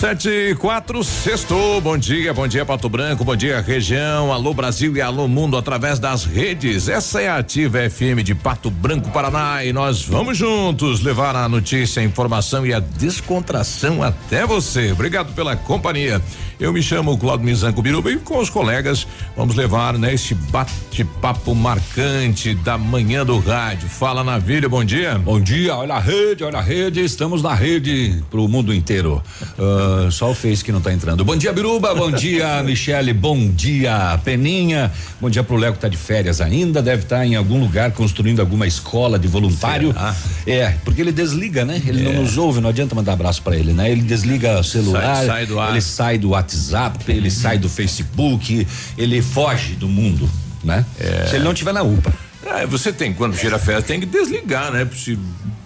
Sete e quatro, sexto. Bom dia, bom dia Pato Branco, bom dia região, alô Brasil e alô mundo através das redes. Essa é a Ativa FM de Pato Branco, Paraná e nós vamos juntos levar a notícia, a informação e a descontração até você. Obrigado pela companhia. Eu me chamo Claudio Mizanco Biruba e com os colegas vamos levar né, esse bate-papo marcante da manhã do rádio. Fala na vida, bom dia. Bom dia, olha a rede, olha a rede, estamos na rede pro mundo inteiro. Uh, só o Face que não tá entrando. Bom dia, Biruba, bom dia, Michele, bom dia, Peninha, bom dia pro Léo que tá de férias ainda, deve estar tá em algum lugar construindo alguma escola de voluntário. Será? É, porque ele desliga, né? Ele é. não nos ouve, não adianta mandar abraço para ele, né? Ele desliga o celular, sai, sai do ar. ele sai do WhatsApp WhatsApp, ele sai do Facebook, ele foge do mundo, né? É. Se ele não tiver na UPA. É, você tem, quando tira férias, tem que desligar, né? Se,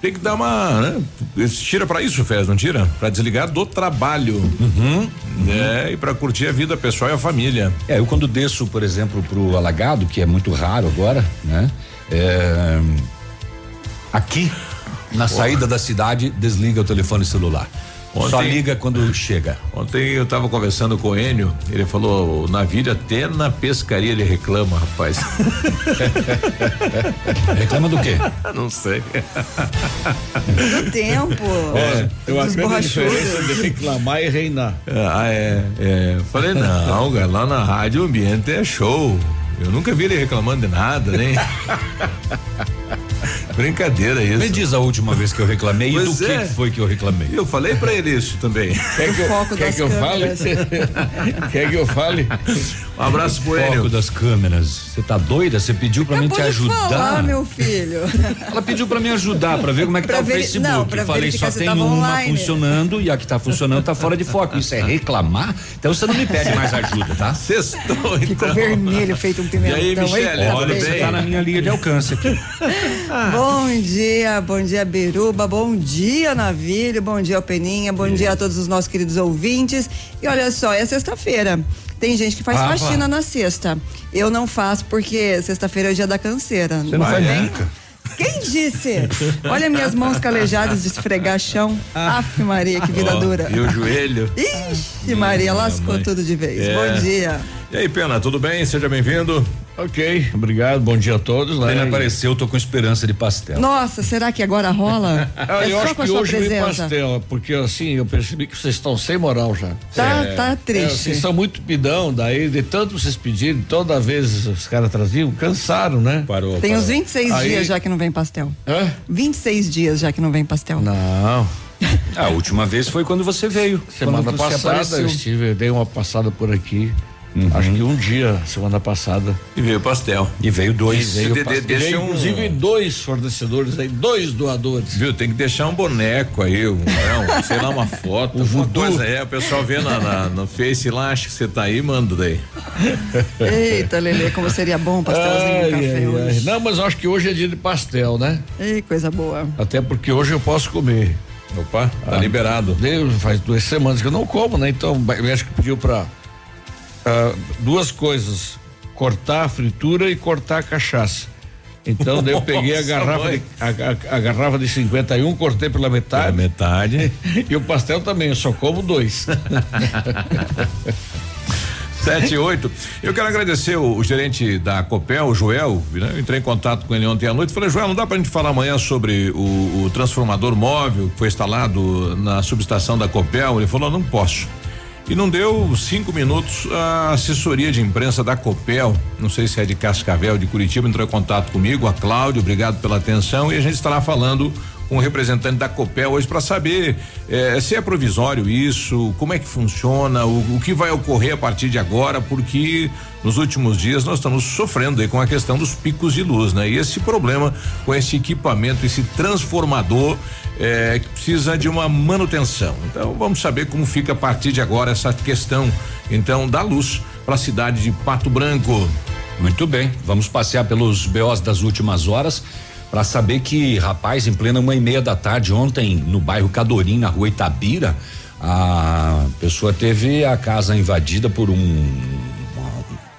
tem que dar uma. Né? Tira para isso férias, não tira? Para desligar do trabalho. Uhum, né? E para curtir a vida pessoal e a família. É, eu quando desço, por exemplo, pro alagado, que é muito raro agora, né? É, aqui, na Porra. saída da cidade, desliga o telefone celular. Ontem, Só liga quando chega. Ontem eu estava conversando com o Enio, ele falou, na vida até na pescaria ele reclama, rapaz. reclama do quê? Não sei. Do tempo. É, eu aprendo a diferença de reclamar e reinar. Ah, é, é. Falei, não, cara, lá na rádio o ambiente é show. Eu nunca vi ele reclamando de nada, nem. Brincadeira isso. Me diz a última vez que eu reclamei pois e do é. que foi que eu reclamei. Eu falei para ele isso também. Quer que eu, quer que eu fale? quer que eu fale? Um abraço pro Enio. Foco das câmeras. Você tá doida? Você pediu para mim te ajudar? Falar, meu filho. Ela pediu para me ajudar, para ver como é que pra tá o Facebook. Não, eu falei só tem uma online. funcionando e a que tá funcionando tá fora de foco. Isso é reclamar? Então você não me pede mais ajuda, tá? Sextou, então. Ficou vermelho, feito um pimentão. E aí, Michele? Olha, você tá na minha linha de alcance aqui. Bom dia, bom dia, Beruba, bom dia, Navilho, bom dia, Peninha, bom dia a todos os nossos queridos ouvintes. E olha só, é sexta-feira. Tem gente que faz ah, faxina na sexta. Eu não faço porque sexta-feira é o dia da canseira. Você não faz nunca? Quem disse? Olha minhas mãos calejadas de esfregar chão. Ah. Aff, Maria, que vida oh, dura. E o joelho? Ixi, Maria, lascou tudo de vez. É. Bom dia. E aí, Pena, tudo bem? Seja bem-vindo. Ok, obrigado, bom dia a todos. Ele apareceu, tô com esperança de pastel. Nossa, será que agora rola? Ah, é eu acho que hoje vem pastel, porque assim, eu percebi que vocês estão sem moral já. Tá, é, tá triste. É, vocês são muito pidão, daí de tanto vocês pedirem, toda vez os caras traziam, cansaram, né? Parou. Tem parou. uns 26 Aí... dias já que não vem pastel. Hã? 26 dias já que não vem pastel. Não. A última vez foi quando você veio. Semana passada eu estive, dei uma passada por aqui. Uhum. Acho que um dia, semana passada. E veio pastel. E veio dois. E veio, de, de, veio um... inclusive dois fornecedores aí, dois doadores. Viu? Tem que deixar um boneco aí, um, um sei lá, uma foto. O voodoo. coisa é, o pessoal vê na, na, no Face lá, acha que você tá aí, manda daí. Eita, Lele, como seria bom um pastelzinho ai, café ai, hoje. Ai. Não, mas acho que hoje é dia de pastel, né? Ei, coisa boa. Até porque hoje eu posso comer. Opa, tá ah, liberado. Deus, faz duas semanas que eu não como, né? Então, o médico pediu pra ah, duas coisas: cortar a fritura e cortar a cachaça. Então daí eu peguei a garrafa, de, a, a, a, garrafa de 51, cortei pela metade. Pela metade. e o pastel também, eu só como dois. Sete oito. Eu quero agradecer o, o, gerente da Copel, o Joel. Né? Eu entrei em contato com ele ontem à noite. Falei, Joel, não dá pra gente falar amanhã sobre o, o transformador móvel que foi instalado na subestação da Copel? Ele falou, não posso. E não deu cinco minutos a assessoria de imprensa da Copel, não sei se é de Cascavel, de Curitiba, entrou em contato comigo, a Cláudio, obrigado pela atenção e a gente estará falando com o representante da Copel hoje para saber eh, se é provisório isso, como é que funciona, o, o, que vai ocorrer a partir de agora, porque nos últimos dias nós estamos sofrendo com a questão dos picos de luz, né? E esse problema com esse equipamento, esse transformador eh, que precisa de uma manutenção. Então vamos saber como fica a partir de agora essa questão então da luz para a cidade de Pato Branco. Muito bem, vamos passear pelos BOs das últimas horas para saber que, rapaz, em plena uma e meia da tarde ontem no bairro Cadorim, na rua Itabira, a pessoa teve a casa invadida por um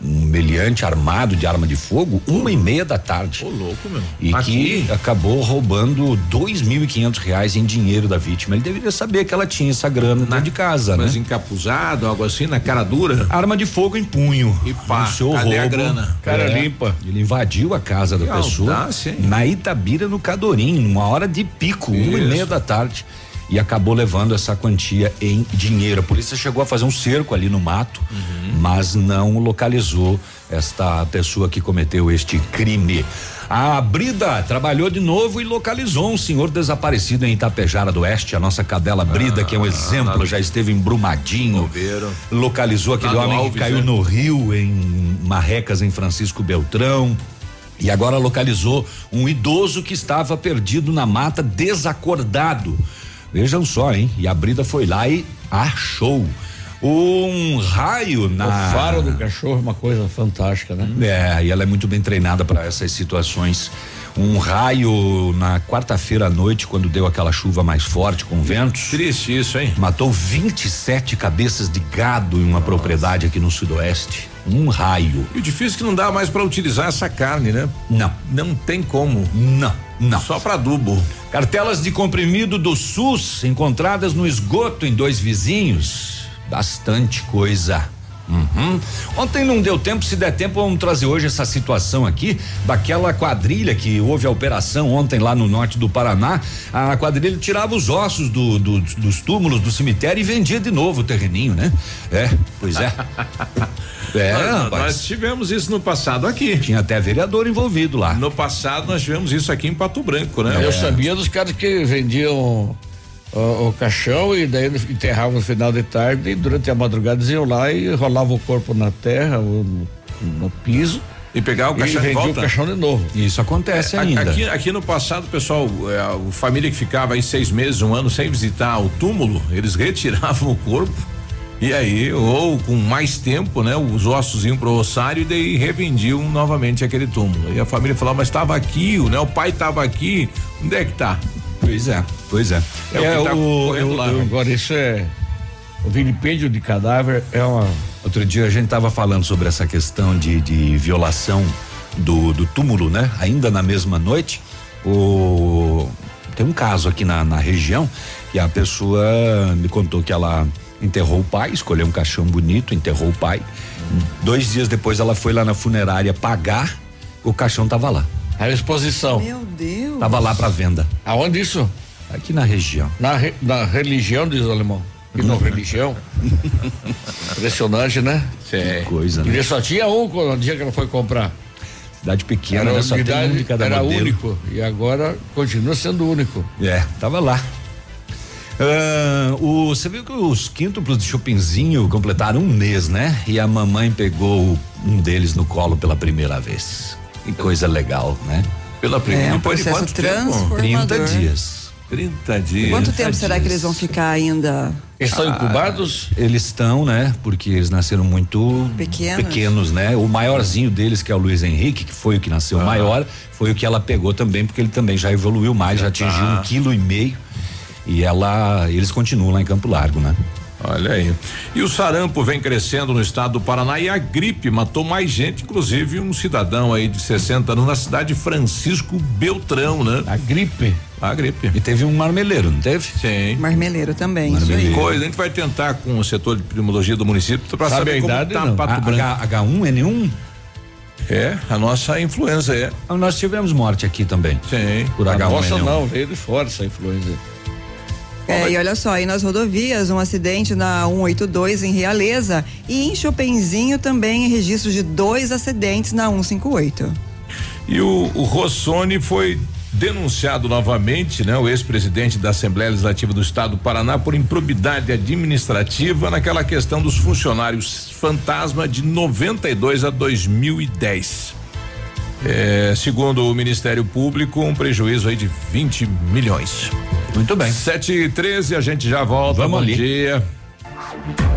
um meliante armado de arma de fogo, uma e meia da tarde. Ô, louco, meu. E Aqui? que acabou roubando dois mil e quinhentos reais em dinheiro da vítima. Ele deveria saber que ela tinha essa grana na, dentro de casa, mas né? encapuzado, algo assim, na cara dura. Arma de fogo em punho. E pá, cadê roubo, a grana? Cara é, limpa. Ele invadiu a casa da pessoa na Itabira, no Cadorim, numa hora de pico, Isso. uma e meia da tarde e acabou levando essa quantia em dinheiro. A polícia chegou a fazer um cerco ali no mato, uhum. mas não localizou esta pessoa que cometeu este crime. A Brida trabalhou de novo e localizou um senhor desaparecido em Itapejara do Oeste, a nossa cadela Brida, ah, que é um exemplo, já esteve em Brumadinho. Localizou aquele homem Alves, que caiu né? no rio em Marrecas, em Francisco Beltrão. E agora localizou um idoso que estava perdido na mata, desacordado. Vejam só, hein? E a Brida foi lá e achou um raio na. O faro do cachorro é uma coisa fantástica, né? É, e ela é muito bem treinada para essas situações. Um raio na quarta-feira à noite, quando deu aquela chuva mais forte com ventos. Triste isso, hein? Matou 27 cabeças de gado em uma Nossa. propriedade aqui no sudoeste. Um raio. E o difícil é que não dá mais para utilizar essa carne, né? Não. Não tem como. Não, não. Só para adubo. Cartelas de comprimido do SUS encontradas no esgoto em dois vizinhos. Bastante coisa. Uhum. Ontem não deu tempo, se der tempo, vamos trazer hoje essa situação aqui daquela quadrilha que houve a operação ontem lá no norte do Paraná. A quadrilha tirava os ossos do, do, dos túmulos do cemitério e vendia de novo o terreninho, né? É, pois é. É, nós, nós, tivemos isso no passado aqui. Tinha até vereador envolvido lá. No passado nós tivemos isso aqui em Pato Branco, né? Eu é. sabia dos caras que vendiam o, o, caixão e daí enterravam no final de tarde e durante a madrugada iam lá e rolavam o corpo na terra, no, no piso. E pegar o caixão e de volta. o caixão de novo. Isso acontece é, ainda. Aqui, aqui no passado, pessoal, é, a família que ficava aí seis meses, um ano sem visitar o túmulo, eles retiravam o corpo e aí, ou com mais tempo, né? Os ossos iam pro ossário e daí revendiam novamente aquele túmulo. E a família falava, mas estava aqui, né? O pai estava aqui, onde é que tá? Pois é, pois é. É, é o tá o, eu, lá. Eu, agora isso é o vilipêndio de cadáver é uma. Outro dia a gente estava falando sobre essa questão de, de violação do, do túmulo, né? Ainda na mesma noite, o tem um caso aqui na, na região que a pessoa me contou que ela enterrou o pai, escolheu um caixão bonito, enterrou o pai. Dois dias depois ela foi lá na funerária pagar, o caixão tava lá. Era exposição. Meu Deus. Tava lá para venda. Aonde isso? Aqui na região. Na, re, na religião, diz o alemão. E não religião. Impressionante, né? Sim. Que coisa, né? Ele só tinha um no dia que ela foi comprar. Cidade pequena, era, né? Só tem um de cada era modelo. único. E agora continua sendo único. É, tava lá. Uh, o, você viu que os quíntuplos de Chopinzinho completaram um mês, né? E a mamãe pegou um deles no colo pela primeira vez. Que coisa legal, né? Pela primeira é, um Depois de quanto tempo? 30 dias. 30 dias. Quanto tempo será que eles vão ficar ainda? Eles estão ah, incubados? Eles estão, né? Porque eles nasceram muito pequenos. pequenos, né? O maiorzinho deles, que é o Luiz Henrique, que foi o que nasceu ah. maior, foi o que ela pegou também, porque ele também já evoluiu mais, já, já atingiu tá. um quilo e meio. E ela, eles continuam lá em Campo Largo, né? Olha aí. E o sarampo vem crescendo no estado do Paraná e a gripe matou mais gente, inclusive um cidadão aí de 60 anos na cidade de Francisco Beltrão, né? A gripe. A gripe. E teve um marmeleiro, não teve? Sim. Marmeleiro também. Marmeleiro. Coisa, a gente vai tentar com o setor de pneumologia do município para saber a como idade, tá não. Pato Branco. H, H1N1? É, a nossa influenza é. Ah, nós tivemos morte aqui também. Sim. Por H1N1. Nossa não, veio de fora essa influenza. É, e olha só, aí nas rodovias, um acidente na 182 em Realeza e em Chopenzinho também registros de dois acidentes na 158. E o, o Rossoni foi denunciado novamente, né, o ex-presidente da Assembleia Legislativa do Estado do Paraná por improbidade administrativa naquela questão dos funcionários fantasma de 92 a 2010. É, segundo o Ministério Público, um prejuízo aí de 20 milhões. Muito bem. 7 e 13 a gente já volta. Vamos Bom ali. dia.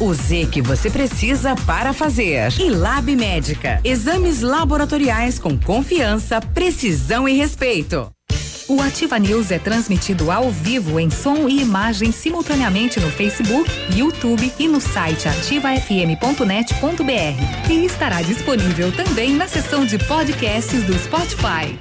o Z que você precisa para fazer. E Lab Médica. Exames laboratoriais com confiança, precisão e respeito. O Ativa News é transmitido ao vivo em som e imagem simultaneamente no Facebook, YouTube e no site ativafm.net.br. E estará disponível também na seção de podcasts do Spotify.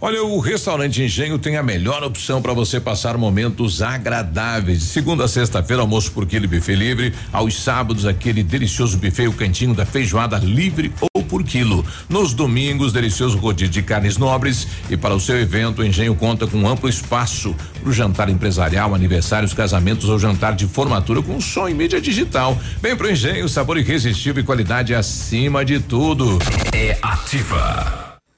Olha, o restaurante Engenho tem a melhor opção para você passar momentos agradáveis. Segunda a sexta-feira, almoço por quilo e buffet livre. Aos sábados, aquele delicioso buffet, o cantinho da feijoada livre ou por quilo. Nos domingos, delicioso rodízio de carnes nobres. E para o seu evento, o Engenho conta com amplo espaço para o jantar empresarial, aniversários, casamentos ou jantar de formatura com som e mídia digital. Vem pro Engenho, sabor irresistível e qualidade acima de tudo. É ativa.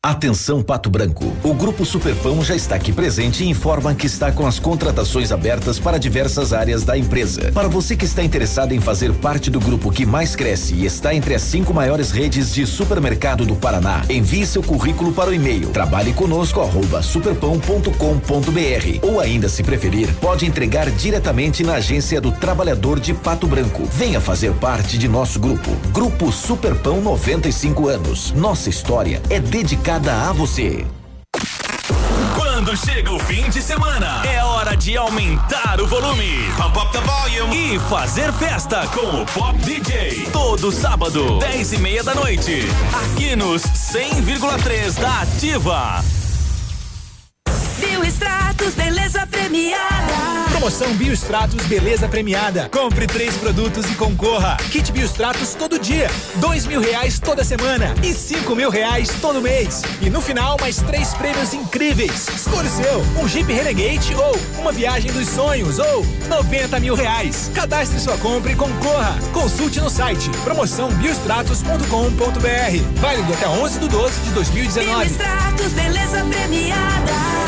Atenção Pato Branco. O Grupo Superpão já está aqui presente e informa que está com as contratações abertas para diversas áreas da empresa. Para você que está interessado em fazer parte do grupo que mais cresce e está entre as cinco maiores redes de supermercado do Paraná, envie seu currículo para o e-mail trabalhe conosco superpão.com.br ou ainda se preferir, pode entregar diretamente na agência do trabalhador de Pato Branco. Venha fazer parte de nosso grupo. Grupo Superpão 95 anos. Nossa história é dedicada dedicada a você. Quando chega o fim de semana, é hora de aumentar o volume. Volume. E fazer festa com o Pop DJ. Todo sábado, 10 e meia da noite. Aqui nos 100,3 da Ativa. Biostratos, beleza premiada. Promoção Biostratos Beleza Premiada. Compre três produtos e concorra. Kit Biostratos todo dia, dois mil reais toda semana e cinco mil reais todo mês. E no final, mais três prêmios incríveis. Escolha o seu, um Jeep Renegade ou uma viagem dos sonhos ou 90 mil reais. Cadastre sua compra e concorra. Consulte no site promoçãobiostratos.com.br. Válido até 11 de 12 de 2019. Biostratos Beleza Premiada.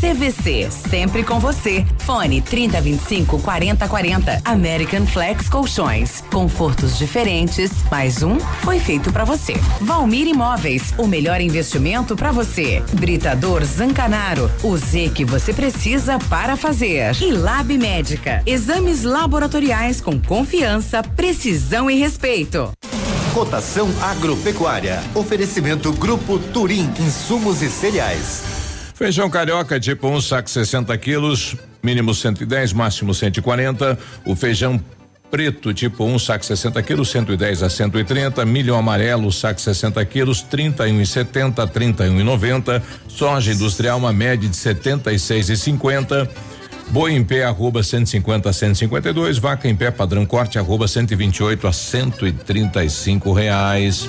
CVC. Sempre com você. Fone 3025 4040. American Flex Colchões. Confortos diferentes. Mais um foi feito para você. Valmir Imóveis. O melhor investimento para você. Britador Zancanaro. O Z que você precisa para fazer. E Lab Médica. Exames laboratoriais com confiança, precisão e respeito. Cotação agropecuária. Oferecimento Grupo Turim, insumos e cereais. Feijão carioca tipo um saco 60 quilos, mínimo 110, máximo 140. O feijão preto tipo 1 um, saco 60 quilos 110 a 130 milho amarelo saco 60 quilos 31 e 70 31 e 90 soja industrial uma média de 76 e 50 Boi em pé, arroba 150 a 152. Vaca em pé, padrão corte, arroba 128 a 135 reais.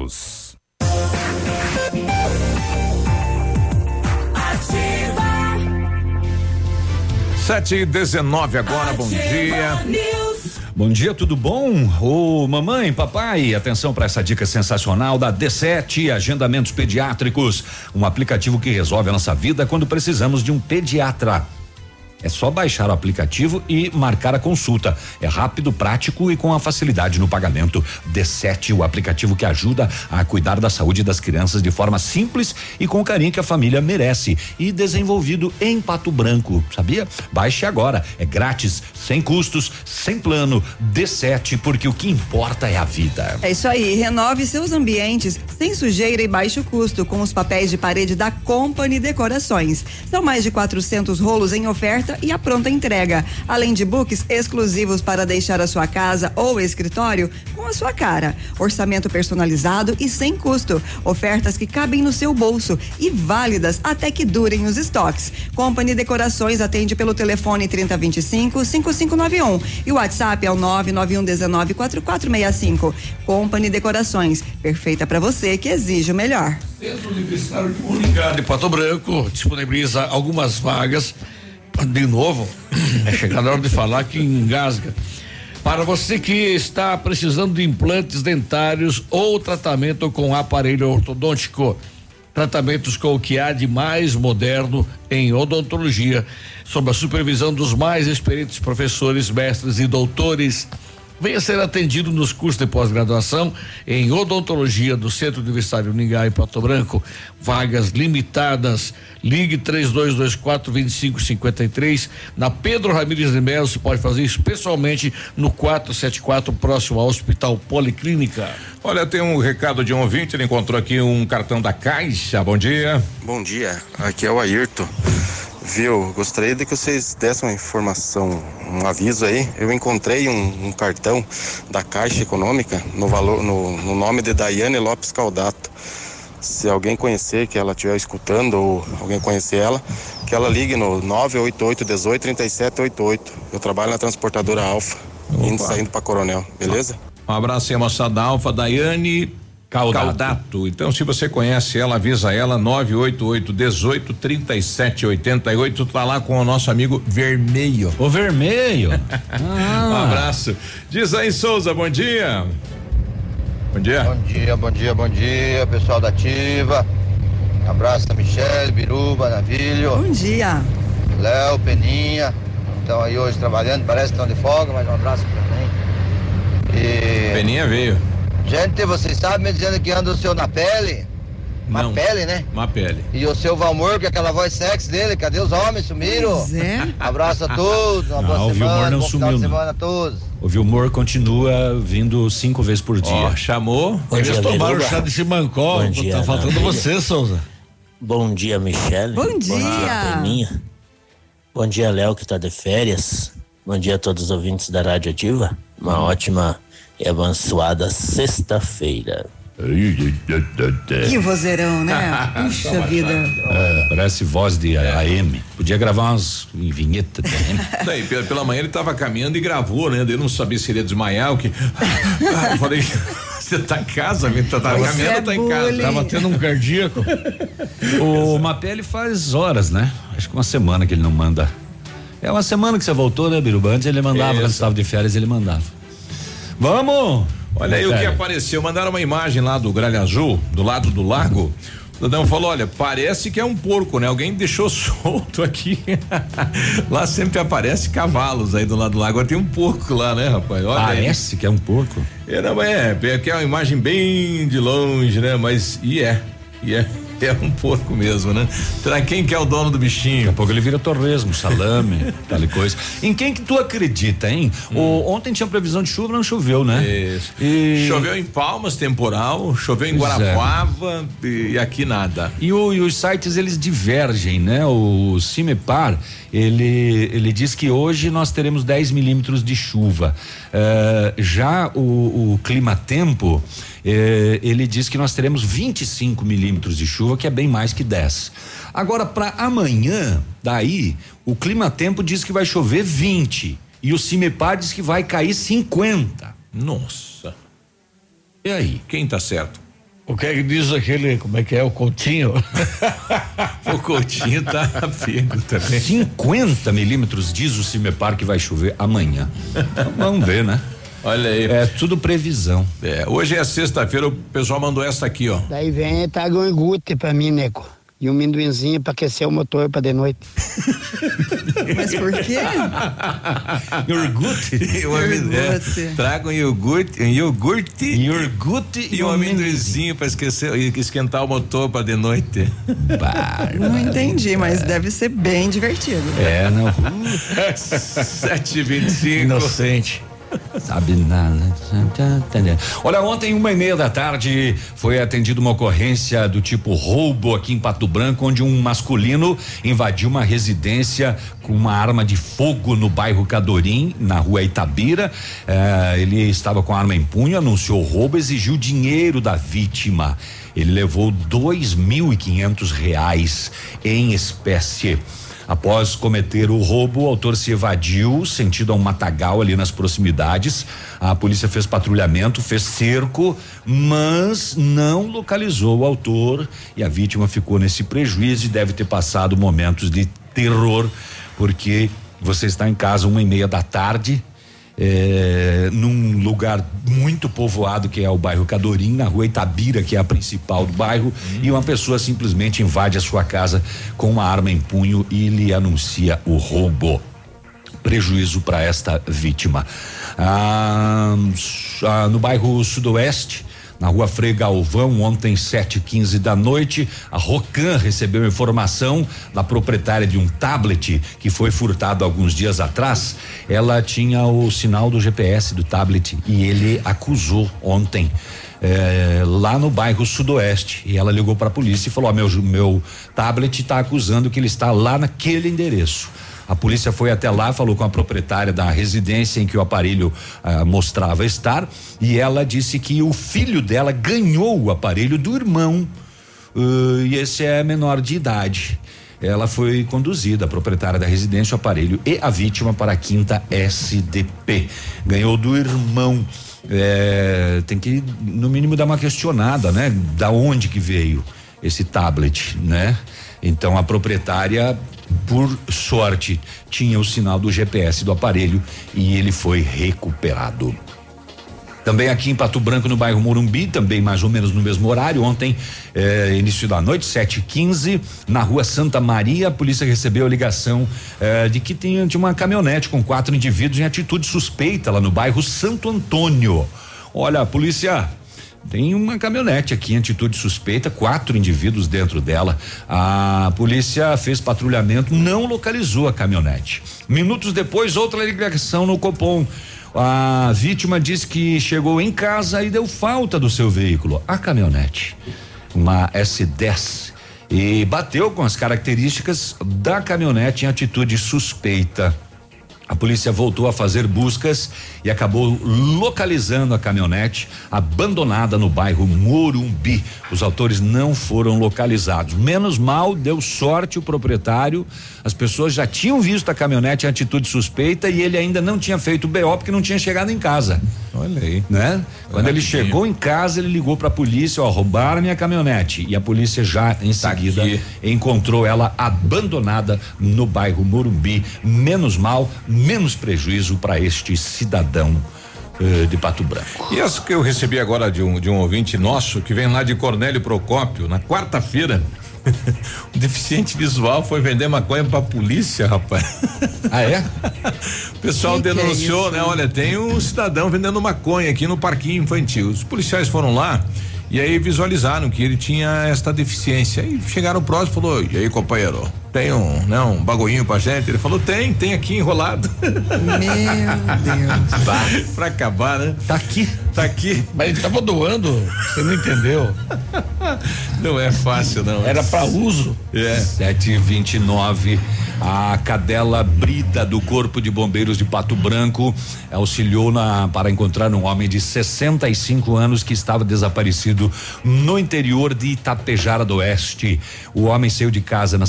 Sete e dezenove agora, bom dia. Bom dia, tudo bom? Ô mamãe, papai, atenção para essa dica sensacional da D7 Agendamentos Pediátricos, um aplicativo que resolve a nossa vida quando precisamos de um pediatra. É só baixar o aplicativo e marcar a consulta. É rápido, prático e com a facilidade no pagamento. D7, o aplicativo que ajuda a cuidar da saúde das crianças de forma simples e com o carinho que a família merece. E desenvolvido em Pato Branco, sabia? Baixe agora. É grátis, sem custos, sem plano. D7, porque o que importa é a vida. É isso aí. Renove seus ambientes sem sujeira e baixo custo com os papéis de parede da Company Decorações. São mais de 400 rolos em oferta e a pronta entrega, além de books exclusivos para deixar a sua casa ou escritório com a sua cara. Orçamento personalizado e sem custo. Ofertas que cabem no seu bolso e válidas até que durem os estoques. Company Decorações atende pelo telefone 3025 5591 e o WhatsApp é o 991 19 4465. Company Decorações, perfeita para você que exige o melhor. Centro Universitário de Moringá de Pato Branco disponibiliza algumas vagas de novo, é chegada a hora de falar que engasga. Para você que está precisando de implantes dentários ou tratamento com aparelho ortodôntico, tratamentos com o que há de mais moderno em odontologia, sob a supervisão dos mais experientes professores, mestres e doutores. Venha ser atendido nos cursos de pós-graduação em odontologia do Centro Universitário Uningá e Pato Branco. Vagas limitadas. Ligue 3224 2553. Na Pedro Ramires de Melo, você pode fazer isso pessoalmente no 474, próximo ao Hospital Policlínica. Olha, tem um recado de um ouvinte, ele encontrou aqui um cartão da Caixa. Bom dia. Bom dia, aqui é o Ayrton. Viu, gostaria de que vocês dessem uma informação, um aviso aí. Eu encontrei um, um cartão da Caixa Econômica no valor, no, no nome de Daiane Lopes Caldato. Se alguém conhecer, que ela estiver escutando ou alguém conhecer ela, que ela ligue no 988 18 3788. Eu trabalho na transportadora Alfa, indo saindo para Coronel, beleza? Um abraço aí, moçada da Alfa, Daiane Caldato. Caldato. Então, se você conhece ela, avisa ela 988 18 37 88. Tá lá com o nosso amigo Vermelho. O Vermelho. ah. Um abraço. Diz aí, Souza, bom dia. Bom dia. Bom dia, bom dia, bom dia, pessoal da Ativa. Um abraço a Michele, Biruba, Navilho. Bom dia. Léo, Peninha. Estão aí hoje trabalhando, parece que estão de folga, mas um abraço pra mim. E... Peninha veio. Gente, vocês sabem me dizendo que anda o seu na pele? Uma Não. pele, né? Uma pele. E o seu Valmor, que é aquela voz sexy dele, cadê os homens? Sumiram? Pois é. Abraço a todos, uma Não, boa o Vilmor semana, não bom final de sumiu, semana a todos. O Vilmor continua vindo cinco vezes por dia. Ó, chamou. Eles dia, tomaram Biruba. chá de Simancó. Bom dia, Tá faltando Navilho. você, Souza. Bom dia, Michele. Bom dia. Peninha. Bom dia, Léo, que tá de férias. Bom dia a todos os ouvintes da Rádio Ativa. Uma ótima e abençoada sexta-feira. Que vozeirão, né? Puxa vida. É, parece voz de AM. Podia gravar umas em vinheta também. Daí, pela, pela manhã ele tava caminhando e gravou, né? Eu não sabia se ele ia desmaiar o que. Ah, eu falei, você tá em casa? Tá, tá caminhando é tá em casa? Tava tendo um cardíaco. o Mapelli faz horas, né? Acho que uma semana que ele não manda. É uma semana que você voltou, né, Biruba? Antes ele mandava, Isso. quando estava de férias, ele mandava. Vamos! Olha aí o que apareceu. Mandaram uma imagem lá do Gralha Azul, do lado do lago. cidadão falou: olha, parece que é um porco, né? Alguém deixou solto aqui. lá sempre aparece cavalos aí do lado do lago. Agora tem um porco lá, né, rapaz? Olha Parece aí. que é um porco. É, não, é, é é uma imagem bem de longe, né? Mas e é, e é. É um porco mesmo, né? Pra quem que é o dono do bichinho? Daqui a pouco ele vira torresmo, salame, tal e coisa. Em quem que tu acredita, hein? O, ontem tinha previsão de chuva, não choveu, né? Isso. E- Choveu em Palmas, temporal, choveu em Pois é. Guarapuava e, e aqui nada. E, o- e os sites eles divergem, né? O Cimepar ele ele diz que hoje nós teremos 10 milímetros de chuva. Eh, já o, o clima tempo eh, ele diz que nós teremos 25 milímetros de chuva, que é bem mais que 10. Agora para amanhã, daí o clima tempo diz que vai chover 20 e o Cimepar diz que vai cair 50. Nossa. E aí? Quem tá certo? O que é que diz aquele, como é que é, o Coutinho? o Coutinho tá pego também. 50 milímetros diz o Cimepar que vai chover amanhã. Então, vamos ver, né? Olha aí. É tudo previsão. É, hoje é sexta-feira, o pessoal mandou essa aqui, ó. Daí vem traga um iogurte pra mim, nego. E um minduinzinho pra aquecer o motor pra de noite. Mas por quê? iogurte? É, traga um iogurte, um iogurte, iogurte e um amendoizinho para esquecer e esquentar o motor para de noite. Não entendi, mas deve ser bem divertido. É, não. 7h25. Inocente. Sabe nada. Olha, ontem, uma e meia da tarde, foi atendida uma ocorrência do tipo roubo aqui em Pato Branco, onde um masculino invadiu uma residência com uma arma de fogo no bairro Cadorim, na rua Itabira. Eh, ele estava com a arma em punho, anunciou roubo, exigiu dinheiro da vítima. Ele levou dois mil e quinhentos reais em espécie. Após cometer o roubo, o autor se evadiu, sentido a um matagal ali nas proximidades. A polícia fez patrulhamento, fez cerco, mas não localizou o autor e a vítima ficou nesse prejuízo e deve ter passado momentos de terror, porque você está em casa uma e meia da tarde, é, num lugar muito povoado que é o bairro Cadorim, na rua Itabira, que é a principal do bairro, e uma pessoa simplesmente invade a sua casa com uma arma em punho e lhe anuncia o roubo. Prejuízo para esta vítima. Ah, ah, no bairro Sudoeste, na rua Frei Galvão, ontem, 7 h 15 da noite, a Rocan recebeu informação da proprietária de um tablet que foi furtado alguns dias atrás. Ela tinha o sinal do GPS do tablet e ele acusou ontem. eh, lá no bairro Sudoeste e ela ligou para a polícia e falou: ó, meu meu tablet está acusando que ele está lá naquele endereço. A polícia foi até lá, falou com a proprietária da residência em que o aparelho ah, mostrava estar e ela disse que o filho dela ganhou o aparelho do irmão ah, e esse é menor de idade. Ela foi conduzida, a proprietária da residência, o aparelho e a vítima para a quinta SDP. Ganhou do irmão. É, tem que, no mínimo, dar uma questionada, né? Da onde que veio esse tablet, né? Então a proprietária, por sorte, tinha o sinal do GPS do aparelho e ele foi recuperado. Também aqui em Pato Branco, no bairro Morumbi, também mais ou menos no mesmo horário. Ontem, eh, início da noite, 7 h 15 na rua Santa Maria, a polícia recebeu a ligação eh, de que tinha, tinha uma caminhonete com quatro indivíduos em atitude suspeita lá no bairro Santo Antônio. Olha, a polícia tem uma caminhonete aqui em atitude suspeita, quatro indivíduos dentro dela. A polícia fez patrulhamento, não localizou a caminhonete. Minutos depois, outra ligação no Copom. A vítima disse que chegou em casa e deu falta do seu veículo, a caminhonete, uma S10, e bateu com as características da caminhonete em atitude suspeita. A polícia voltou a fazer buscas e acabou localizando a caminhonete abandonada no bairro Morumbi. Os autores não foram localizados. Menos mal, deu sorte o proprietário. As pessoas já tinham visto a caminhonete em atitude suspeita e ele ainda não tinha feito o BO porque não tinha chegado em casa. Olha aí. Né? Quando ele chegou em casa, ele ligou para a polícia, ó, roubaram minha caminhonete. E a polícia já em seguida encontrou ela abandonada no bairro Morumbi. Menos mal, menos prejuízo para este cidadão. Eh, de Pato Branco. E essa que eu recebi agora de um, de um ouvinte nosso que vem lá de Cornélio Procópio, na quarta-feira. o deficiente visual foi vender maconha pra polícia, rapaz. Ah, é? o pessoal Que que é denunciou, né? Olha, tem um cidadão vendendo maconha aqui no parquinho infantil. Os policiais foram lá e aí visualizaram que ele tinha esta deficiência. E chegaram próximo e falou: E aí, companheiro, tem um, né, um bagulhinho pra gente? Ele falou: Tem, tem aqui enrolado. Meu Deus. pra acabar, né? Tá aqui. Tá aqui. Mas ele tava doando, você não entendeu? Não é fácil, não. Era pra uso. É. 729. A cadela Brida do Corpo de Bombeiros de Pato Branco auxiliou na, para encontrar um homem de 65 anos que estava desaparecido no interior de Itapejara do Oeste. O homem saiu de casa na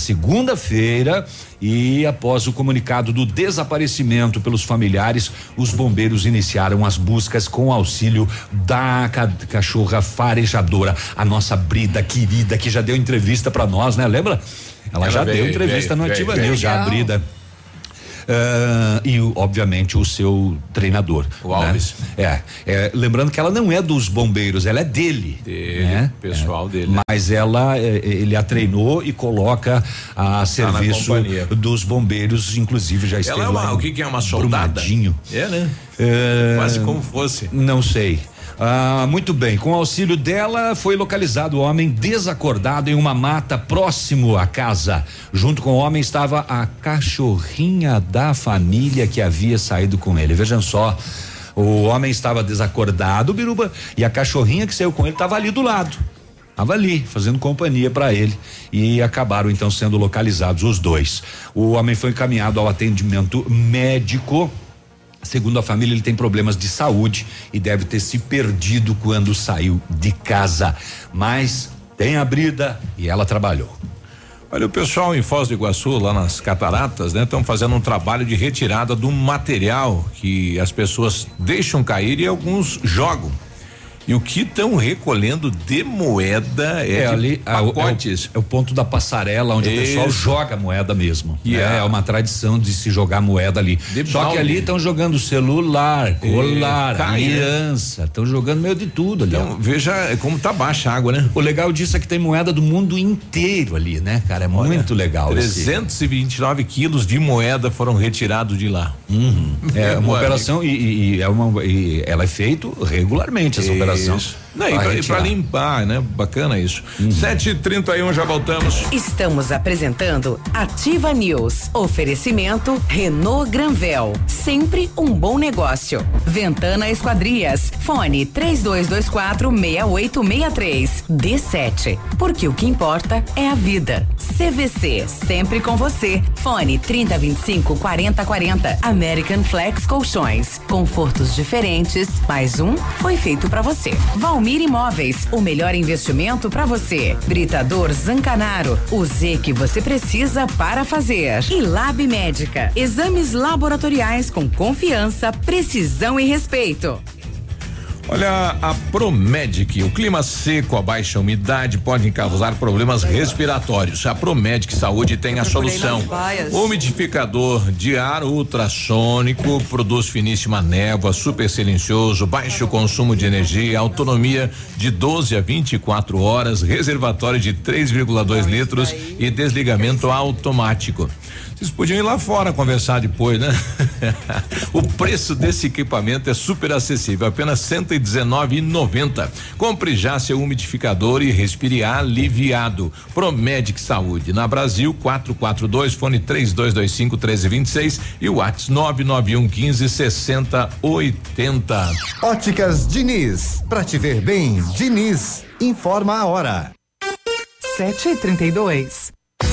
segunda-feira e após o comunicado do desaparecimento pelos familiares, os bombeiros iniciaram as buscas com auxílio da ca cachorra farejadora, a nossa Brida querida que já deu entrevista para nós, né? Lembra? Ela, Ela já veio, deu entrevista veio, no veio, Ativa veio. News, já a. Brida. Ah, e obviamente o seu treinador. O Alves. né? É, é, lembrando que ela não é dos bombeiros, ela é dele. Dele, né? pessoal É, dele. Mas ela, é, ele a treinou e coloca a serviço companhia. dos bombeiros, inclusive já esteve Ela é lá uma, em o que que é uma soldada? Brumadinho. É, né? É, Quase como fosse. Não sei. Ah, muito bem, com auxílio dela foi localizado o homem desacordado em uma mata próximo à casa. Junto com o homem estava a cachorrinha da família que havia saído com ele. Vejam só, o homem estava desacordado, Biruba, e a cachorrinha que saiu com ele estava ali do lado. Estava ali, fazendo companhia para ele. E acabaram então sendo localizados os dois. O homem foi encaminhado ao atendimento médico. Segundo a família, ele tem problemas de saúde e deve ter se perdido quando saiu de casa. Mas tem a brida e ela trabalhou. Olha, o pessoal em Foz do Iguaçu, lá nas cataratas, né, estão fazendo um trabalho de retirada do material que as pessoas deixam cair e alguns jogam. E o que estão recolhendo de moeda é, de ali o- é o- pacotes. É o, ponto da passarela onde o pessoal Isso. joga moeda mesmo. E é, é- é uma tradição de se jogar moeda ali. De Só balde. que ali estão jogando celular, colar, cai, né? estão jogando meio de tudo ali. Então, veja como tá baixa a água, né? O legal disso é que tem moeda do mundo inteiro ali, né, cara? É muito legal. esse- 329 quilos de moeda foram retirados de lá. É Meu uma operação e, e- e é uma e ela é feito regularmente essa operação. Isso. Não, e Pra e pra limpar, né? Bacana isso. 7h31, já voltamos. Estamos apresentando Ativa News. Oferecimento Renault Granvel. Sempre um bom negócio. Ventana Esquadrias. Fone 3224 6863. D7. Porque o que importa é a vida. CVC. Sempre com você. Fone 3025 4040. American Flex Colchões. Confortos diferentes. Mais um foi feito pra você. Valmir Imóveis. O melhor investimento pra você. Britador Zancanaro. O Z que você precisa para fazer. E Lab Médica. Exames laboratoriais com confiança, precisão e respeito. Olha, a Promedic, o clima seco, a baixa umidade podem causar problemas respiratórios. A Promedic Saúde tem a solução. Umidificador de ar ultrassônico, produz finíssima névoa, super silencioso, baixo consumo de energia, autonomia de 12 a 24 horas, reservatório de 3,2 litros e desligamento automático. Vocês podiam ir lá fora conversar depois, né? o preço desse equipamento é super acessível, apenas cento e dezenove Compre já seu umidificador e respire aliviado. Promedic Saúde, na Brasil 442, fone 3225 1326 e o WhatsApp 991 15 60 80. Óticas Diniz, pra te ver bem, Diniz, informa a hora. 7 e 32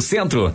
Centro.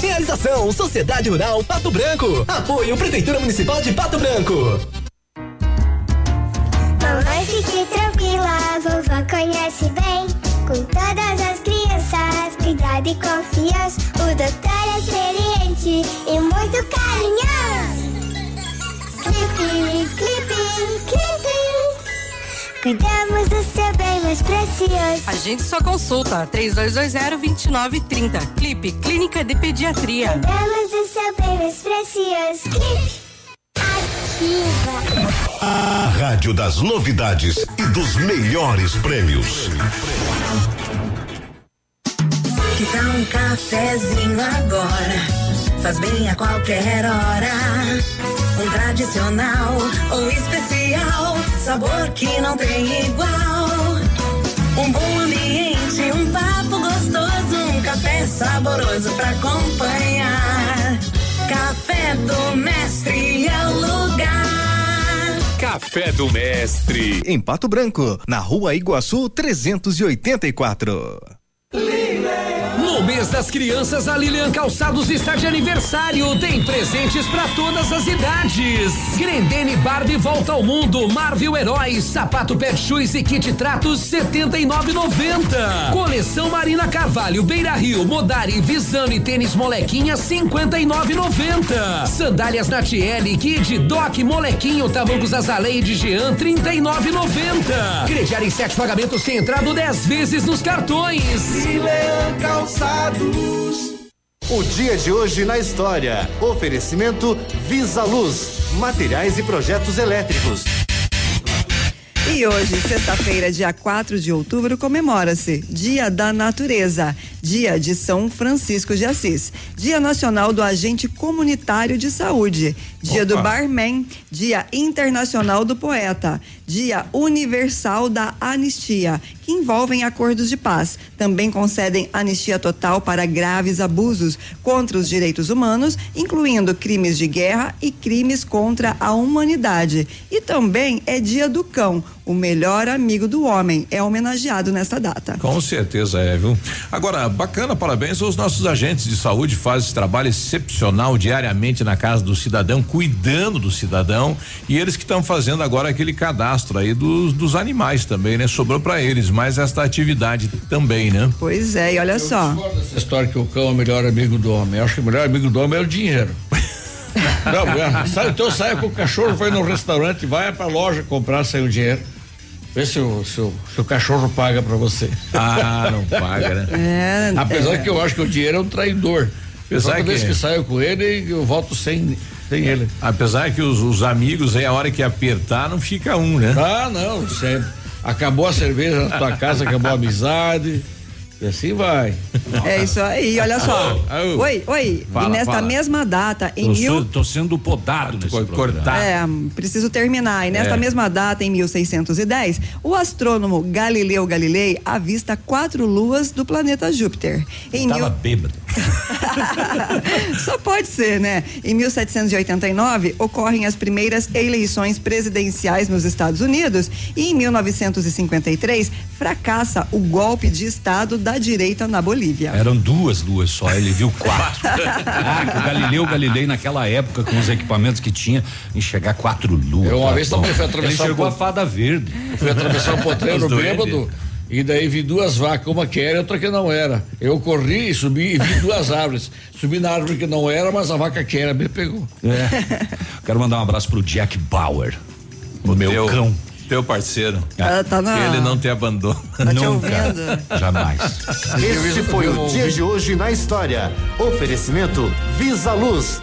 Realização Sociedade Rural Pato Branco. Apoio Prefeitura Municipal de Pato Branco. Mamãe, fique tranquila, vovó conhece bem. Com todas as crianças, cuidado e confiança. O doutor é experiente e muito carinhoso. Clipe, clipe, clipe. Cuidamos do seu bem mais precioso. Agende sua consulta 3220-2930. Clipe Clínica de Pediatria. Cuidamos do seu bem mais precioso. Clipe. Ativa. A rádio das novidades e dos melhores prêmios. Que tal um cafezinho agora? Faz bem a qualquer hora. Um tradicional ou especial, sabor que não tem igual. Um bom ambiente, um papo gostoso, um café saboroso pra acompanhar. Café do Mestre é o lugar. Café do Mestre. Em Pato Branco, na rua Iguaçu 384. Mês das crianças, a Lilian Calçados está de aniversário. Tem presentes para todas as idades. Grendene Barbie volta ao mundo. Marvel Heróis, sapato pet shoes e kit tratos 79,90. Coleção Marina Carvalho, Beira Rio, Modari, Visano e tênis molequinha 59,90. Sandálias Natiele, Kid, Doc, Molequinho, Tavancos Azalei de Jean 39,90. Crediar em sete pagamentos sem entrada 10 vezes nos cartões. Milan Calçados. O dia de hoje na história. Oferecimento Visa Luz, materiais e projetos elétricos. E hoje, sexta-feira, dia 4 de outubro, comemora-se Dia da Natureza, Dia de São Francisco de Assis, Dia Nacional do Agente Comunitário de Saúde, Dia do Barman, Dia Internacional do Poeta, Dia Universal da Anistia, que envolvem acordos de paz. Também concedem anistia total para graves abusos contra os direitos humanos, incluindo crimes de guerra e crimes contra a humanidade. E também é Dia do Cão, o melhor amigo do homem. É homenageado nesta data. Com certeza é, viu? Agora, bacana, parabéns aos nossos agentes de saúde, fazem esse trabalho excepcional diariamente na casa do cidadão, cuidando do cidadão. E eles que estão fazendo agora aquele cadastro aí dos, dos animais também, né? Sobrou para eles mais esta atividade também, né? Pois é, e olha só. Essa história que o cão é o melhor amigo do homem. Eu acho que o melhor amigo do homem é o dinheiro. Não, é, sabe, então sai com o cachorro, vai no restaurante, vai pra loja comprar, sai o dinheiro. Vê se o, se o, se o cachorro paga pra você. Ah, não paga, né? É, Apesar é. que eu acho que o dinheiro é um traidor. Apesar Toda vez que- que saio com ele, eu volto sem, sem ele. Apesar que os, os amigos aí, a hora que apertar, não fica um, né? Ah, não, sempre. Acabou a cerveja na tua casa, acabou a amizade. E assim vai. É isso aí, olha só. Oi, oi. Fala, e nesta fala. mesma data, em Eu mil. tô sendo podado nesse programa. É, preciso terminar. E nesta É. mesma data, em 1610, o astrônomo Galileu Galilei avista quatro luas do planeta Júpiter. Em Tava mil- bêbado. Só pode ser, né? Em 1789, ocorrem as primeiras eleições presidenciais nos Estados Unidos e em 1953 fracassa o golpe de Estado da direita na Bolívia. Eram duas luas só, ele viu quatro. ah, que o Galileu Galilei naquela época com os equipamentos que tinha, enxergar quatro luas. Eu uma tá vez bom. também fui Ele atravessar enxergou um a fada verde. Eu fui atravessar um potreiro bêbado. E daí vi duas vacas, uma que era e outra que não era. Eu corri, subi e vi duas árvores. Subi na árvore que não era, mas a vaca que era me pegou. É. Quero mandar um abraço pro Jack Bauer. O meu teu, cão. Teu parceiro. Ela tá na- Ele não te abandona. Tá te Nunca. ouvindo? Jamais. Este foi o dia de hoje na história. Oferecimento Visa Luz.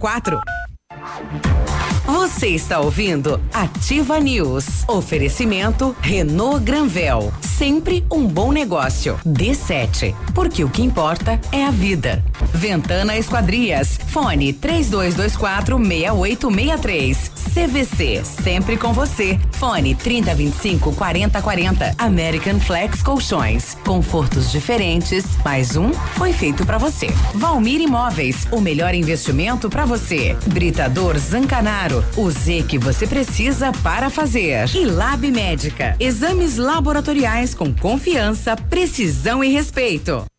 quatro. Você está ouvindo Ativa News. Oferecimento Renault Granvel. Sempre um bom negócio. D7. Porque o que importa é a vida. Ventana Esquadrias. Fone 3224 6863. CVC. Sempre com você. Fone 3025 4040. American Flex Colchões. Confortos diferentes. Mais um foi feito para você. Valmir Imóveis. O melhor investimento para você. Britador Zancanaro. O Z que você precisa para fazer. E Lab Médica. Exames laboratoriais com confiança, precisão e respeito.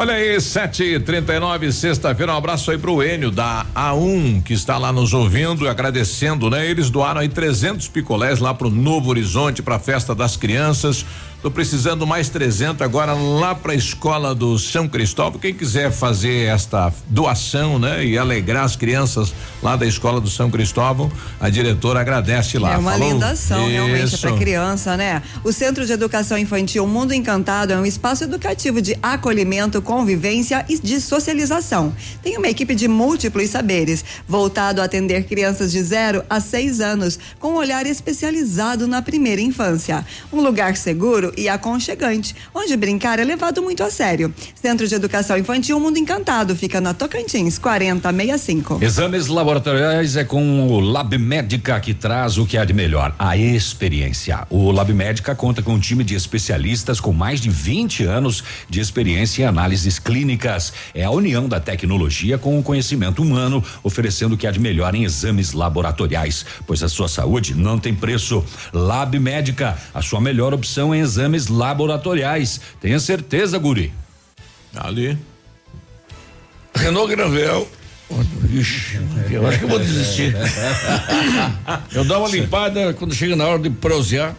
Olha aí, 7h39, sexta-feira. Um abraço aí pro Enio da A1, que está lá nos ouvindo e agradecendo, né? Eles doaram aí 300 picolés lá pro Novo Horizonte, pra festa das crianças. Tô precisando mais 300 agora lá para a escola do São Cristóvão. Quem quiser fazer esta doação, né, e alegrar as crianças lá da escola do São Cristóvão, a diretora agradece lá. É uma Falou? linda ação, realmente, Isso. para criança, né? O Centro de Educação Infantil Mundo Encantado é um espaço educativo de acolhimento, convivência e de socialização. Tem uma equipe de múltiplos saberes, voltado a atender crianças de 0 a 6 anos, com um olhar especializado na primeira infância. Um lugar seguro e aconchegante, onde brincar é levado muito a sério. Centro de Educação Infantil Mundo Encantado fica na Tocantins, 4065. Exames laboratoriais é com o Lab Médica que traz o que há de melhor, a experiência. O Lab Médica conta com um time de especialistas com mais de 20 anos de experiência em análises clínicas. É a união da tecnologia com o conhecimento humano, oferecendo o que há de melhor em exames laboratoriais, pois a sua saúde não tem preço. Lab Médica, a sua melhor opção em exames laboratoriais. Tenha certeza, Guri. Ali. Renault Granvel. Ixi, eu acho que eu vou desistir. Eu dou uma limpada quando chega na hora de prosear.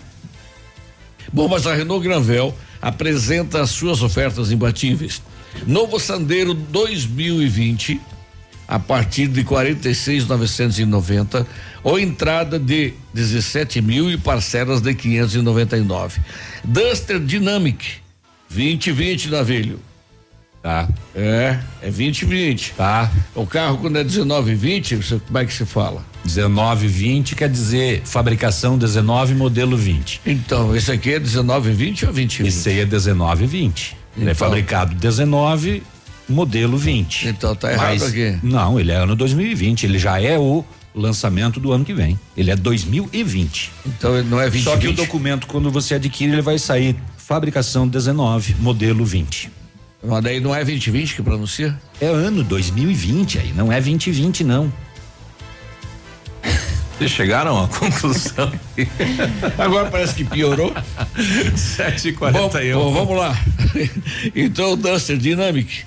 Bom, mas a Renault Granvel apresenta as suas ofertas imbatíveis. Novo Sandero 2020 a partir de 46.990 ou entrada de 17 mil e parcelas de 599. Duster Dynamic 2020 navilho. Tá. É, é 2020. Tá. O carro quando é 1920, você, como é que se fala? 1920 quer dizer fabricação 19 modelo 20. Então, esse aqui é 1920 ou 20? Esse aí é 1920. Ele é Então. fabricado 19 modelo 20. Então tá errado Mas, aqui. Não, ele é ano 2020, ele já é o lançamento do ano que vem. Ele é 2020. Então ele não é 20. Só que o documento quando você adquire ele vai sair fabricação 19 modelo 20. Mas daí não é 2020 que pronuncia? É ano 2020 aí, não é 2020 não. Vocês chegaram à conclusão. Agora parece que piorou. 7h41. Bom, bom, vamos lá. Então o Duster Dynamic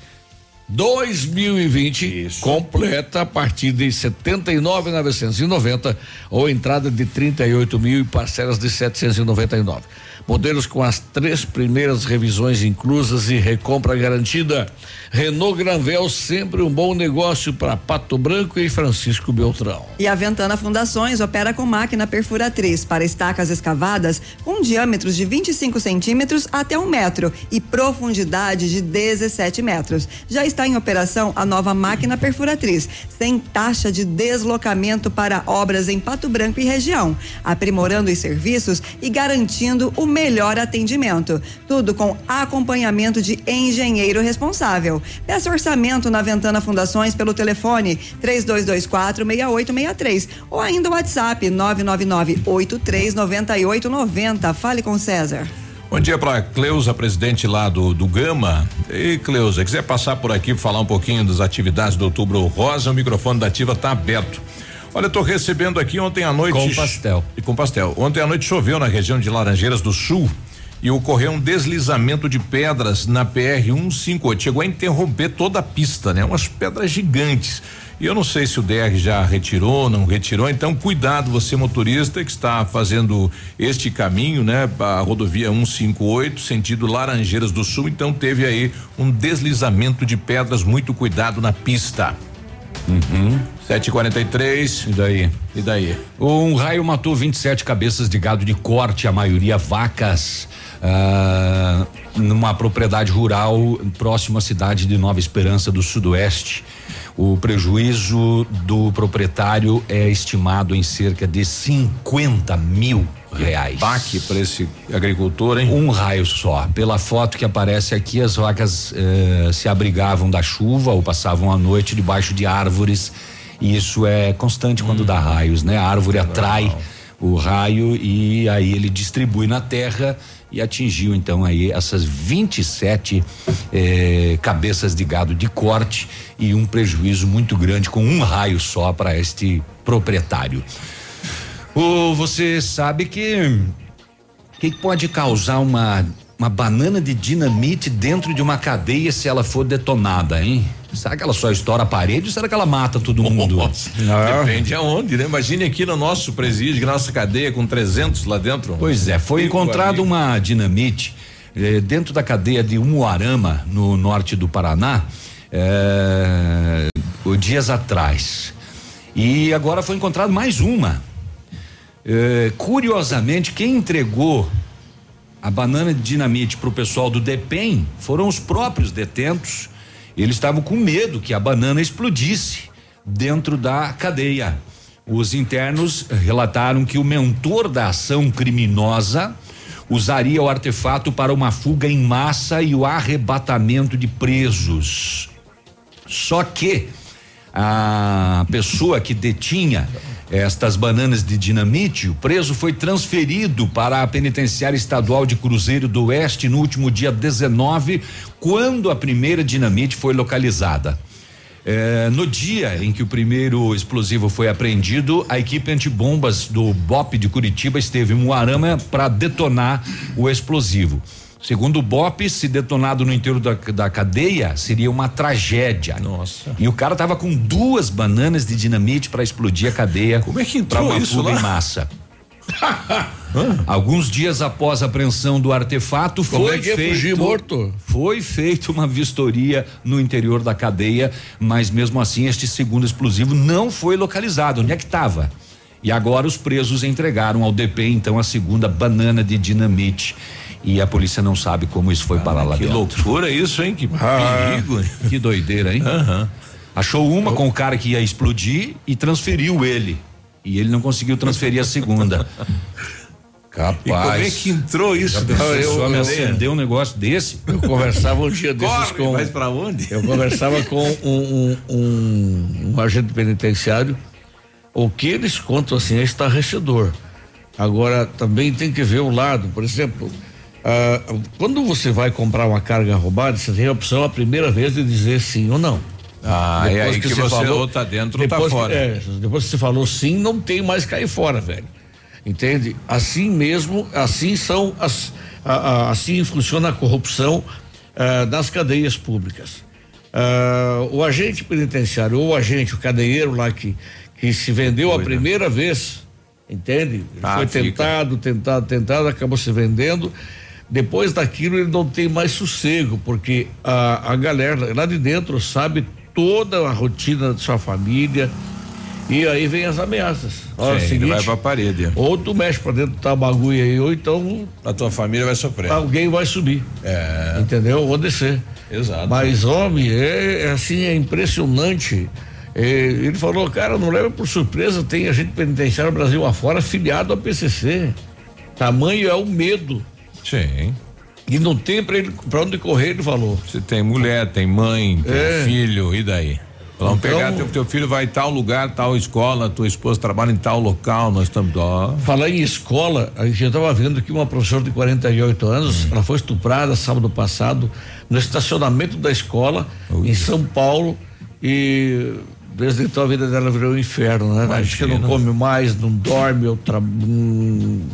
2020 completa a partir de 79.990 ou entrada de 38 mil e parcelas de 799. Modelos com as três primeiras revisões inclusas e recompra garantida. Renault Granvel sempre um bom negócio para Pato Branco e Francisco Beltrão. E a Ventana Fundações opera com máquina perfuratriz para estacas escavadas com diâmetros de 25 centímetros até um metro e profundidade de 17 metros. Já está em operação a nova máquina perfuratriz, sem taxa de deslocamento para obras em Pato Branco e região, aprimorando os serviços e garantindo o melhor atendimento. Tudo com acompanhamento de engenheiro responsável. Peça orçamento na Ventana Fundações pelo telefone 3224 6863 ou ainda o WhatsApp 999 83 9890. Fale com César. Bom dia para Cleusa, presidente lá do, do Gama. E Cleusa, quiser passar por aqui falar um pouquinho das atividades do Outubro Rosa, o microfone da Ativa está aberto. Olha, eu tô recebendo aqui ontem à noite. Com pastel. E com pastel. Ontem à noite choveu na região de Laranjeiras do Sul e ocorreu um deslizamento de pedras na PR 158. Chegou a interromper toda a pista, né? Umas pedras gigantes. E eu não sei se o DR já retirou, não retirou, então cuidado você motorista que está fazendo este caminho, né? A rodovia 158, sentido Laranjeiras do Sul, então teve aí um deslizamento de pedras, muito cuidado na pista. Uhum. 743. E daí? E daí? Um raio matou 27 cabeças de gado de corte, a maioria vacas, ah, numa propriedade rural próximo à cidade de Nova Esperança do Sudoeste. O prejuízo do proprietário é estimado em cerca de 50 mil reais. Baque para esse agricultor, hein? Um raio só. Pela foto que aparece aqui, as vacas eh, se abrigavam da chuva ou passavam a noite debaixo de árvores. E isso é constante quando dá raios, né? A árvore atrai o raio e aí ele distribui na terra e atingiu então aí essas 27 eh, cabeças de gado de corte e um prejuízo muito grande com um raio só para este proprietário. O, você sabe que que pode causar uma uma banana de dinamite dentro de uma cadeia se ela for detonada, hein? Será que ela só estoura a parede ou será que ela mata todo mundo? Depende aonde, né? Imagine aqui no nosso presídio, nossa cadeia com 300 lá dentro. Pois é, foi ali. uma dinamite eh, dentro da cadeia de Umuarama, no norte do Paraná, eh, o- dias atrás. E agora foi encontrado mais uma. Eh, curiosamente, quem entregou a banana de dinamite para o pessoal do DEPEN foram os próprios detentos. Eles estavam com medo que a banana explodisse dentro da cadeia. Os internos relataram que o mentor da ação criminosa usaria o artefato para uma fuga em massa e o arrebatamento de presos. Só que a pessoa que detinha estas bananas de dinamite, o preso foi transferido para a penitenciária estadual de Cruzeiro do Oeste no último dia 19, quando a primeira dinamite foi localizada. Eh, no dia em que o primeiro explosivo foi apreendido, a equipe antibombas do BOP de Curitiba esteve em Moarama para detonar o explosivo. Segundo o BOP, se detonado no interior da, da cadeia, seria uma tragédia. Nossa. E o cara tava com duas bananas de dinamite para explodir a cadeia. Como é que entrou uma isso lá? em massa. Alguns dias após a apreensão do artefato, Como foi é feito morto? foi feita uma vistoria no interior da cadeia, mas mesmo assim este segundo explosivo não foi localizado. Onde é que estava? E agora os presos entregaram ao DP então a segunda banana de dinamite. E a polícia não sabe como isso foi parar lá que dentro. loucura isso, hein? Que Ah, perigo. Que doideira, hein? Achou uma com o cara que ia explodir e transferiu ele. E ele não conseguiu transferir a segunda. Capaz. E como é que entrou isso? Já pensou Eu- só me eu- acendeu um negócio desse? Eu conversava um dia desses Corre, com. mas pra onde? Eu conversava com um, um, um, um agente penitenciário. O que eles contam assim é estarrecedor. Agora, também tem que ver o lado, por exemplo, ah, quando você vai comprar uma carga roubada, você tem a opção a primeira vez de dizer sim ou não. Ah, é aí que você ou tá dentro ou tá depois que- fora. é, depois que você falou sim, não tem mais cair fora, velho. Entende? Assim mesmo, assim são as, a- a- assim funciona a corrupção ah, das cadeias públicas. Ah, o agente penitenciário ou o agente, o cadeieiro lá que, que se vendeu a primeira vez, entende? Ah, foi fica. tentado, tentado, tentado, acabou se vendendo. Depois daquilo ele não tem mais sossego, porque a, a galera lá de dentro sabe toda a rotina de sua família. E aí vem as ameaças. Olha, Sim, o ele seguinte, vai pra parede. ou tu mexe pra dentro do tal bagulho aí, ou então A tua família vai sofrer. alguém vai subir. É. Entendeu? Ou descer. Exato. Mas, homem, é, é assim, é impressionante. É, ele falou, cara, não leva por surpresa, tem agente penitenciário Brasil afora filiado ao PCC. Tamanho é o medo. Sim. E não tem pra, ele, pra onde correr, ele falou. Você tem mulher, tem mãe, tem É. filho, e daí? Vamos Então- pegar teu, teu filho vai em tal lugar, tal escola, tua esposa trabalha em tal local, nós estamos. Ó. Falar em escola, a gente estava vendo que uma professora de 48 anos, ela foi estuprada sábado passado no estacionamento da escola em São Paulo e Desde então a vida dela virou um inferno, né? Acho que não come mais, não dorme, eu tra...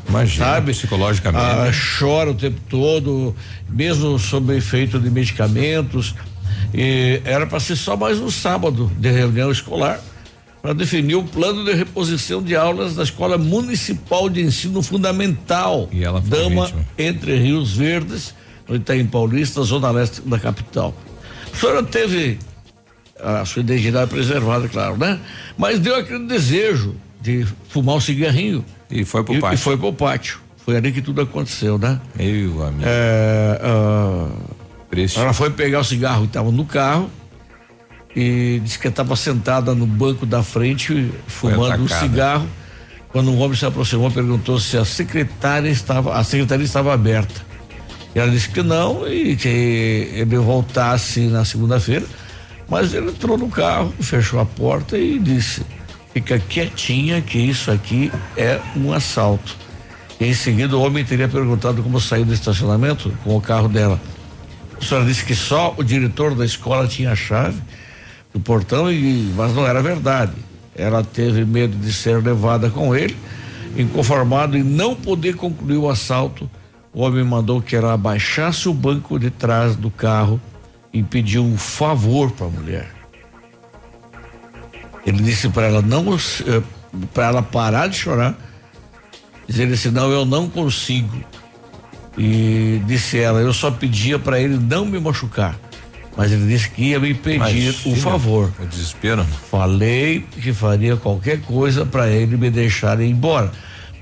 Imagina, sabe? psicologicamente. Ah, chora o tempo todo, mesmo sob efeito de medicamentos. E era para ser só mais um sábado de reunião escolar para definir o plano de reposição de aulas da Escola Municipal de Ensino Fundamental. E ela Dama vítima. entre Rios Verdes, no Itaim Paulista, zona leste da capital. A senhora teve a sua identidade preservada, claro, né? Mas deu aquele desejo de fumar um cigarrinho. E foi pro e, pátio. E foi pro pátio. Foi ali que tudo aconteceu, né? Meu amigo. É, ah, ela foi pegar o cigarro que estava no carro e disse que estava sentada no banco da frente fumando um cigarro. Quando um homem se aproximou, perguntou se a secretária estava, a secretaria estava aberta. E ela disse que não e que ele voltasse na segunda-feira. Mas ele entrou no carro, fechou a porta e disse: fica quietinha que isso aqui é um assalto. E em seguida o homem teria perguntado como saiu do estacionamento com o carro dela. A senhora disse que só o diretor da escola tinha a chave do portão, e, mas não era verdade. Ela teve medo de ser levada com ele, inconformado em não poder concluir o assalto. O homem mandou que ela abaixasse o banco de trás do carro e pediu um favor para a mulher. Ele disse para ela não, para ela parar de chorar, dizendo assim, não, eu não consigo. E disse ela, eu só pedia para ele não me machucar. Mas ele disse que ia me pedir o favor. O desespero. Falei que faria qualquer coisa para ele me deixar ir embora.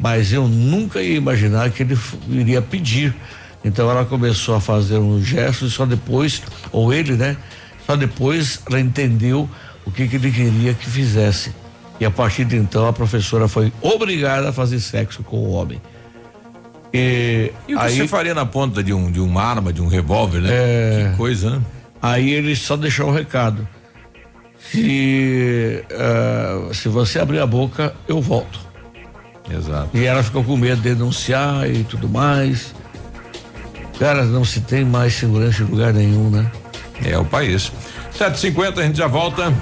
Mas eu nunca ia imaginar que ele iria pedir. Então ela começou a fazer um gesto e só depois, ou ele, né? Só depois ela entendeu o que, que ele queria que fizesse. E a partir de então a professora foi obrigada a fazer sexo com o homem. E, E o que aí, você faria na ponta de um de uma arma, de um revólver, né? É. Que coisa, né? Aí ele só deixou um recado. Se, eh, se você abrir a boca, eu volto. Exato. E ela ficou com medo de denunciar e tudo mais. Cara, não se tem mais segurança em lugar nenhum, né? É o país. 7h50, a gente já volta.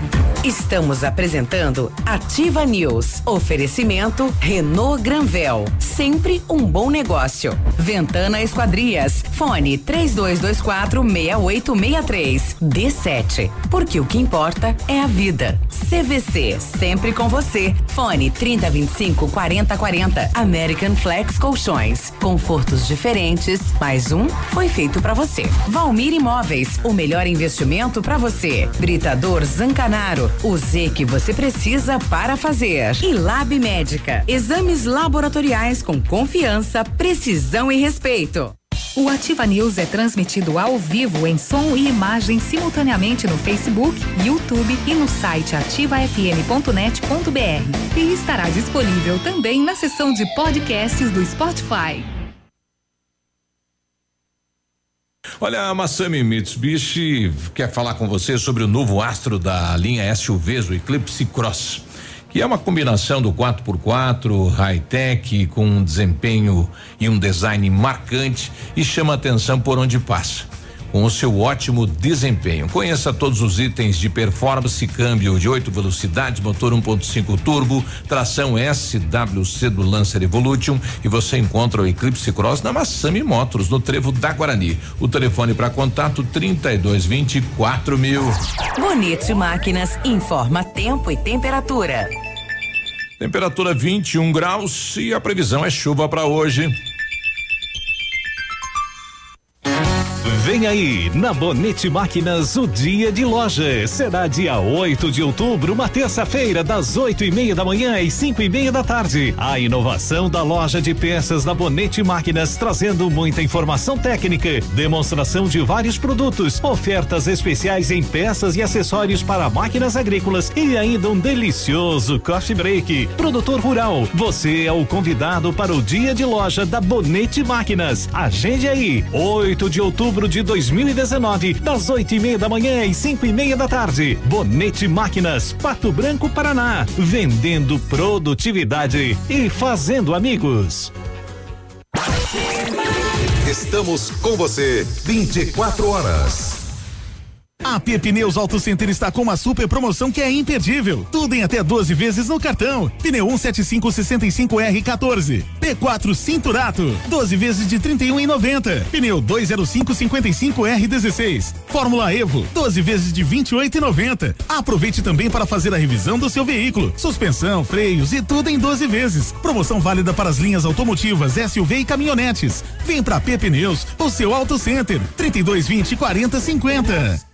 Estamos apresentando Ativa News. Oferecimento Renault Granvel. Sempre um bom negócio. Ventana Esquadrias. Fone 3224 6863. D7. Porque o que importa é a vida. CVC. Sempre com você. Fone 3025 4040. American Flex Colchões. Confortos diferentes. Mais um foi feito para você. Valmir Imóveis. O melhor investimento para você. Britador Zancanaro. O Z que você precisa para fazer. E Lab Médica. Exames laboratoriais com confiança, precisão e respeito. O Ativa News é transmitido ao vivo em som e imagem simultaneamente no Facebook, YouTube e no site ativafm.net.br. E estará disponível também na seção de podcasts do Spotify. Olha, a Massami Mitsubishi quer falar com você sobre o novo astro da linha SUVs, o Eclipse Cross, que é uma combinação do 4x4 high-tech com um desempenho e um design marcante e chama atenção por onde passa. Com o seu ótimo desempenho. Conheça todos os itens de performance, câmbio de 8 velocidades, motor 1.5 turbo, tração SWC do Lancer Evolution e você encontra o Eclipse Cross na Massami Motors, no Trevo da Guarani. O telefone para contato 3224 mil. Bonito Máquinas informa tempo e temperatura. Temperatura 21 graus e a previsão é chuva para hoje. Vem aí, na Bonete Máquinas, o dia de loja. Será dia 8 de outubro, uma terça-feira, das oito e meia da manhã às cinco e meia da tarde. A inovação da loja de peças da Bonete Máquinas, trazendo muita informação técnica, demonstração de vários produtos, ofertas especiais em peças e acessórios para máquinas agrícolas e ainda um delicioso coffee break. Produtor rural, você é o convidado para o dia de loja da Bonete Máquinas. Agende aí, 8 de outubro de 2019, das oito e meia da manhã às cinco e meia da tarde. Bonete Máquinas, Pato Branco, Paraná. Vendendo produtividade e fazendo amigos. Estamos com você 24 horas. A P Pneus Auto Center está com uma super promoção que é imperdível. Tudo em até 12 vezes no cartão. Pneu 17565R14. P4 Cinturato. 12 vezes de 31,90. Pneu 20555R16. Fórmula Evo. 12 vezes de 28,90. Aproveite também para fazer a revisão do seu veículo. Suspensão, freios e tudo em 12 vezes. Promoção válida para as linhas automotivas, SUV e caminhonetes. Vem pra P Pneus, o seu Auto Center. 3220 4050.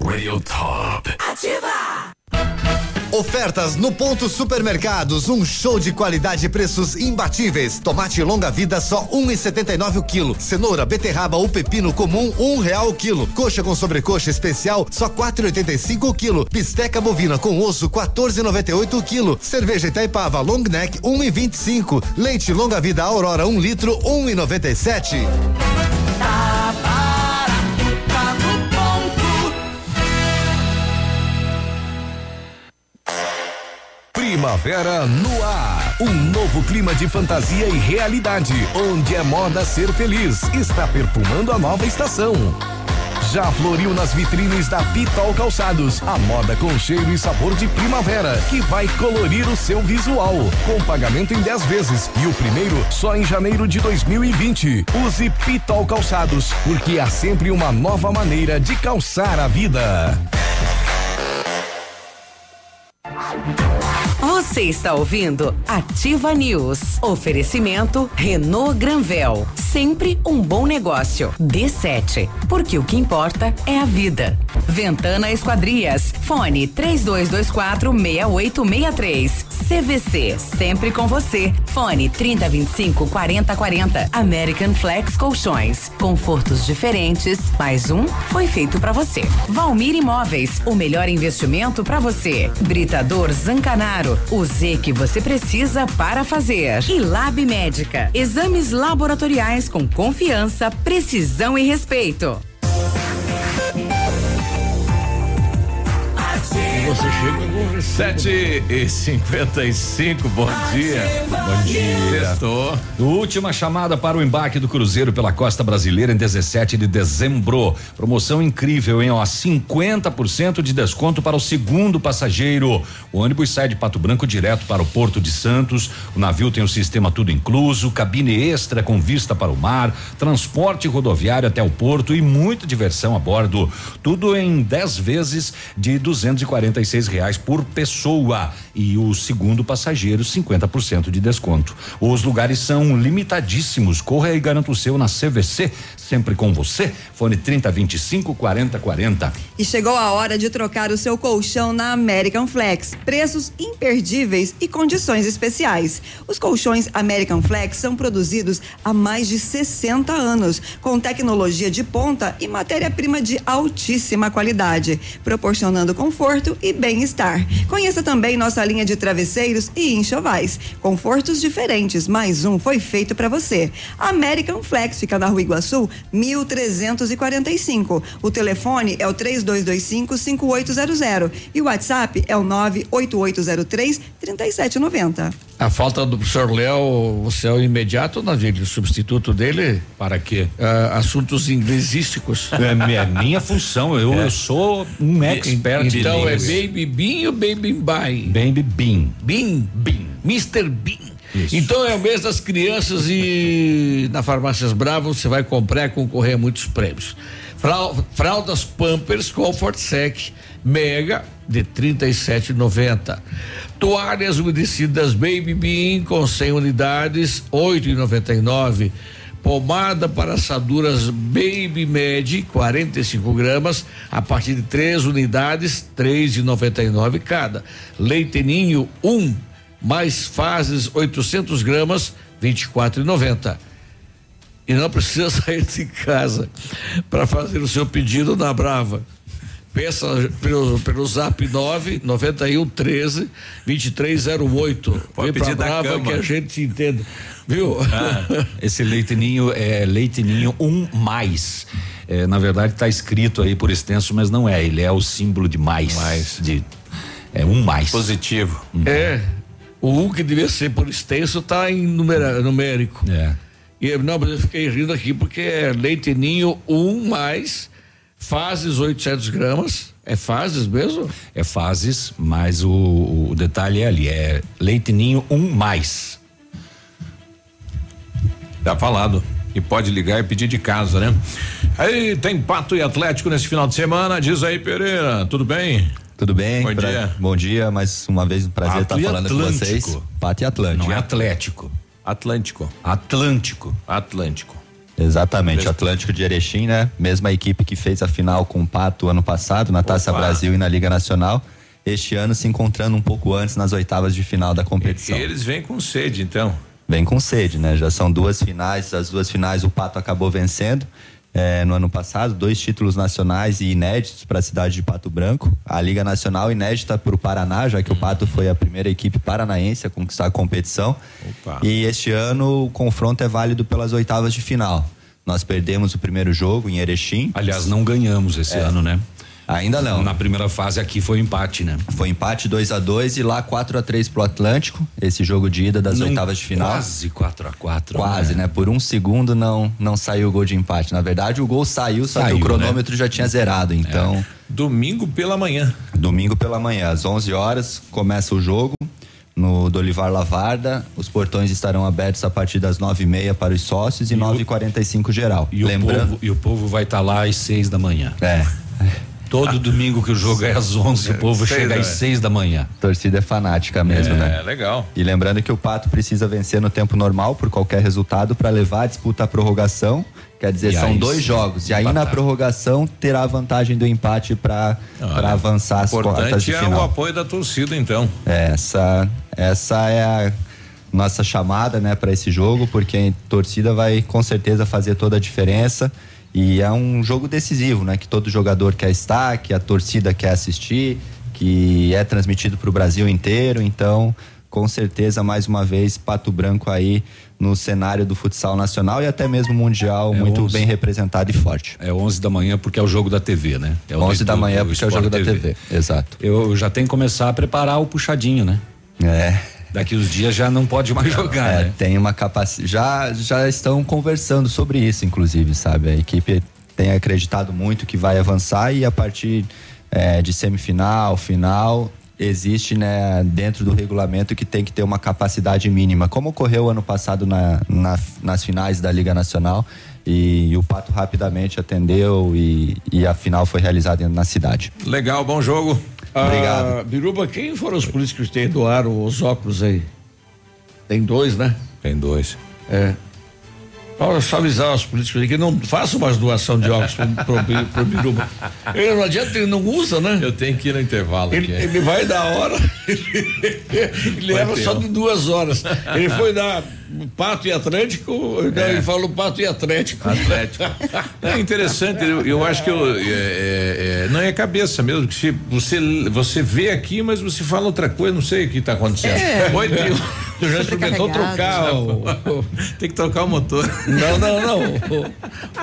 Radio Top. Ativa! Ofertas no ponto supermercados, um show de qualidade e preços imbatíveis. Tomate longa vida só um e setenta e nove o quilo. Cenoura, beterraba ou pepino comum um real o quilo. Coxa com sobrecoxa especial só quatro e oitenta e cinco o quilo. Bisteca bovina com osso 14,98 o quilo. Cerveja Itaipava long neck um e vinte e cinco. Leite longa vida Aurora um litro um e noventa e sete. Primavera no ar. Um novo clima de fantasia e realidade, onde é moda ser feliz. Está perfumando a nova estação. Já floriu nas vitrines da Pitol Calçados, a moda com cheiro e sabor de primavera, que vai colorir o seu visual, com pagamento em 10 vezes e o primeiro só em janeiro de 2020. Use Pitol Calçados, porque há sempre uma nova maneira de calçar a vida. Você está ouvindo Ativa News. Oferecimento Renault Granvel. Sempre um bom negócio. D7. Porque o que importa é a vida. Ventana Esquadrias. Fone 3224 6863. CVC. Sempre com você. Fone 3025 4040. American Flex Colchões. Confortos diferentes. Mais um foi feito para você. Valmir Imóveis. O melhor investimento para você. Britador Zancanaro. O Z que você precisa para fazer. E Lab Médica. Exames laboratoriais com confiança, precisão e respeito. Você chega com Sete e cinquenta e cinco, bom dia. Bom dia. Sextou. Última chamada para o embarque do Cruzeiro pela Costa Brasileira em 17 de dezembro. Promoção incrível, hein? Ó, 50% de desconto para o segundo passageiro. O ônibus sai de Pato Branco direto para o Porto de Santos. O navio tem o sistema tudo incluso, cabine extra com vista para o mar, transporte rodoviário até o porto e muita diversão a bordo. Tudo em 10 vezes de 246 reais por pessoa e o segundo passageiro 50% de desconto. Os lugares são limitadíssimos. Corra e garanta o seu na CVC, sempre com você. Fone 3025 4040. E chegou a hora de trocar o seu colchão na American Flex. Preços imperdíveis e condições especiais. Os colchões American Flex são produzidos há mais de 60 anos, com tecnologia de ponta e matéria-prima de altíssima qualidade, proporcionando conforto e bem-estar. Conheça também nossa linha de travesseiros e enxovais. Confortos diferentes, mais um foi feito para você. American Flex fica na Rua Iguaçu, 1345. O telefone é o 3225-5800 e o WhatsApp é o 98803-3790. A falta do professor Léo, você é o imediato, Navilho, substituto dele? Para quê? Ah, assuntos inglesísticos. É minha, minha função, eu, É. eu sou um expert de Então é línguas. Baby Bean ou Baby Bye? Baby Bean. Bean? Bean. Mr. Bean. Então é o mês das crianças e na Farmácias Bravo você vai comprar e concorrer a muitos prêmios. Fraldas Pampers Comfort Sec Mega de 37,90. Toalhas umedecidas Baby Bean com 100 unidades, 8,99. Pomada para assaduras Baby Med, 45 gramas, a partir de três unidades, 3,99 cada. Leite Ninho 1, mais fases 800 gramas, 24,90. E não precisa sair de casa para fazer o seu pedido na Brava. Peça pelo, pelo zap 9 91 13 2308. Pode Vem pra pedir da Brava cama. que a gente entende. Viu? Ah, esse leite ninho é leite ninho um mais. É, na verdade está escrito aí por extenso, mas não é. Ele é o símbolo de mais. Mais. De, é um mais. Positivo. É. O um que devia ser por extenso tá em numera- numérico. É. E, não, mas eu fiquei rindo aqui porque é leite ninho um mais fases 800 gramas. É fases mesmo? É fases, mas o, o detalhe é ali, é leite ninho um mais. Tá falado. E pode ligar e pedir de casa, né? Aí tem Pato e Atlético nesse final de semana. Diz aí, Pereira, tudo bem? Tudo bem? Bom Pra- dia. Bom dia, mais uma vez um prazer Pato estar e falando com Atlântico. vocês. Pato e Atlântico. Não é Atlético. Atlântico. Atlântico. Atlântico. Exatamente, Mesmo. Atlântico de Erechim, né? Mesma equipe que fez a final com o Pato ano passado, na Taça Opa. Brasil e na Liga Nacional. Este ano se encontrando um pouco antes nas oitavas de final da competição. Eles vêm com sede, então. Vem com sede, né? Já são duas finais, as duas finais o Pato acabou vencendo. eh, no ano passado, dois títulos nacionais e inéditos para a cidade de Pato Branco. A Liga Nacional inédita para o Paraná, já que o Pato foi a primeira equipe paranaense a conquistar a competição. Opa. E este ano o confronto é válido pelas oitavas de final. Nós perdemos o primeiro jogo em Erechim. Aliás, não ganhamos esse É. ano, né? Ainda não. Na primeira fase aqui foi empate, né? Foi empate 2 a 2 e lá 4 a 3 pro Atlântico, esse jogo de ida das Não, oitavas de final. Quase 4 a 4 Quase, né? Por um segundo não não saiu o gol de empate. Na verdade, o gol saiu, só Saiu, que o cronômetro já tinha zerado. Então, Domingo pela manhã. domingo pela manhã, às 11 horas, começa o jogo no Dolivar Lavarda. Os portões estarão abertos a partir das 9h30 para os sócios e, 9h45 geral. E o, Lembrando. povo, e o povo vai estar lá às 6 da manhã. É. Todo domingo que o jogo é às 11, o povo Seis chega às manhã. 6 da manhã. Torcida é fanática mesmo, É, né? legal. E lembrando que o Pato precisa vencer no tempo normal por qualquer resultado para levar a disputa à prorrogação. Quer dizer, E são aí, dois jogos. E aí na empatar. prorrogação terá a vantagem do empate para avançar as quartas de é o final. apoio da torcida, então. É, Essa, essa é a nossa chamada, né, para esse jogo, porque a torcida vai com certeza fazer toda a diferença. E é um jogo decisivo, né, que todo jogador quer estar, que a torcida quer assistir, que é transmitido para o Brasil inteiro. Então, com certeza, mais uma vez, Pato Branco aí no cenário do futsal nacional e até mesmo mundial, É muito 11. bem representado e forte. É 11 da manhã porque é o jogo da TV, né? É o 11 da manhã porque é o jogo da TV. Exato. Eu já tenho que começar a preparar o puxadinho, né? É. Daqui uns dias já não pode mais jogar, É, né? tem uma capacidade. Já, já estão conversando sobre isso, inclusive, sabe? A equipe tem acreditado muito que vai avançar e a partir é, de semifinal, final, existe né, dentro do regulamento que tem que ter uma capacidade mínima, como ocorreu ano passado na, na- nas finais da Liga Nacional. E, o Pato rapidamente atendeu e, e a final foi realizada na cidade. Legal, bom jogo. Obrigado. Ah, Biruba, quem foram os políticos que te doaram os óculos aí? Tem dois, né? Tem dois. É. Olha, só avisar os políticos aí que não façam mais doação de óculos pro, pro, pro Biruba. Ele não adianta, ele não usa, né? Eu tenho que ir no intervalo Ele, aqui. ele vai da hora, ele, ele leva só de duas horas. Ele foi dar Pato e Atlético, É. ele falou Pato e Atlético. Atlético. É interessante, eu, eu acho que eu, é, é, é, não é cabeça mesmo, que se você, você vê aqui, mas você fala outra coisa, não sei o que está acontecendo. É. Oi, Tio. Tu já experimentou trocar o, Tem que trocar o motor. Não, não, não.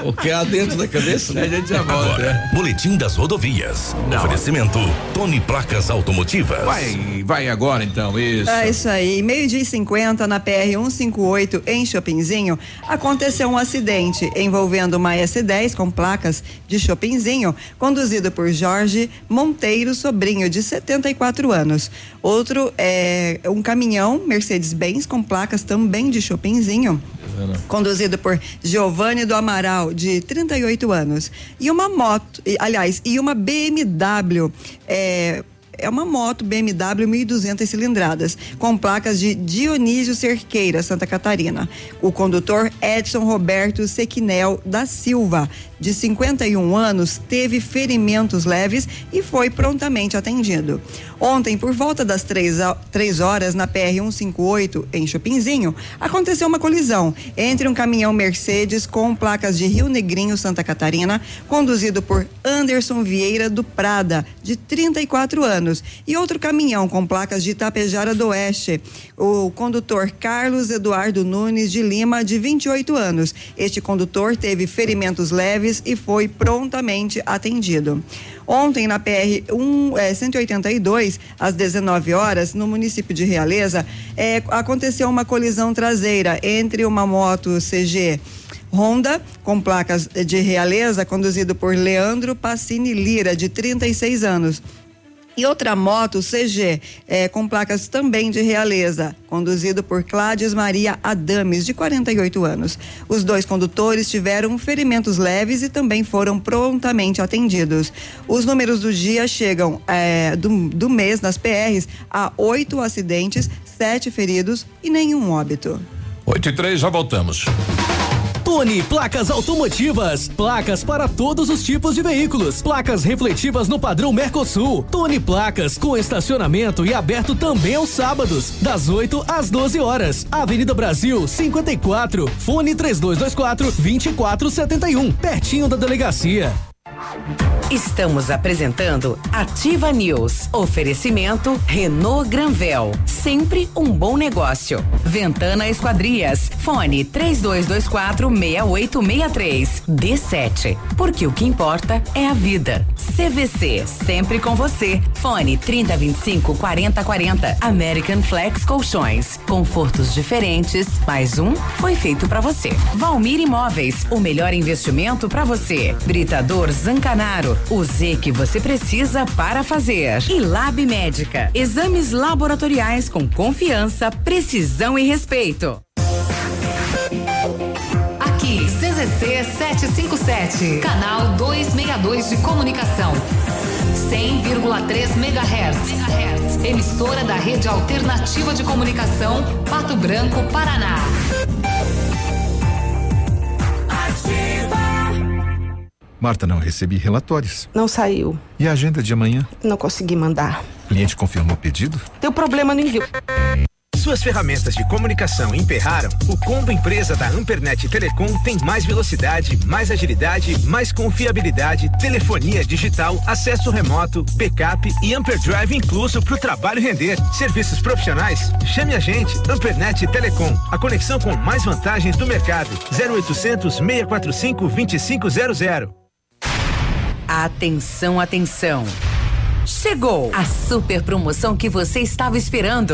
O, o que há dentro da cabeça, né? A gente já volta. Agora, Boletim das Rodovias. Oferecimento Tony Placas Automotivas. Vai, vai agora então, isso. É isso aí. Meio-dia e 50 na PR 158 em Chopinzinho, aconteceu um acidente envolvendo uma S10 com placas de Chopinzinho, conduzido por Jorge Monteiro Sobrinho, de 74 anos. Outro é um caminhão Mercedes-Benz com placas também de Chopinzinho. Conduzido por Giovanni do Amaral, de 38 anos. E uma moto, aliás, e uma BMW. É, é uma moto BMW 1.200 cilindradas, com placas de Dionísio Cerqueira, Santa Catarina. O condutor Edson Roberto Sequinel da Silva, de 51 anos, teve ferimentos leves e foi prontamente atendido. Ontem, por volta das três, a- três horas, na PR-158, em Chopinzinho, aconteceu uma colisão entre um caminhão Mercedes com placas de Rio Negrinho, Santa Catarina, conduzido por Anderson Vieira do Prada, de 34 anos, e outro caminhão com placas de Itapejara do Oeste, o condutor Carlos Eduardo Nunes de Lima, de 28 anos. Este condutor teve ferimentos leves e foi prontamente atendido. Ontem, na PR 1, eh, 182, às 19 horas, no município de Realeza, eh, aconteceu uma colisão traseira entre uma moto CG Honda, com placas de Realeza, conduzido por Leandro Passini Lira, de 36 anos. E outra moto CG, eh, com placas também de Realeza, conduzido por Cláudios Maria Adames, de 48 anos. Os dois condutores tiveram ferimentos leves e também foram prontamente atendidos. Os números do dia chegam eh, do, do mês nas PRs a oito acidentes, sete feridos e nenhum óbito. 8 e 3, já voltamos. Tony Placas Automotivas. Placas para todos os tipos de veículos. Placas refletivas no padrão Mercosul. Tony Placas com estacionamento e aberto também aos sábados, das 8 às 12 horas. Avenida Brasil 54. Fone 3224 2471. Pertinho da delegacia. Estamos apresentando Ativa News. Oferecimento Renault Granvel. Sempre um bom negócio. Ventana Esquadrias. Fone 3224 6863. D7. Porque o que importa é a vida. CVC. Sempre com você. Fone 3025 4040. American Flex Colchões. Confortos diferentes. Mais um foi feito para você. Valmir Imóveis. O melhor investimento para você. Britador Zancanaro. O Z que você precisa para fazer. E Lab Médica. Exames laboratoriais com confiança, precisão e respeito. CZC 757, canal 262 de comunicação. 100,3 MHz. Emissora da Rede Alternativa de Comunicação, Pato Branco, Paraná. Marta, não recebi relatórios. Não saiu. E a agenda de amanhã? Não consegui mandar. O cliente confirmou o pedido? Deu problema no envio. Suas ferramentas de comunicação emperraram? O combo empresa da Ampernet Telecom tem mais velocidade, mais agilidade, mais confiabilidade, telefonia digital, acesso remoto, backup e Amperdrive incluso para o trabalho render. Serviços profissionais? Chame a gente, Ampernet Telecom, a conexão com mais vantagens do mercado. 0800 645 2500. Atenção, atenção. Chegou a super promoção que você estava esperando.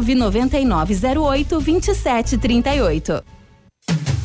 99908 2738.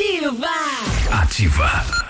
ativa. Ativa.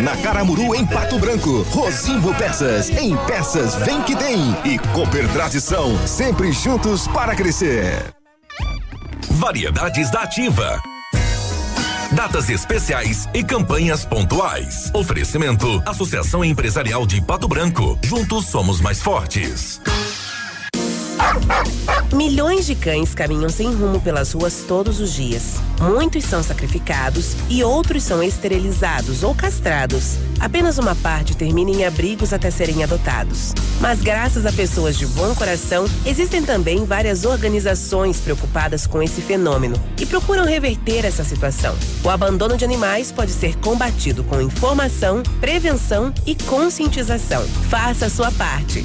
na Caramuru, em Pato Branco. Rosimbo Peças, em Peças Vem Que Tem. E Cooper Tradição, sempre juntos para crescer. Variedades da Ativa. Datas especiais e campanhas pontuais. Oferecimento: Associação Empresarial de Pato Branco. Juntos somos mais fortes. Milhões de cães caminham sem rumo pelas ruas todos os dias. Muitos são sacrificados e outros são esterilizados ou castrados. Apenas uma parte termina em abrigos até serem adotados. Mas graças a pessoas de bom coração, existem também várias organizações preocupadas com esse fenômeno e procuram reverter essa situação. O abandono de animais pode ser combatido com informação, prevenção e conscientização. Faça a sua parte.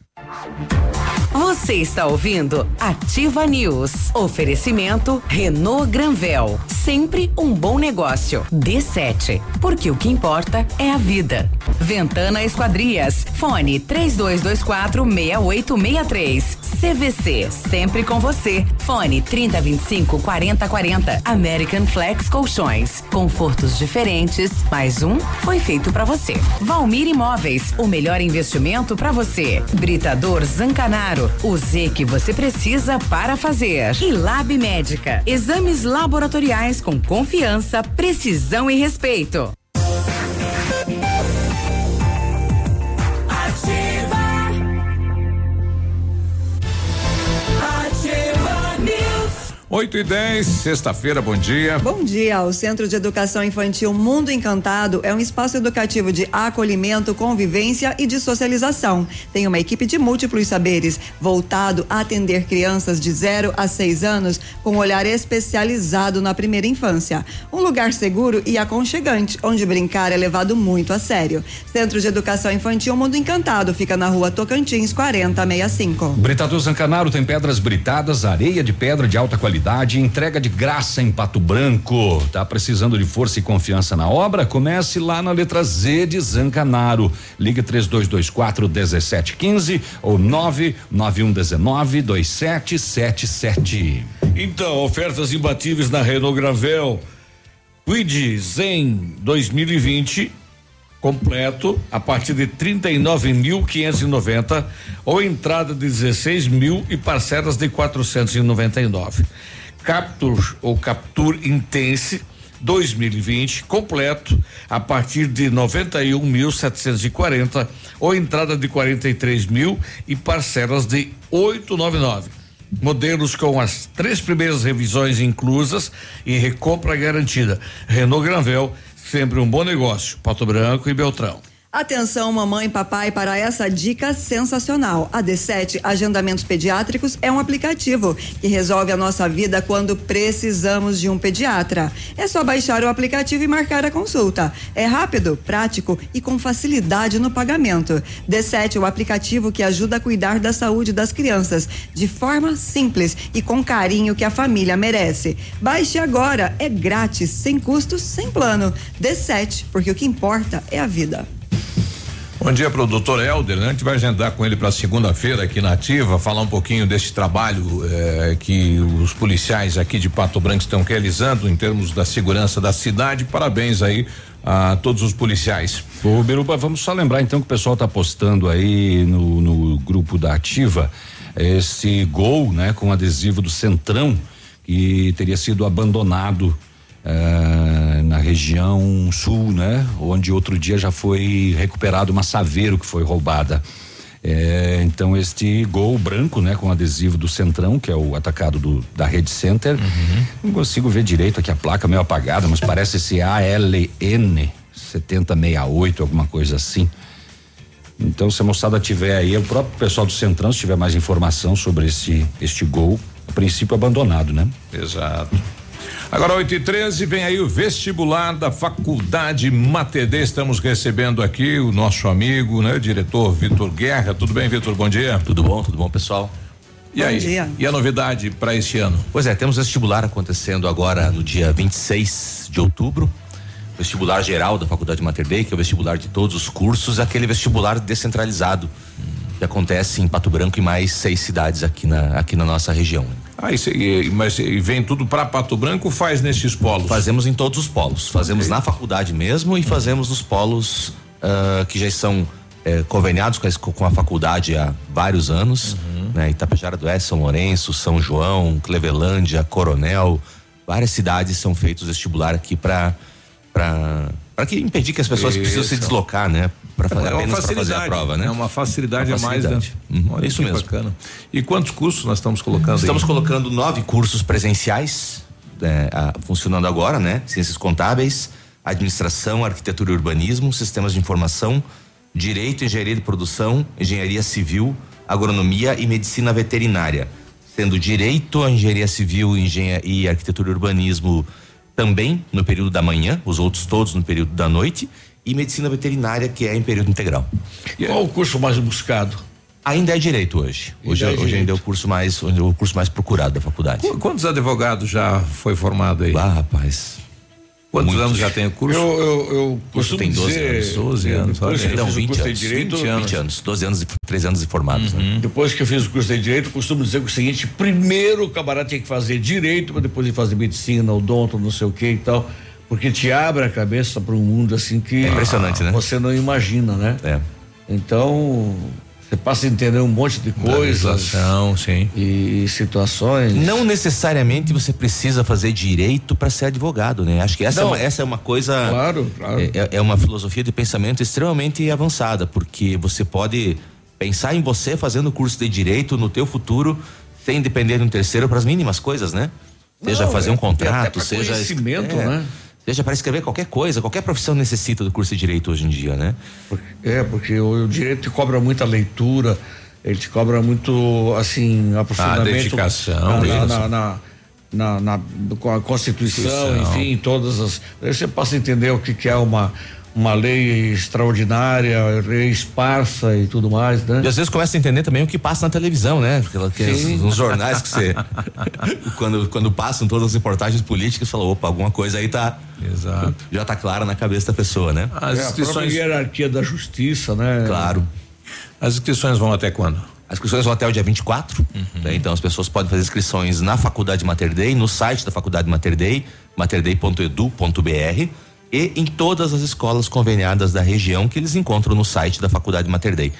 Você está ouvindo Ativa News. Oferecimento Renault Granvel. Sempre um bom negócio. D7. Porque o que importa é a vida. Ventana Esquadrias. Fone 3224 6863. CVC. Sempre com você. Fone 3025 4040. American Flex Colchões. Confortos diferentes. Mais um foi feito para você. Valmir Imóveis. O melhor investimento para você. Zancanaro. O Z que você precisa para fazer. E Lab Médica. Exames laboratoriais com confiança, precisão e respeito. 8 e 10, sexta-feira, bom dia. Bom dia. O Centro de Educação Infantil Mundo Encantado é um espaço educativo de acolhimento, convivência e de socialização. Tem uma equipe de múltiplos saberes, voltado a atender crianças de 0 a 6 anos com um olhar especializado na primeira infância. Um lugar seguro e aconchegante, onde brincar é levado muito a sério. Centro de Educação Infantil Mundo Encantado fica na rua Tocantins, 4065. Britador Zancanaro tem pedras britadas, areia de pedra de alta qualidade, entrega de graça em Pato Branco. Tá precisando de força e confiança na obra? Comece lá na letra Z de Zancanaro. Ligue 3224 1715 ou 99119 2777. Então, ofertas imbatíveis na Renault Granvel. Quid Zen 2020 completo a partir de 39.590 ou entrada de 16 mil e parcelas de 499. Captur ou Captur Intense 2020 completo a partir de 91.740 ou entrada de 43 mil e parcelas de 899. Modelos com as três primeiras revisões inclusas e recompra garantida. Renault Granvel, sempre um bom negócio. Pato Branco e Beltrão. Atenção, mamãe e papai, para essa dica sensacional. A D7 Agendamentos Pediátricos é um aplicativo que resolve a nossa vida quando precisamos de um pediatra. É só baixar o aplicativo e marcar a consulta. É rápido, prático e com facilidade no pagamento. D7 é o aplicativo que ajuda a cuidar da saúde das crianças de forma simples e com carinho que a família merece. Baixe agora, é grátis, sem custos, sem plano. D7, porque o que importa é a vida. Bom dia doutor Helder, né? A gente vai agendar com ele para segunda-feira aqui na Ativa, falar um pouquinho desse trabalho eh, que os policiais aqui de Pato Branco estão realizando em termos da segurança da cidade. Parabéns aí a todos os policiais. Ô, Biruba, vamos só lembrar então que o pessoal está postando aí no, no grupo da Ativa esse gol, né, com adesivo do Centrão que teria sido abandonado eh, na região sul, né? Onde outro dia já foi recuperado uma saveiro que foi roubada. Eh, então este gol branco, né, com adesivo do Centrão, que é o atacado do, da Rede Center. Não consigo ver direito aqui a placa meio apagada, mas parece esse ALN 7068, alguma coisa assim. Então, se a moçada tiver aí, o próprio pessoal do Centrão, se tiver mais informação sobre esse este gol, a princípio abandonado, né? Exato. Agora 8 e 13 vem aí o vestibular da Faculdade Mater Dei. Estamos recebendo aqui o nosso amigo, né, o diretor Vitor Guerra. Tudo bem, Vitor? Bom dia. Tudo bom, tudo bom, pessoal. E Bom aí? dia. E a novidade para esse ano? Pois é, temos vestibular acontecendo agora no dia 26 de outubro. Vestibular geral da Faculdade Mater Dei, que é o vestibular de todos os cursos, aquele vestibular descentralizado que acontece em Pato Branco e mais seis cidades aqui na, aqui na nossa região. Ah, isso aí, mas e vem tudo para Pato Branco ou faz nesses polos? Fazemos em todos os polos. Fazemos na faculdade mesmo e fazemos nos polos ah, que já são eh, conveniados com a, com a faculdade há vários anos. Né? Itapejara do Oeste, São Lourenço, São João, Clevelândia, Coronel. Várias cidades são feitos vestibular aqui para para que impedir que as pessoas precisam se Isso. deslocar, né? Para fazer É uma fazer a facilidade, prova, né? É uma facilidade Uma a mais, né? facilidade. Uhum, Olha isso que mesmo. Bacana. E quantos cursos nós estamos colocando Estamos aí? colocando nove cursos presenciais é, a- funcionando agora, né? Ciências contábeis, administração, arquitetura e urbanismo, sistemas de informação, direito, engenharia de produção, engenharia civil, agronomia e medicina veterinária. Sendo direito, engenharia civil engenha- e arquitetura e urbanismo também no período da manhã, os outros todos no período da noite, e medicina veterinária, que é em período integral. Qual o curso mais buscado? Ainda é direito hoje. Hoje, Ainda é hoje ainda é o curso mais o curso mais procurado da faculdade. Qu- Quantos advogados já foi formado aí? Ah, rapaz. Quantos Muitos. anos já tem o curso? Eu, eu, eu curso costumo tem 12 dizer, anos. 12 eu, anos. Depois que olha. eu Não, fiz o 20 curso de anos. direito, 20 anos. 20 anos. 12 anos e 13 anos de formados. né? Depois que eu fiz o curso de direito, eu costumo dizer que o seguinte: primeiro o camarada tinha que fazer direito, para depois ir fazer medicina, odonto, não sei o que e tal. Porque te abre a cabeça para um mundo assim que. É impressionante, né? Você não imagina, né? É. Então, você passa a entender um monte de coisas. sim. E situações. Não necessariamente você precisa fazer direito para ser advogado, né? Acho que essa, é uma, essa é uma coisa. Claro, claro. É, é- é uma filosofia de pensamento extremamente avançada, porque você pode pensar em você fazendo curso de direito no teu futuro sem depender de um terceiro para as mínimas coisas, né? Seja Não, fazer é- um até contrato, seja conhecimento, é, né? Seja para escrever qualquer coisa, qualquer profissão necessita do curso de direito hoje em dia, né? É, porque o, o direito te cobra muita leitura, ele te cobra muito, assim, aprofundamento. dedicação, na, isso. na, na, na, na- com a Constituição, Constituição. enfim, todas as. Aí você passa a entender o que, que é uma, uma lei extraordinária, lei esparsa e tudo mais, né? E às vezes começa a entender também o que passa na televisão, né? Nos jornais que você. quando, quando passam todas as reportagens políticas, fala, opa, alguma coisa aí tá. Exato. Já tá clara na cabeça da pessoa, né? As É, a inscrições, hierarquia da justiça, né? Claro. as inscrições vão até quando? As inscrições vão até o dia 24, né? Então as pessoas podem fazer inscrições na Faculdade Mater Dei, no site da Faculdade Mater Dei, materdei.edu.br e em todas as escolas conveniadas da região que eles encontram no site da Faculdade Mater Dei.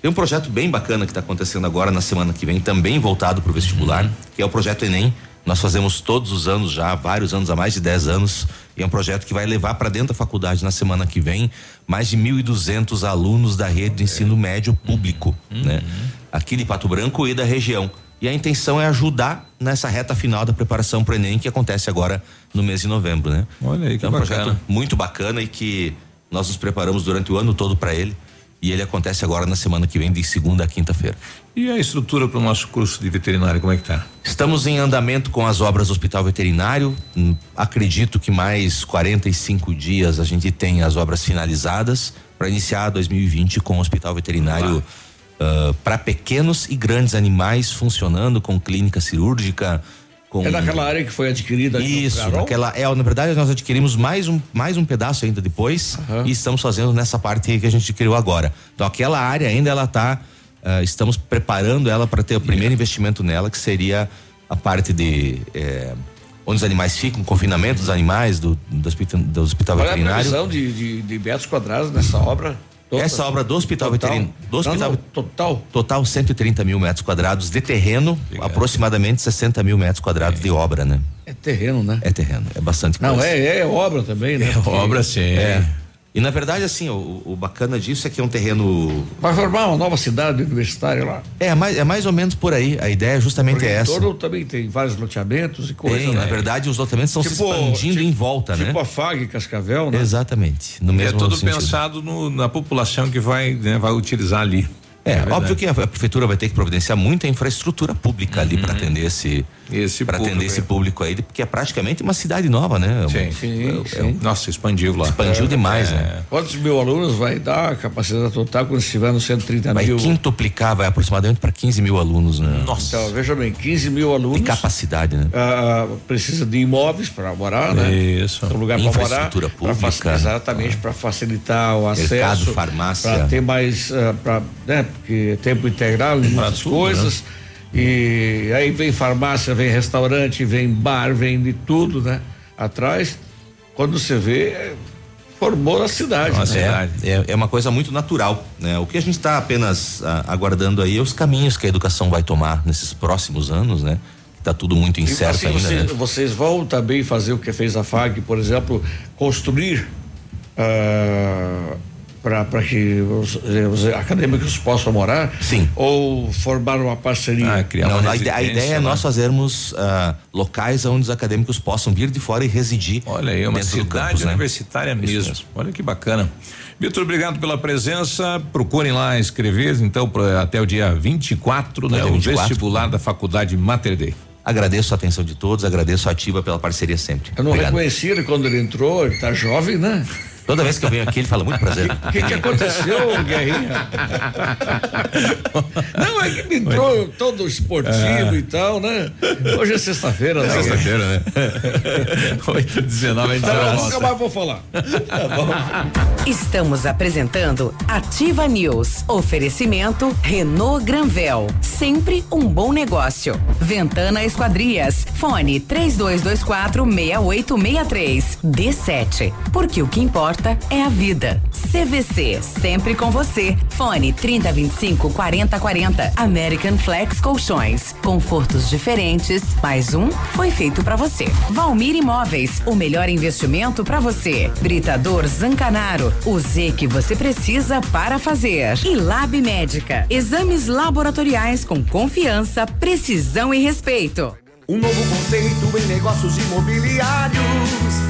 Tem um projeto bem bacana que está acontecendo agora na semana que vem, também voltado para o vestibular, que é o projeto Enem. Nós fazemos todos os anos já, há vários anos, há mais de 10 anos, e é um projeto que vai levar para dentro da faculdade na semana que vem mais de 1.200 alunos da rede de ensino médio público, né? Aqui de Pato Branco e da região. E a intenção é ajudar nessa reta final da preparação para o Enem que acontece agora no mês de novembro, né? Olha aí, que é um bacana. projeto muito bacana e que nós nos preparamos durante o ano todo para ele. E ele acontece agora na semana que vem, de segunda a quinta-feira. E a estrutura para o nosso curso de veterinário, como é que tá? Estamos em andamento com as obras do Hospital Veterinário. Hum, Acredito que mais 45 dias a gente tem as obras finalizadas para iniciar 2020 com o Hospital Veterinário para pequenos e grandes animais funcionando com clínica cirúrgica, com É naquela área que foi adquirida Isso, naquela, é, na verdade nós adquirimos mais um, mais um pedaço ainda depois e estamos fazendo nessa parte que a gente criou agora. Então aquela área ainda ela tá, ah, estamos preparando ela para ter o primeiro investimento nela, que seria a parte de eh, onde os animais ficam, confinamento dos animais, do, do hospital, do hospital é a veterinário. previsão de, de, de metros quadrados nessa obra? Essa obra do hospital Total? veterinário. Do Não, hospital, não, total. Total 130 mil metros quadrados de terreno, aproximadamente 60 mil metros quadrados de obra, né? É terreno, né? É terreno, é bastante Não, coisa. é, é obra também, né? Porque É. E na verdade, assim, o, o bacana disso é que é um terreno. Vai formar uma nova cidade universitária lá. É mais, é mais ou menos por aí. A ideia justamente Porque é essa. torno também tem vários loteamentos e coisas, Tem, né? na verdade, os lotamentos estão se expandindo em volta, tipo né? a FAG Cascavel, né? Exatamente. No mesmo é tudo sentido. pensado no- na população que vai, né, vai utilizar ali. É, verdade. óbvio que a, a prefeitura vai ter que providenciar muita infraestrutura pública ali para atender esse para atender esse público aí, porque é praticamente uma cidade nova, né? Sim, sim, é um- Nossa, expandiu lá. Expandiu demais, né? Quantos mil alunos vai dar a capacidade total quando estiver no 130 Vai mil? quintuplicar, vai aproximadamente para 15 mil alunos, né? Então, veja bem, 15 mil alunos. De capacidade, né? ah, precisa de imóveis para morar, né? Isso. Um lugar para morar. Infraestrutura pra pública. faci- exatamente, para facilitar o acesso. Mercado, farmácia. Para ter mais, ah, pra, né? Porque tempo integral muitas tudo, coisas. E aí vem farmácia, vem restaurante, vem bar, vem de tudo, né? Atrás, quando você vê, é, formou a cidade. né? É, é, é uma coisa muito natural, né? O que a gente está apenas ah, aguardando aí é os caminhos que a educação vai tomar nesses próximos anos, né? Tá tudo muito incerto assim, ainda, vocês, né? vocês vão também fazer o que fez a FAG, por exemplo, construir para que os, os acadêmicos possam morar? Sim. Ou formar uma parceria? Não, a, ide- a ideia é nós fazermos ah, locais onde os acadêmicos possam vir de fora e residir. Olha aí, é uma cidade campus, né? universitária mesmo. Olha que bacana. Vitor, obrigado pela presença. Procurem lá escrever, então, pra- até o dia 24, né? Até O 24. vestibular da Faculdade Mater Dei. Agradeço a atenção de todos, agradeço a Ativa pela parceria sempre. Eu não Obrigado. reconheci ele quando ele entrou, ele tá jovem, né? Toda vez que eu venho aqui, ele fala muito prazer. O que, que aconteceu, Guerrinha? Não, é que ele entrou todo esportivo É. e tal, né? Hoje é sexta-feira, né? Sexta-feira, né? 8 19 a gente Não, vai nunca mais vou falar. Estamos apresentando Ativa News. Oferecimento Renault Granvel. Sempre um bom negócio. Ventana Esquadrias. Fone 3224 6863. D7. Porque o que importa é a vida. CVC. Sempre com você. Fone 3025 4040. American Flex Colchões. Confortos diferentes. Mais um foi feito pra você. Valmir Imóveis. O melhor investimento pra você. Britador Zancanaro. O Z que você precisa para fazer. E Lab Médica. Exames laboratoriais com confiança, precisão e respeito. Um novo conceito em negócios imobiliários.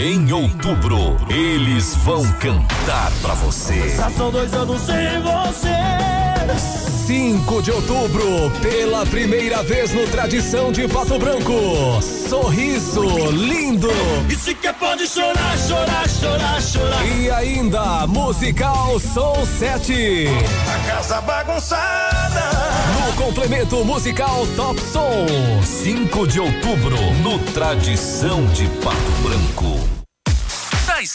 Em outubro, eles vão cantar pra você. Já são dois anos sem você. 5 de outubro, pela primeira vez no Tradição de Pato Branco. Sorriso lindo. E se quer pode chorar, chorar, chorar, chorar. E ainda, musical Soul 7. A casa bagunçada. No complemento musical Top Som. 5 de outubro, no Tradição de Pato Branco.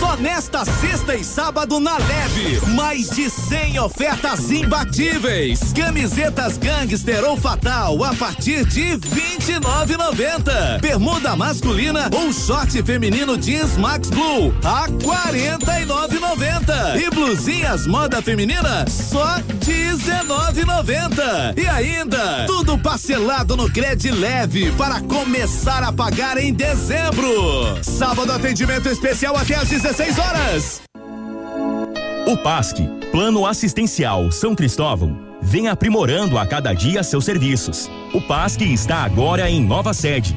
Só nesta sexta e sábado na Leve, mais de 100 ofertas imbatíveis. Camisetas Gangster ou Fatal a partir de 29,90. Bermuda masculina ou short feminino jeans Max Blue a 49,90. E blusinhas moda feminina só 19,90. E ainda, tudo parcelado no Cred Leve para começar a pagar em dezembro. Sábado atendimento especial até às 16 horas. O PASC, Plano Assistencial São Cristóvão, vem aprimorando a cada dia seus serviços. O PASC está agora em nova sede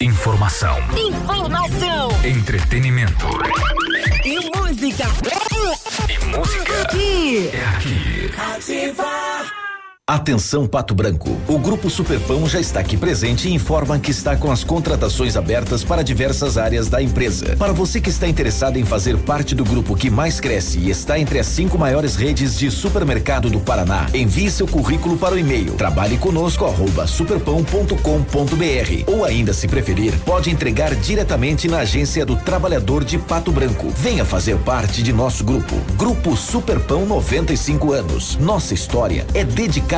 Informação. Informação. Entretenimento. E música. E música. Aqui. É aqui. Ativa. Atenção Pato Branco. O Grupo Superpão já está aqui presente e informa que está com as contratações abertas para diversas áreas da empresa. Para você que está interessado em fazer parte do grupo que mais cresce e está entre as cinco maiores redes de supermercado do Paraná, envie seu currículo para o e-mail trabalhe conosco arroba superpão.com.br ou ainda se preferir, pode entregar diretamente na agência do Trabalhador de Pato Branco. Venha fazer parte de nosso grupo. Grupo Superpão 95 anos. Nossa história é dedicada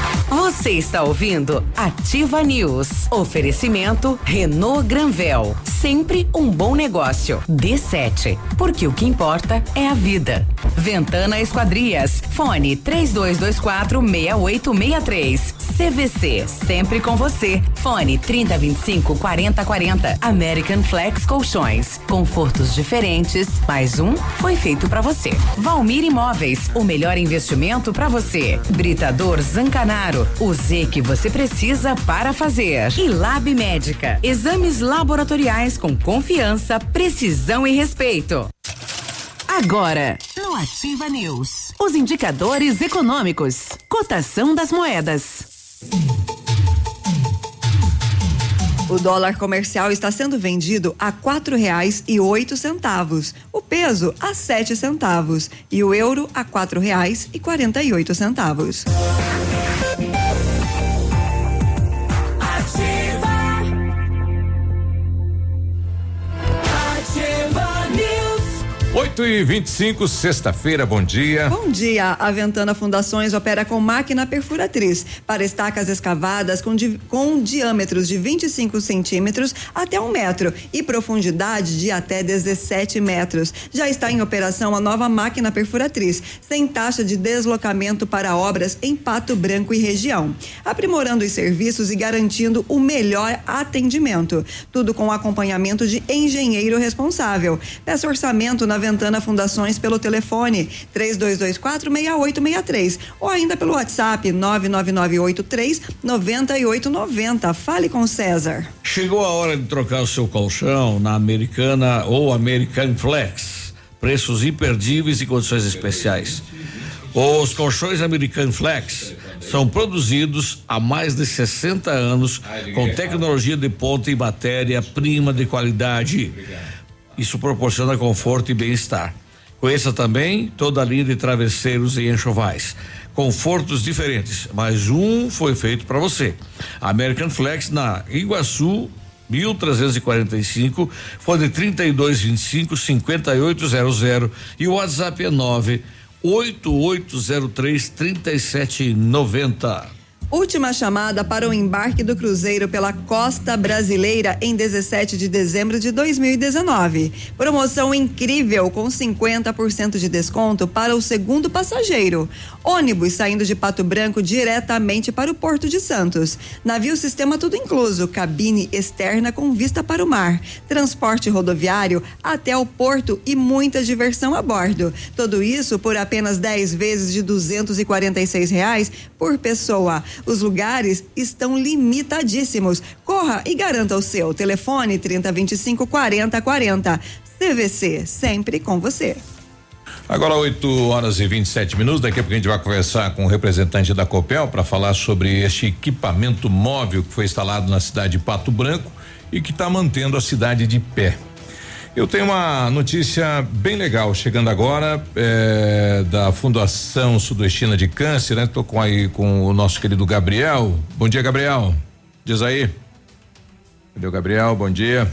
Você está ouvindo Ativa News. Oferecimento Renault Granvel. Sempre um bom negócio. D7. Porque o que importa é a vida. Ventana Esquadrias. Fone 3224 6863. CVC. Sempre com você. Fone 3025 4040. American Flex Colchões. Confortos diferentes. Mais um foi feito para você. Valmir Imóveis. O melhor investimento para você. Britador Zancanaro. O Z que você precisa para fazer. E Lab Médica. Exames laboratoriais com confiança, precisão e respeito. Agora, no Ativa News, os indicadores econômicos, cotação das moedas. O dólar comercial está sendo vendido a quatro reais e oito centavos, o peso a sete centavos e o euro a quatro reais e quarenta e oito centavos. 8 e 25 sexta-feira, bom dia. Bom dia. A Ventana Fundações opera com máquina perfuratriz para estacas escavadas com, di com diâmetros de 25 centímetros até um metro e profundidade de até 17 metros. Já está em operação a nova máquina perfuratriz, sem taxa de deslocamento para obras em Pato Branco e região, aprimorando os serviços e garantindo o melhor atendimento. Tudo com acompanhamento de engenheiro responsável. Peça orçamento na Ventana Fundações pelo telefone 3224 6863 ou ainda pelo WhatsApp 99983 9890. Fale com César. Chegou a hora de trocar o seu colchão na Americana ou American Flex. Preços imperdíveis e condições especiais. Os colchões American Flex são produzidos há mais de 60 anos com tecnologia de ponta e matéria-prima de qualidade. Isso proporciona conforto e bem-estar. Conheça também toda a linha de travesseiros e enxovais. Confortos diferentes, mas um foi feito para você. American Flex na Iguaçu 1345, fone 3225 5800 e o WhatsApp é 9 8803 3790. Última chamada para o embarque do cruzeiro pela costa brasileira em 17 de dezembro de 2019. Promoção incrível com 50% de desconto para o segundo passageiro. Ônibus saindo de Pato Branco diretamente para o Porto de Santos. Navio sistema tudo incluso, cabine externa com vista para o mar, transporte rodoviário até o porto e muita diversão a bordo. Tudo isso por apenas 10 vezes de 246 reais por pessoa. Os lugares estão limitadíssimos. Corra e garanta o seu. Telefone 3025 4040. CVC, sempre com você. Agora 8 horas e 27 minutos. Daqui a pouco a gente vai conversar com o representante da Copel para falar sobre este equipamento móvel que foi instalado na cidade de Pato Branco e que está mantendo a cidade de pé. Eu tenho uma notícia bem legal chegando agora eh, da Fundação Sudoestina de Câncer, né? Tô com aí com o nosso querido Gabriel. Bom dia, Gabriel. Diz aí. Cadê o Gabriel? Bom dia.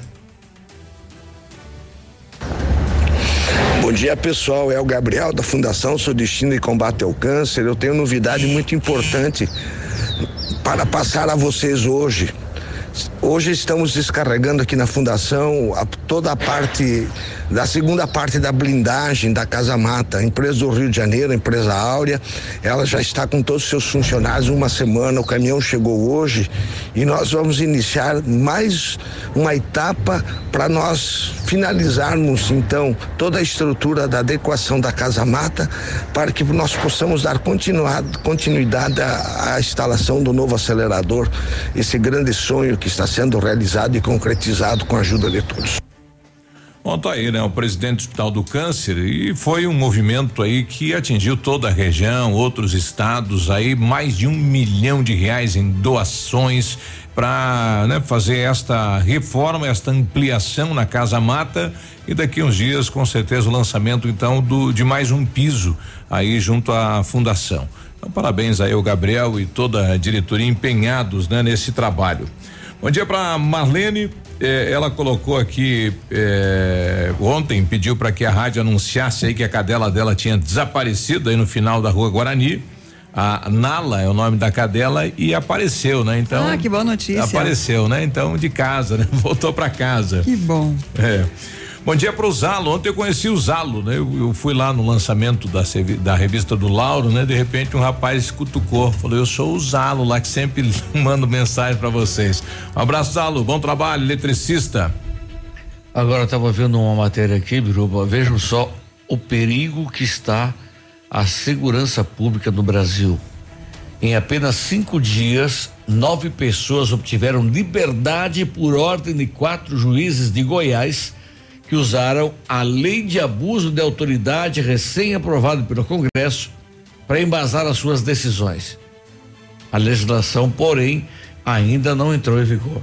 Bom dia pessoal, é o Gabriel da Fundação Sudestino e Combate ao Câncer. Eu tenho novidade muito importante para passar a vocês hoje. Hoje estamos descarregando aqui na fundação a- toda a parte da segunda parte da blindagem da Casa Mata, empresa do Rio de Janeiro, empresa Áurea. Ela já está com todos os seus funcionários uma semana. O caminhão chegou hoje e nós vamos iniciar mais uma etapa para nós finalizarmos então toda a estrutura da adequação da Casa Mata para que nós possamos dar continuidade à instalação do novo acelerador, esse grande sonho que está sendo realizado e concretizado com a ajuda de todos. Bom, tá aí, né? O presidente do Hospital do Câncer e foi um movimento aí que atingiu toda a região, outros estados aí, mais de um milhão de reais em doações para né, fazer esta reforma, esta ampliação na Casa Mata e daqui uns dias com certeza o lançamento então do de mais um piso aí junto à fundação. Então, parabéns aí ao Gabriel e toda a diretoria empenhados né, nesse trabalho. Bom dia para Marlene. eh, ela colocou aqui eh, ontem, pediu para que a rádio anunciasse aí que a cadela dela tinha desaparecido aí no final da rua Guarani. A Nala é o nome da cadela e apareceu, né? Então. Ah, que boa notícia. Apareceu, né? Então, de casa, né? Voltou para casa. Que bom. É. Bom dia para o Zalo. Ontem eu conheci o Zalo, né? Eu, eu fui lá no lançamento da, da revista do Lauro, né? De repente um rapaz cutucou, falou: Eu sou o Zalo lá que sempre mando mensagem para vocês. Um abraço, Zalo. Bom trabalho, eletricista. Agora eu estava vendo uma matéria aqui, Biruba, vejam só o perigo que está a segurança pública no Brasil. Em apenas cinco dias, nove pessoas obtiveram liberdade por ordem de quatro juízes de Goiás que usaram a lei de abuso de autoridade recém-aprovada pelo Congresso para embasar as suas decisões. A legislação, porém, ainda não entrou em vigor.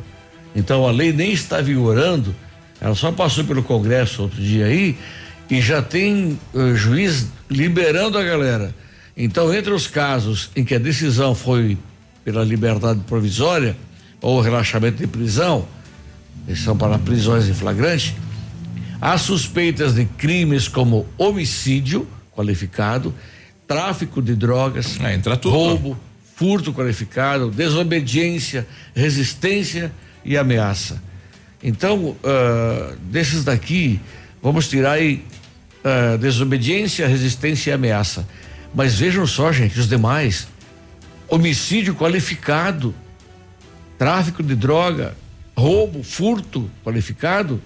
Então a lei nem está vigorando, ela só passou pelo Congresso outro dia aí e já tem eh, juiz liberando a galera. Então, entre os casos em que a decisão foi pela liberdade provisória ou relaxamento de prisão, são para prisões em flagrante, há suspeitas de crimes como homicídio qualificado, tráfico de drogas, roubo, furto qualificado, desobediência, resistência e ameaça. Então, ah, desses daqui, vamos tirar aí ah, desobediência, resistência e ameaça. Mas vejam só, gente, os demais: homicídio qualificado, tráfico de droga, roubo, furto qualificado.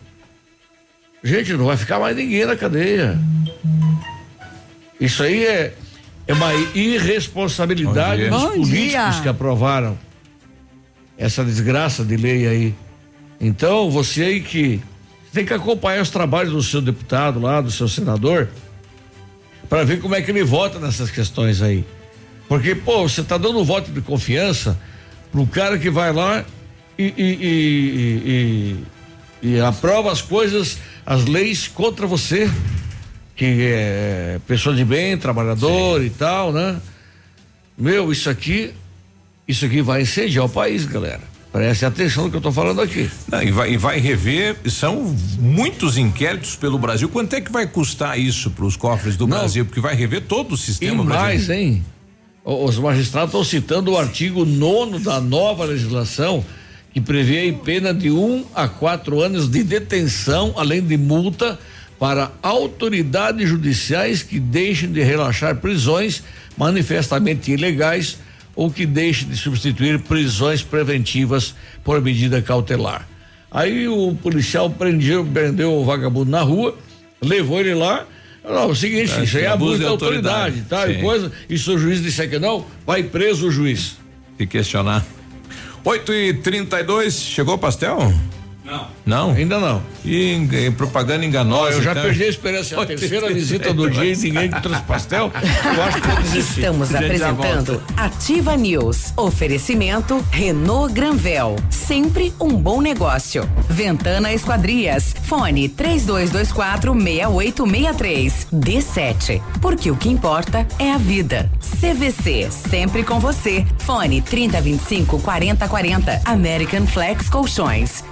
Gente, não vai ficar mais ninguém na cadeia. Isso aí é, é uma irresponsabilidade dos políticos dia. que aprovaram essa desgraça de lei aí. Então, você aí que tem que acompanhar os trabalhos do seu deputado lá, do seu senador, para ver como é que ele vota nessas questões aí. Porque, pô, você tá dando um voto de confiança para um cara que vai lá e, e, e- e- e aprova as coisas, as leis contra você, que é pessoa de bem, trabalhador e tal, né? Meu, isso aqui, isso aqui vai incendiar o país, galera. Preste atenção no que eu tô falando aqui. Não, e, vai, e vai rever, são muitos inquéritos pelo Brasil. Quanto é que vai custar isso para os cofres do Brasil? Porque vai rever todo o E sistema mais, brasileiro. hein? Os magistrados estão citando o artigo 9 da nova legislação, que prevê aí pena de um a quatro anos de detenção, além de multa, para autoridades judiciais que deixem de relaxar prisões manifestamente ilegais ou que deixem de substituir prisões preventivas por medida cautelar. Aí o policial prendeu, prendeu o vagabundo na rua, levou ele lá. Não, é o seguinte, É, isso aí é abuso de autoridade, tá? Sim. E coisa, e se o juiz disser que não, vai preso o juiz. que questionar. 8 e 32 chegou o pastel? Não. Não? Ainda não. E, em propaganda enganosa. eu já então. perdi a esperança. É a terceira visita do dia e ninguém trouxe pastel. Eu acho que desistir. Estamos apresentando Ativa News. Oferecimento Renault Granvel. Sempre um bom negócio. Ventana Esquadrias. Fone 3224 6863. D7. Porque o que importa é a vida. CVC. Sempre com você. Fone 3025 4040. American Flex Colchões.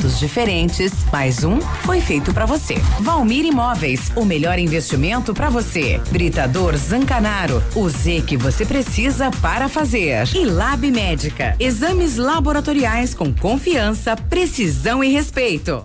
Confortos diferentes. Mais um foi feito pra você. Valmir Imóveis. O melhor investimento pra você. Britador Zancanaro. O Z que você precisa para fazer. E Lab Médica. Exames laboratoriais com confiança, precisão e respeito.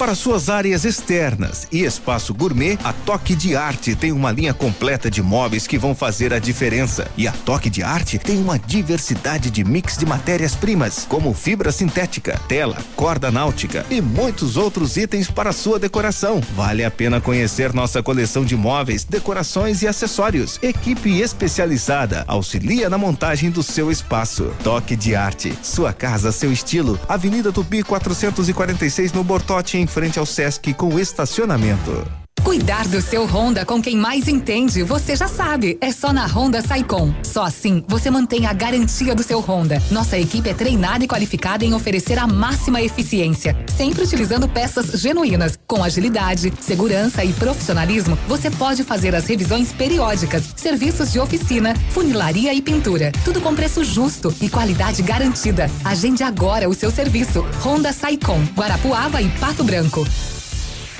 Para suas áreas externas e espaço gourmet, a Toque de Arte tem uma linha completa de móveis que vão fazer a diferença. E a Toque de Arte tem uma diversidade de mix de matérias-primas, como fibra sintética, tela, corda náutica e muitos outros itens para sua decoração. Vale a pena conhecer nossa coleção de móveis, decorações e acessórios. Equipe especializada auxilia na montagem do seu espaço. Toque de Arte, sua casa, seu estilo. Avenida Tupi 446 no Bortote, em frente ao Sesc com estacionamento. Cuidar do seu Honda com quem mais entende, você já sabe. É só na Honda Saicom. Só assim você mantém a garantia do seu Honda. Nossa equipe é treinada e qualificada em oferecer a máxima eficiência, sempre utilizando peças genuínas. Com agilidade, segurança e profissionalismo, você pode fazer as revisões periódicas, serviços de oficina, funilaria e pintura. Tudo com preço justo e qualidade garantida. Agende agora o seu serviço. Honda Saicom, Guarapuava e Pato Branco.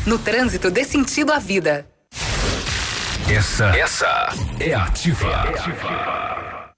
No trânsito, dê sentido à vida. Essa, essa é ativa.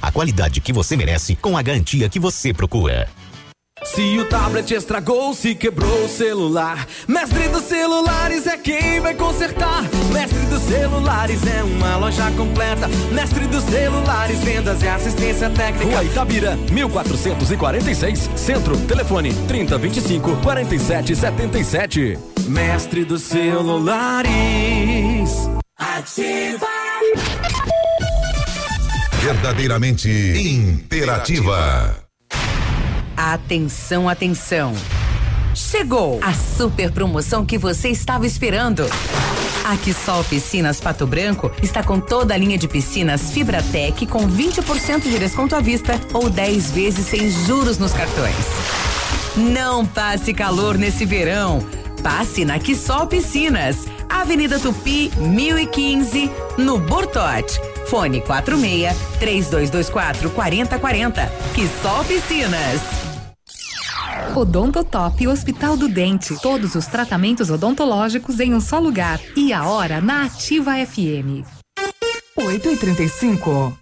a qualidade que você merece com a garantia que você procura. Se o tablet estragou, se quebrou o celular, Mestre dos Celulares é quem vai consertar. Mestre dos Celulares é uma loja completa. Mestre dos Celulares, vendas e assistência técnica. Rua Itabira, 1446, Centro, telefone 3025 4777. Mestre dos Celulares. Ativa. Verdadeiramente interativa. Atenção, atenção. Chegou a super promoção que você estava esperando. A Quissol Piscinas Pato Branco está com toda a linha de piscinas Fibratec com 20% de desconto à vista ou 10 vezes sem juros nos cartões. Não passe calor nesse verão. Passe na Quissol Piscinas, Avenida Tupi, 1015, no Bortote. Fone 46 3224 4040. Quissol Piscinas. Odontotop Hospital do Dente. Todos os tratamentos odontológicos em um só lugar. E a hora na Ativa FM. 8 e 35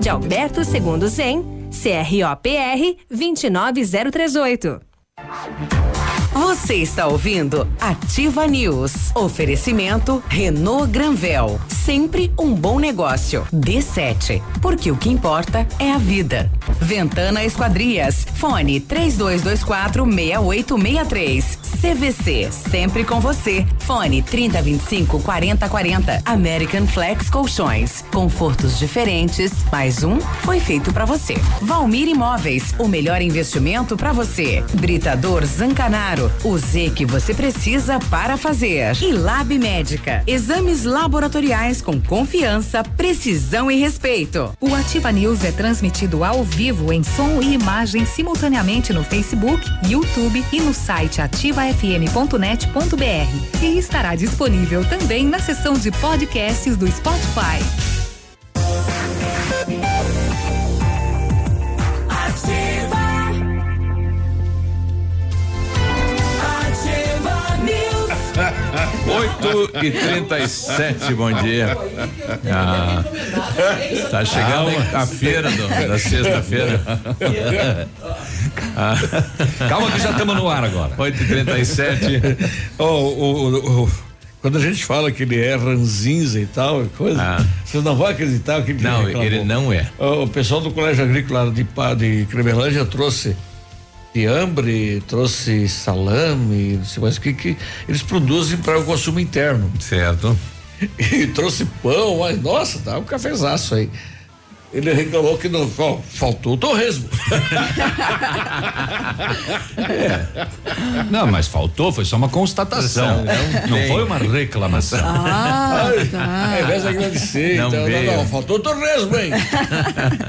de Alberto Segundo Zen, CROPR 29038. Você está ouvindo Ativa News. Oferecimento Renault Granvel. Sempre um bom negócio. D7. Porque o que importa é a vida. Ventana Esquadrias. Fone 3224 6863. CVC, sempre com você. Fone 3025 4040. American Flex Colchões. Confortos diferentes. Mais um foi feito para você. Valmir Imóveis, o melhor investimento para você. Britador Zancanaro, o Z que você precisa para fazer. E Lab Médica, exames laboratoriais com confiança, precisão e respeito. O Ativa News é transmitido ao vivo em som e imagem simultaneamente no Facebook, YouTube e no site ativafm.net.br. E estará disponível também na seção de podcasts do Spotify. 8 e 37 bom dia. Ah, tá chegando a feira do- da sexta-feira. Ah. Calma que já estamos no ar agora. 8 e 37 Ô, ô, ô, ô, quando a gente fala que ele é ranzinza e tal, coisa, vocês não vão acreditar que ele Ah. Não, reclamou. ele não é. O, pessoal do Colégio Agrícola de, de Cremelândia trouxe fiambre, trouxe salame, não sei mais o que, que eles produzem para o consumo interno. Certo. E trouxe pão, mas nossa, tá um cafezaço aí. Ele reclamou que não, ó, faltou o torresmo. Não, mas faltou, foi só uma constatação. Não, não foi uma reclamação. Ah, Ai, tá. Ao invés de agradecer, Não então, veio. não, não, faltou torresmo, hein?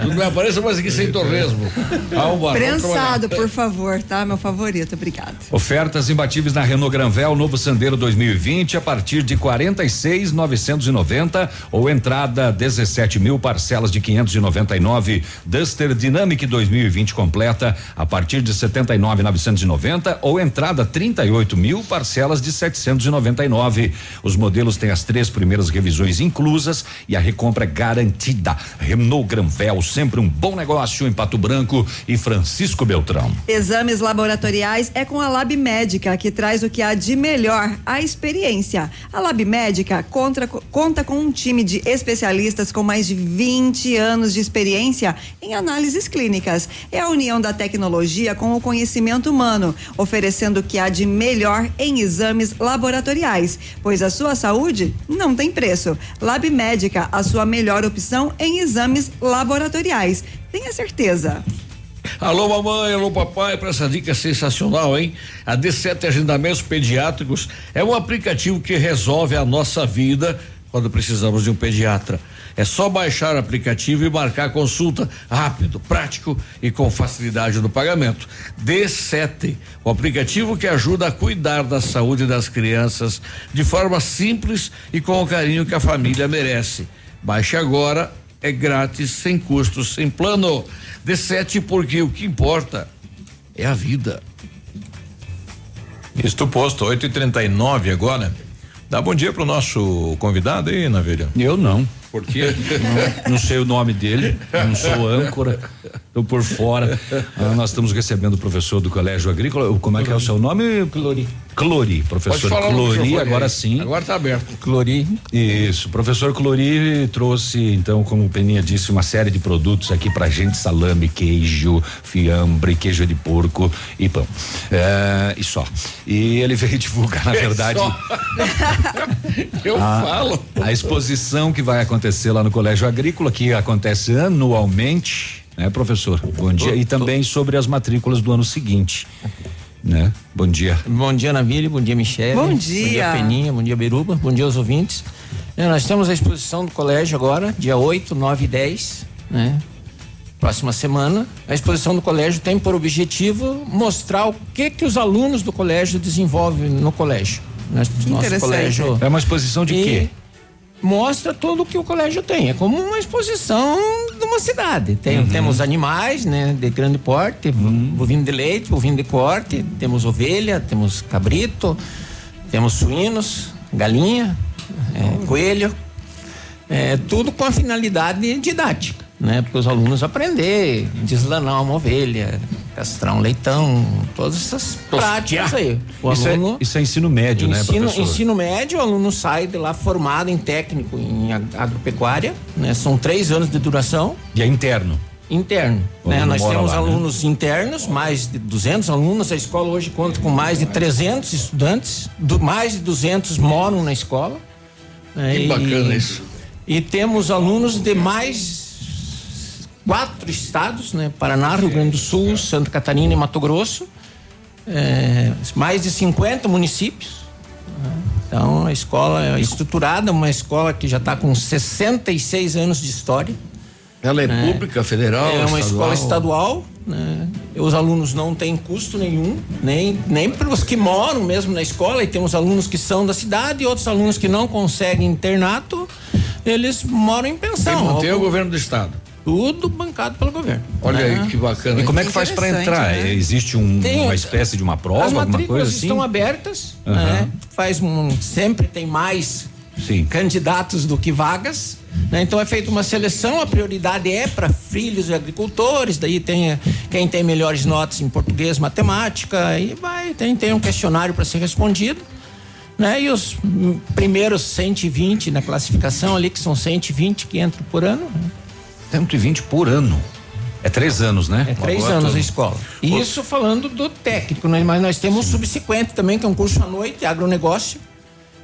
não me apareça mais aqui sem torresmo. Alma, Prensado, por favor, tá? Meu favorito, obrigado. Ofertas imbatíveis na Renault Granvel, novo Sandero 2020, a partir de 46,990 ou entrada 17 mil parcelas de 599. Duster Dynamic 2020 completa a partir de 79,990 ou entrada 38 mil parcelas de 799. Os modelos têm as três primeiras revisões inclusas e a recompra é garantida. Renault Granvel, sempre um bom negócio em Pato Branco e Francisco Beltrão. Exames laboratoriais é com a Lab Médica, que traz o que há de melhor, a experiência. A Lab Médica conta, conta com um time de especialistas com mais de 20 anos de experiência em análises clínicas. É a união da tecnologia com o conhecimento humano, oferecendo o que há de melhor em exames laboratoriais, pois a sua saúde não tem preço. Lab Médica, a sua melhor opção em exames laboratoriais. Tenha certeza. Alô, mamãe, alô, papai, para essa dica sensacional, hein? A D7 Agendamentos Pediátricos é um aplicativo que resolve a nossa vida quando precisamos de um pediatra. É só baixar o aplicativo e marcar consulta rápido, prático e com facilidade no pagamento. D7, o aplicativo que ajuda a cuidar da saúde das crianças de forma simples e com o carinho que a família merece. Baixe agora, é grátis, sem custos, sem plano. D7 porque o que importa é a vida. Isto posto, 8 e 39 agora. Dá bom dia pro nosso convidado aí, Navilha. Eu não. Por quê? Não, não sei o nome dele, não sou âncora, estou por fora. Ah, nós estamos recebendo o professor do Colégio Agrícola. Como é que é o seu nome? Clori. Clori, professor Clori, agora aí. sim. Agora tá aberto. Clori. Isso. Professor Clori trouxe, então, como o Peninha disse, uma série de produtos aqui pra gente: salame, queijo, fiambre, queijo de porco e pão. É, e só. E ele veio divulgar, na É verdade. Eu a, falo. A exposição que vai acontecer lá no Colégio Agrícola, que acontece anualmente, né, professor? Bom dia. E também sobre as matrículas do ano seguinte. Né? Bom dia. Bom dia, Navírio. Bom dia, Michele. Bom Bom dia. dia, Peninha. Bom dia, Beruba. Bom dia aos ouvintes. É, nós temos a exposição do colégio agora, dia 8, 9 e 10, né? Próxima semana. A exposição do colégio tem por objetivo mostrar o que que os alunos do colégio desenvolvem no colégio. Nós, nosso interessante. colégio. É uma exposição de E quê? Mostra tudo o que o colégio tem. É como uma exposição de uma cidade. Tem, Uhum. Temos animais, né, de grande porte, bovino de leite, bovino de corte, temos ovelha, temos cabrito, temos suínos, galinha, é, coelho. É, tudo com a finalidade didática, né? Para os alunos aprender, deslanar uma ovelha, castrar um leitão, todas essas práticas aí. O Isso, aluno- é, isso é ensino médio, né, ensino, professor? ensino médio, o aluno sai de lá formado em técnico em ag- agropecuária, né? São três anos de duração. E é interno. interno. Né? Nós temos lá, né? alunos internos, mais de 200 alunos. A escola hoje conta com mais de 300 estudantes. Do, mais de 200 moram na escola. né? Que E- bacana isso. E temos alunos de mais quatro estados, né? Paraná, Rio Grande do Sul, Santa Catarina e Mato Grosso. É, mais de 50 municípios. né? Então, a escola é estruturada, uma escola que já está com 66 anos de história. Ela é né? pública, federal, É uma estadual? escola estadual, né? Os alunos não têm custo nenhum, nem, nem para os que moram mesmo na escola, e temos alunos que são da cidade e outros alunos que não conseguem internato, eles moram em pensão. Quem mantém o governo do estado. Tudo bancado pelo governo. Olha né? aí que bacana. E como é que faz para entrar? Existe um- Tem- uma espécie de uma prova, As alguma matrículas coisa assim? estão abertas, Aham. né? Faz um, sempre tem mais candidatos do que vagas. né? Então é feita uma seleção, a prioridade é para filhos de agricultores, daí tem quem tem melhores notas em português, matemática, aí vai, tem, tem um questionário para ser respondido. Né? E os primeiros 120 na classificação ali, que são 120 que entram por ano. né? 120 por ano. É três anos, né? É três anos a escola. E isso falando do técnico, né? mas nós temos o subsequente também, que é um curso à noite, agronegócio.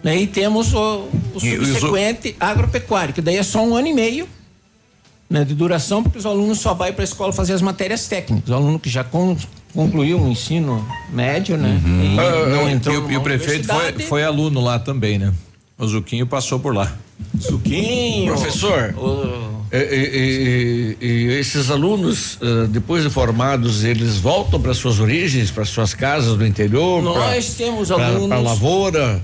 Né? E temos o, o subsequente agropecuário, que daí é só um ano e meio né, de duração, porque os alunos só vão para a escola fazer as matérias técnicas. O aluno que já con- concluiu o ensino médio, né? E Ah, não entrou e, o- e o prefeito foi, foi aluno lá também, né? O Zuquinho passou por lá. Zuquinho. Professor, e, e- e- e esses alunos, eh, depois de formados, eles voltam para suas origens, para suas casas do interior? Nós temos alunos- Para lavoura,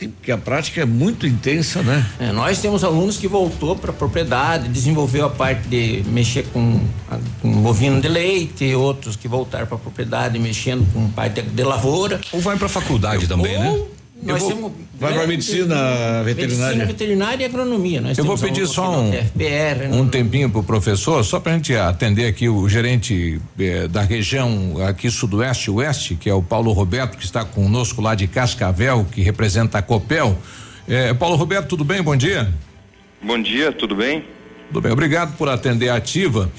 Sim, porque a prática é muito intensa, né? É, nós temos alunos que voltou para a propriedade, desenvolveu a parte de mexer com, a- com bovino de leite, outros que voltaram para a propriedade mexendo com parte de, de lavoura. Ou vai para a faculdade também, né? Nós vou- temos vai pra medicina veterinária. Medicina veterinária e agronomia. Nós Eu vou pedir só um, da TFPR, né? um tempinho pro professor, só pra gente atender aqui o gerente eh, da região aqui sudoeste oeste, que é o Paulo Roberto, que está conosco lá de Cascavel, que representa a Copel. Eh, Paulo Roberto, tudo bem? Bom dia. Bom dia, tudo bem? Tudo bem, obrigado por atender a ativa.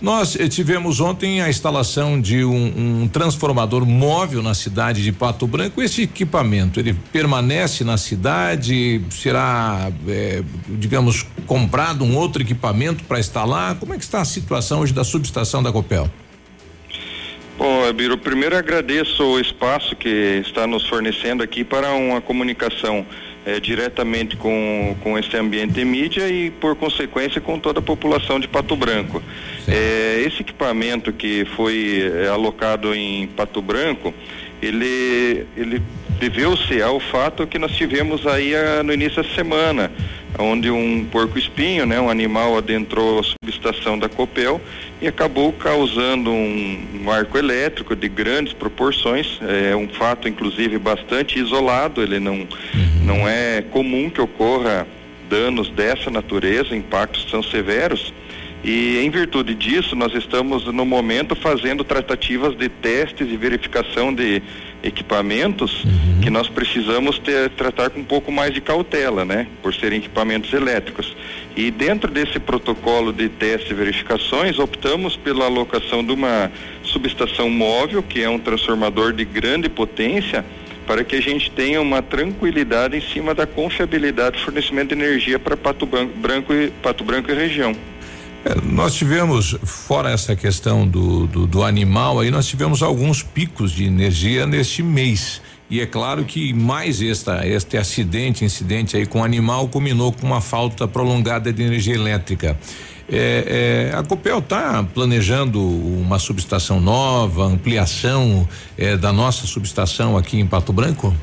Nós eh, tivemos ontem a instalação de um, um transformador móvel na cidade de Pato Branco. Esse equipamento, ele permanece na cidade? Será, eh, digamos, comprado um outro equipamento para instalar? Como é que está a situação hoje da subestação da Copel? Bom, Biro, primeiro agradeço o espaço que está nos fornecendo aqui para uma comunicação eh, diretamente com, com esse ambiente mídia e, por consequência, com toda a população de Pato Branco. Eh, esse equipamento que foi eh, alocado em Pato Branco, ele, ele deveu-se ao fato que nós tivemos aí ah, no início da semana, onde um porco-espinho, né, um animal adentrou a subestação da Copel e acabou causando um, um arco elétrico de grandes proporções, é um fato inclusive bastante isolado, ele não, não é comum que ocorra danos dessa natureza, impactos tão severos. E em virtude disso, nós estamos no momento fazendo tratativas de testes e verificação de equipamentos que nós precisamos ter, tratar com um pouco mais de cautela, né? Por serem equipamentos elétricos. E dentro desse protocolo de testes e verificações, optamos pela alocação de uma subestação móvel, que é um transformador de grande potência, para que a gente tenha uma tranquilidade em cima da confiabilidade do fornecimento de energia para Pato Branco, Branco e Pato Branco e região. Nós tivemos, fora essa questão do, do, do animal, aí nós tivemos alguns picos de energia neste mês. E é claro que mais esta, este acidente, incidente aí com o animal, culminou com uma falta prolongada de energia elétrica. É, é, a Copel está planejando uma subestação nova, ampliação é, da nossa subestação aqui em Pato Branco?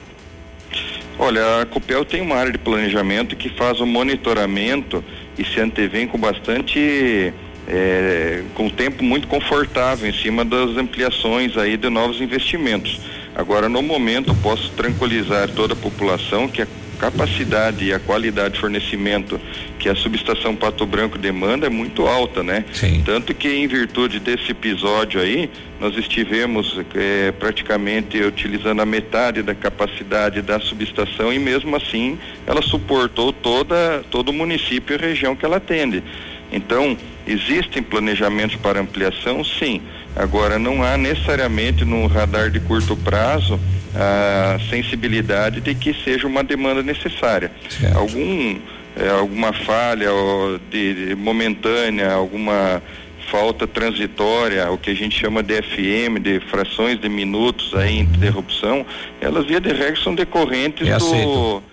Olha, a Copel tem uma área de planejamento que faz o monitoramento e se antevém com bastante é, com tempo muito confortável em cima das ampliações aí de novos investimentos. Agora, no momento, posso tranquilizar toda a população que a capacidade e a qualidade de fornecimento que a subestação Pato Branco demanda é muito alta, né? Sim. Tanto que em virtude desse episódio aí, nós estivemos eh, praticamente utilizando a metade da capacidade da subestação e mesmo assim ela suportou toda todo o município e região que ela atende. Então, existem planejamentos para ampliação, sim. Agora, não há necessariamente no radar de curto prazo a sensibilidade de que seja uma demanda necessária. Algum é, alguma falha ó, de, de momentânea, alguma falta transitória, o que a gente chama de FM, de frações de minutos aí, interrupção, elas via de regra são decorrentes É do.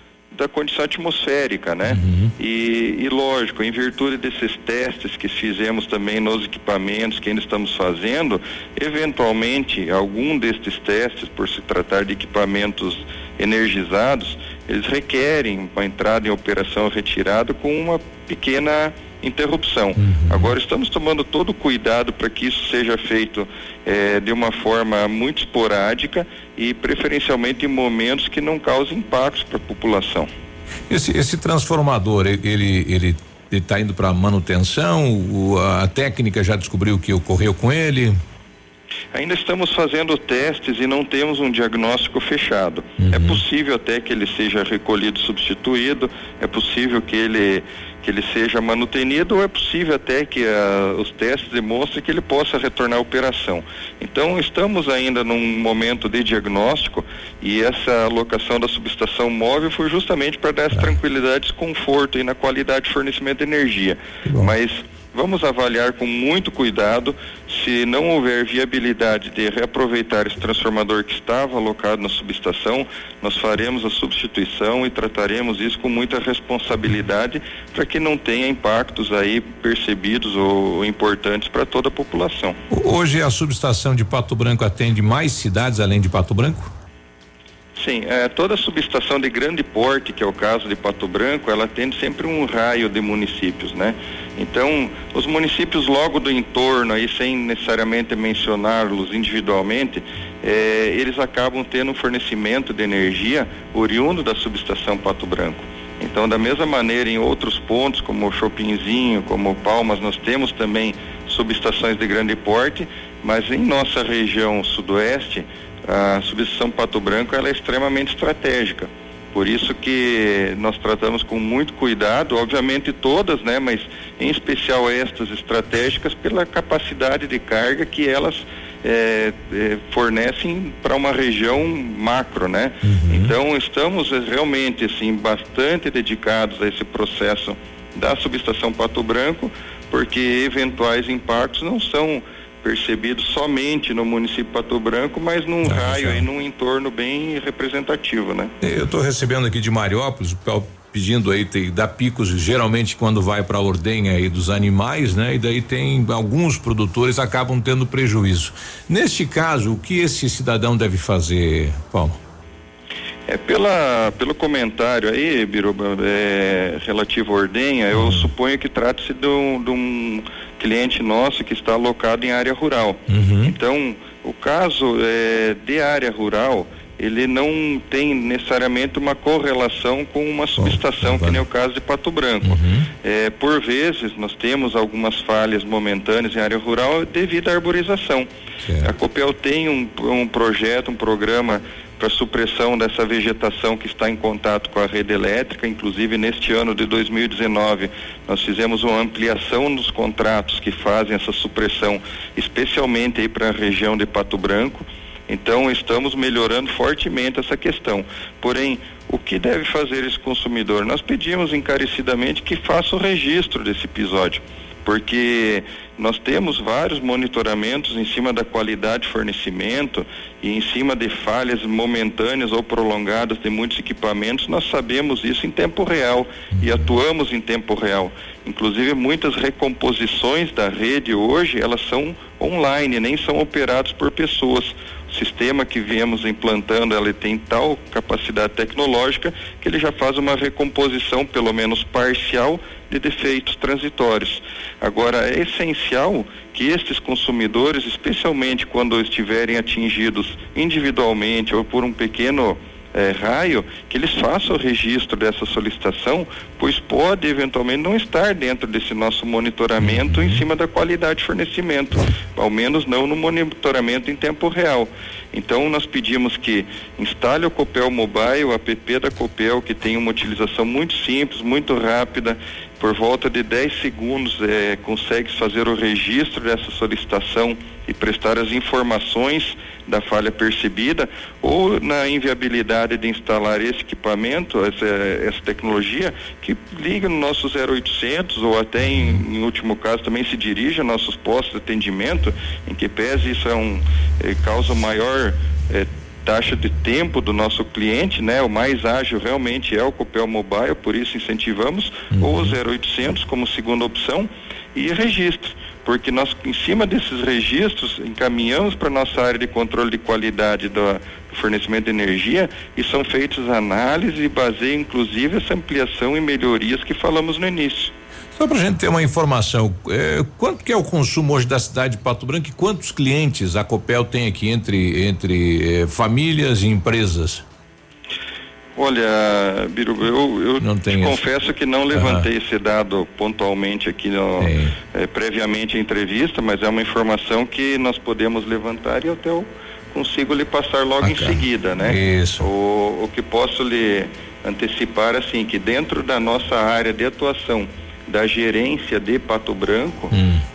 Da condição atmosférica, né? E, e lógico, em virtude desses testes que fizemos também nos equipamentos que ainda estamos fazendo, eventualmente algum destes testes, por se tratar de equipamentos energizados, eles requerem uma entrada em operação retirada com uma pequena interrupção. Agora estamos tomando todo o cuidado para que isso seja feito eh, de uma forma muito esporádica e preferencialmente em momentos que não causem impactos para a população. Esse, esse transformador, ele ele está indo para manutenção? O- a técnica já descobriu o que ocorreu com ele? Ainda estamos fazendo testes e não temos um diagnóstico fechado. É possível até que ele seja recolhido, substituído, é possível que ele que ele seja manutenido ou é possível até que ah, os testes demonstrem que ele possa retornar à operação. Então estamos ainda num momento de diagnóstico e essa alocação da subestação móvel foi justamente para dar essa tranquilidade, esse conforto e na qualidade de fornecimento de energia. Mas Vamos avaliar com muito cuidado se não houver viabilidade de reaproveitar esse transformador que estava alocado na subestação, nós faremos a substituição e trataremos isso com muita responsabilidade para que não tenha impactos aí percebidos ou importantes para toda a população. Hoje a subestação de Pato Branco atende mais cidades além de Pato Branco? Sim, eh, toda subestação de grande porte, que é o caso de Pato Branco, ela atende sempre um raio de municípios, né? Então, os municípios logo do entorno, aí sem necessariamente mencioná-los individualmente, eh, eles acabam tendo um fornecimento de energia oriundo da subestação Pato Branco. Então, da mesma maneira, em outros pontos, como o Chopinzinho, como Palmas, nós temos também subestações de grande porte, mas em nossa região sudoeste, a subestação Pato Branco ela é extremamente estratégica. Por isso que nós tratamos com muito cuidado, obviamente todas, né, mas em especial estas estratégicas pela capacidade de carga que elas eh, eh, fornecem para uma região macro, né? Então estamos eh, realmente assim bastante dedicados a esse processo da subestação Pato Branco, porque eventuais impactos não são percebidos somente no município de Pato Branco, mas num raio e num entorno bem representativo, né? Eu estou recebendo aqui de Mariópolis, pedindo aí, tem, dá picos geralmente quando vai para a ordenha aí dos animais, né? E daí tem alguns produtores acabam tendo prejuízo. Neste caso, o que esse cidadão deve fazer, Paulo? É pela, pelo comentário aí, Biruba, é, relativo à ordenha, eu suponho que trata-se de um, de um cliente nosso que está alocado em área rural. Então, o caso é, de área rural, ele não tem necessariamente uma correlação com uma subestação, que nem o caso de Pato Branco. É, por vezes, nós temos algumas falhas momentâneas em área rural devido à arborização. A Copel tem um, um projeto, um programa para supressão dessa vegetação que está em contato com a rede elétrica. Inclusive, neste ano de 2019, nós fizemos uma ampliação nos contratos que fazem essa supressão, especialmente para a região de Pato Branco. Então, estamos melhorando fortemente essa questão. Porém, o que deve fazer esse consumidor? Nós pedimos encarecidamente que faça o registro desse episódio, porque nós temos vários monitoramentos em cima da qualidade de fornecimento e em cima de falhas momentâneas ou prolongadas de muitos equipamentos, nós sabemos isso em tempo real e atuamos em tempo real. Inclusive muitas recomposições da rede hoje, elas são online, nem são operadas por pessoas. O sistema que viemos implantando, ele tem tal capacidade tecnológica que ele já faz uma recomposição, pelo menos parcial, de defeitos transitórios. Agora, é essencial que estes consumidores, especialmente quando estiverem atingidos individualmente ou por um pequeno eh, raio, que eles façam o registro dessa solicitação, pois pode eventualmente não estar dentro desse nosso monitoramento em cima da qualidade de fornecimento, ao menos não no monitoramento em tempo real. Então nós pedimos que instale o Copel Mobile, o app da Copel, que tem uma utilização muito simples, muito rápida, por volta de 10 segundos eh, consegue fazer o registro dessa solicitação e prestar as informações da falha percebida ou na inviabilidade de instalar esse equipamento, essa, essa tecnologia, que liga no nosso 0800 ou até em, em último caso também se dirige a nossos postos de atendimento, em que pese isso é um eh, causa maior eh, taxa de tempo do nosso cliente, né? O mais ágil realmente é o Copel Mobile, por isso incentivamos, ou o 0800 como segunda opção e registre, porque nós em cima desses registros encaminhamos para nossa área de controle de qualidade do, fornecimento de energia e são feitas análises e baseia inclusive essa ampliação e melhorias que falamos no início. Só para a gente ter uma informação, eh, quanto que é o consumo hoje da cidade de Pato Branco e quantos clientes a Copel tem aqui entre entre eh, famílias e empresas? Olha, Biru, eu, eu te confesso que não levantei esse dado pontualmente aqui no, eh, previamente à entrevista, mas é uma informação que nós podemos levantar e até eu consigo lhe passar logo em seguida, né? Isso. O, o que posso lhe antecipar assim que dentro da nossa área de atuação da gerência de Pato Branco,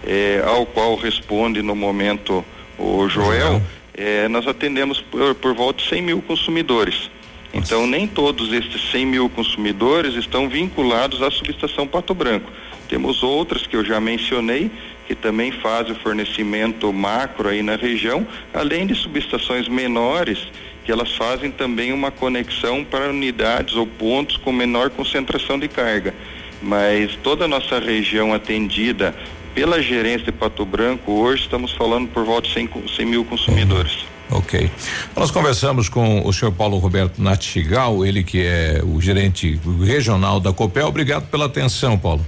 eh, ao qual responde no momento o Joel, eh, nós atendemos por, por volta de 100 mil consumidores. Então, nem todos estes 100 mil consumidores estão vinculados à subestação Pato Branco. Temos outras que eu já mencionei, que também fazem o fornecimento macro aí na região, além de subestações menores, que elas fazem também uma conexão para unidades ou pontos com menor concentração de carga. Mas toda a nossa região atendida pela gerência de Pato Branco, hoje estamos falando por volta de 100, co- 100 mil consumidores. Ok. Nós conversamos com o senhor Paulo Roberto Natigal, ele que é o gerente regional da Copel. Obrigado pela atenção, Paulo.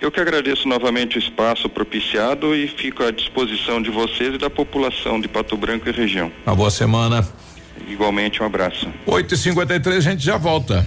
Eu que agradeço novamente o espaço propiciado e fico à disposição de vocês e da população de Pato Branco e região. Uma boa semana. Igualmente, um abraço. 8 e 53 a gente já volta.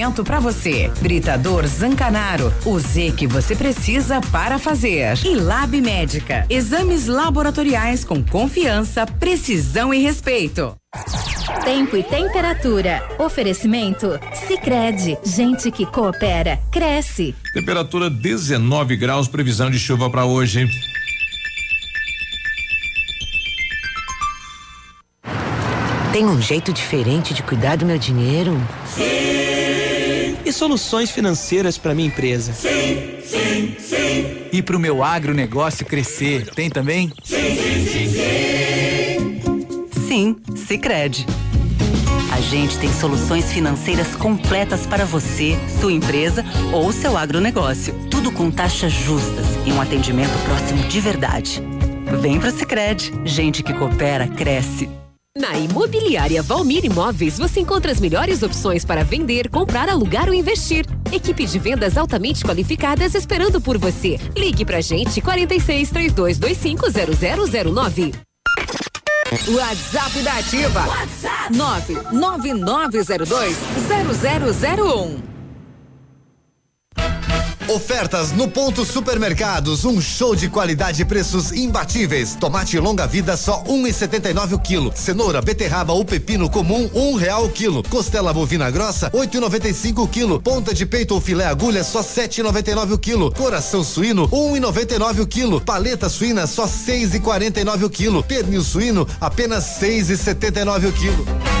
para você. Britador Zancanaro. O Z que você precisa para fazer. E Lab Médica. Exames laboratoriais com confiança, precisão e respeito. Tempo e temperatura. Oferecimento? Sicredi Gente que coopera, cresce. Temperatura 19 graus, previsão de chuva para hoje. Tem um jeito diferente de cuidar do meu dinheiro? Sim. Soluções financeiras para minha empresa? Sim, sim, sim. E para o meu agronegócio crescer, tem também? Sim, sim, sim, sim. Sim, Sicredi. A gente tem soluções financeiras completas para você, sua empresa ou seu agronegócio. Tudo com taxas justas e um atendimento próximo de verdade. Vem pro Sicredi. Gente que coopera cresce. Na Imobiliária Valmir Imóveis, você encontra as melhores opções para vender, comprar, alugar ou investir. Equipe de vendas altamente qualificadas esperando por você. Ligue pra gente 46 3225 0009. WhatsApp da Ativa. WhatsApp 99902 0001. Ofertas no Ponto Supermercados, um show de qualidade e preços imbatíveis. Tomate longa vida só 1,79 o quilo. Cenoura, beterraba ou pepino comum um real o quilo. Costela bovina grossa 8,95 o quilo. Ponta de peito ou filé agulha só 7,99 o quilo. Coração suíno 1,99 o quilo. Paleta suína só 6,49 o quilo. Pernil suíno apenas 6,79 o quilo.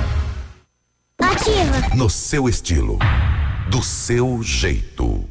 Ativa. No seu estilo. Do seu jeito.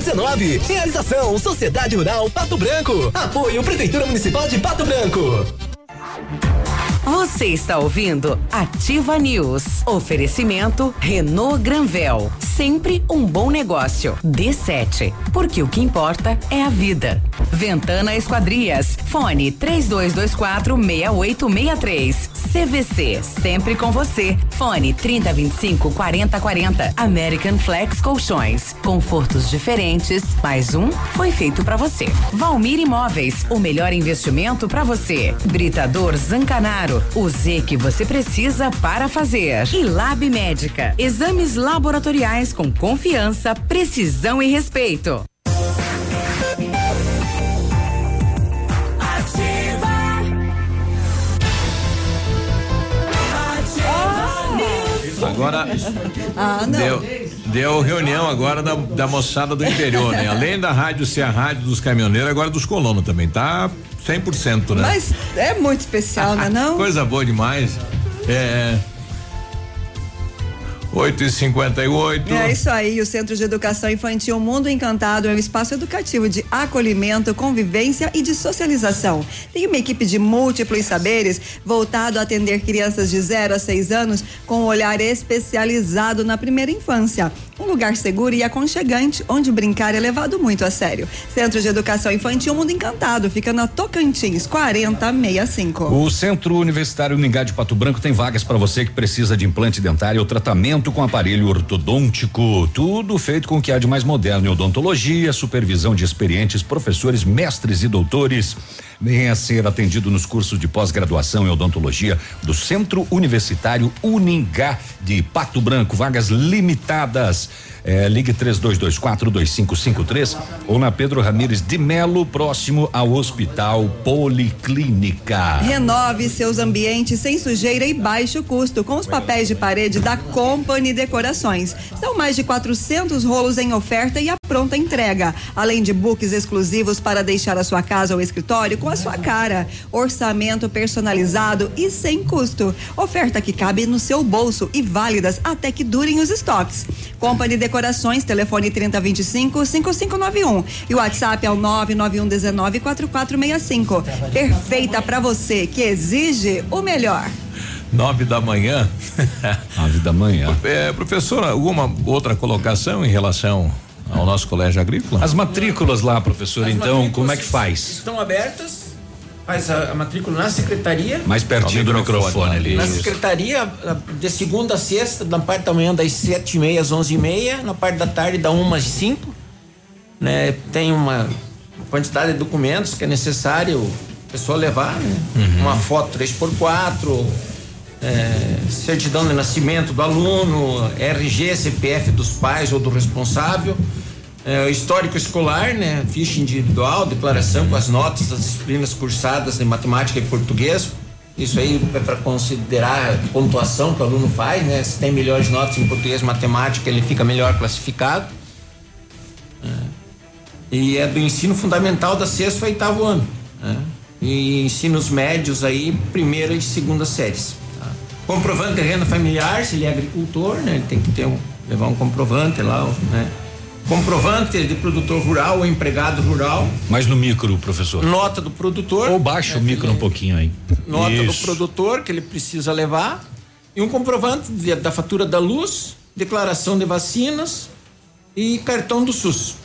2019. Realização Sociedade Rural Pato Branco. Apoio Prefeitura Municipal de Pato Branco. Você está ouvindo Ativa News. Oferecimento Renault Granvel. Sempre um bom negócio. D7. Porque o que importa é a vida. Ventana Esquadrias. Fone 3224 6863. CVC. Sempre com você. Fone 3025 4040. American Flex Colchões. Confortos diferentes. Mais um foi feito para você. Valmir Imóveis. O melhor investimento para você. Britador Zancanaro o Z que você precisa para fazer. E Lab Médica. Exames laboratoriais com confiança, precisão e respeito. Agora ah, deu, deu reunião agora da, da moçada do interior, né? Além da rádio ser a rádio dos caminhoneiros, agora dos colonos também, tá 100%, né? Mas é muito especial, né não? Coisa boa demais. É. 8 e 58 É isso aí, o Centro de Educação Infantil Mundo Encantado é um espaço educativo de acolhimento, convivência e de socialização. Tem uma equipe de múltiplos saberes voltado a atender crianças de 0 a 6 anos com um olhar especializado na primeira infância. Um lugar seguro e aconchegante, onde brincar é levado muito a sério. Centro de Educação Infantil Mundo Encantado, fica na Tocantins, 4065. O Centro Universitário Uningá de Pato Branco tem vagas para você que precisa de implante dentário ou tratamento com aparelho ortodôntico. Tudo feito com o que há de mais moderno em odontologia, supervisão de experientes professores, mestres e doutores. Venha ser atendido nos cursos de pós-graduação em odontologia do Centro Universitário Uningá de Pato Branco. Vagas limitadas. É, ligue 32242553 ou na Pedro Ramires de Melo, próximo ao Hospital Policlínica. Renove seus ambientes sem sujeira e baixo custo com os papéis de parede da Company Decorações. São mais de 400 rolos em oferta e a pronta entrega, além de books exclusivos para deixar a sua casa ou escritório com a sua cara. Orçamento personalizado e sem custo. Oferta que cabe no seu bolso e válidas até que durem os estoques. Company Decorações, telefone 3025 5591 e o WhatsApp é o 991 19 4465. Perfeita para você que exige o melhor. Nove da manhã. Nove da manhã. É, professora, alguma outra colocação em relação ao nosso colégio agrícola? As matrículas lá, professor, As então, como é que faz? Estão abertas faz a, a, matrícula na secretaria. Mais pertinho do microfone ali. Na secretaria, de segunda a sexta, na parte da manhã das sete e meia às onze e meia, na parte da tarde da uma às cinco. Né? Tem uma quantidade de documentos que é necessário o pessoal levar, né? Uhum. Uma foto 3x4, é, certidão de nascimento do aluno, RG, CPF dos pais ou do responsável é, histórico escolar, né? Ficha individual, declaração com as notas das disciplinas cursadas de matemática e português. Isso aí é para considerar a pontuação que o aluno faz, né? Se tem melhores notas em português matemática, ele fica melhor classificado. É. E é do ensino fundamental da sexto e oitavo ano. Né? E ensinos médios aí, primeira e segunda séries. Comprovante de renda familiar, se ele é agricultor, né? Ele tem que ter um, levar um comprovante lá, né? Comprovante de produtor rural ou empregado rural. Mas no micro, professor. Nota do produtor. Ou baixa né? o micro um pouquinho aí. Nota Isso. do produtor que ele precisa levar. E um comprovante de, da fatura da luz, declaração de vacinas e cartão do SUS.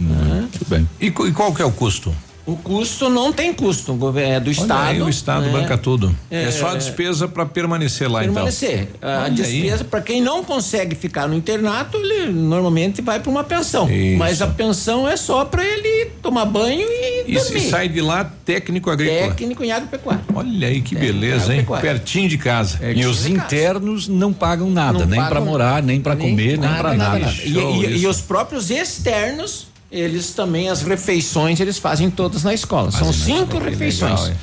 Hum, né? Tudo bem. E, e qual que é o custo? O custo não tem custo, é do Olha Estado. Aí, o Estado né? banca tudo. É, é só a despesa para permanecer lá permanecer. então. Permanecer. A despesa para quem não consegue ficar no internato, ele normalmente vai para uma pensão. Isso. Mas a pensão é só para ele tomar banho e e, dormir. E sai de lá técnico agrícola. Técnico em agropecuária. Olha aí que técnico beleza, hein? Pertinho de casa. Pertinho e os internos casa. não pagam nada, não nem para morar, nem para comer, nem para nada. nada. nada. E, e, e os próprios externos eles também, as refeições, eles fazem todas na escola. São cinco refeições. Legal,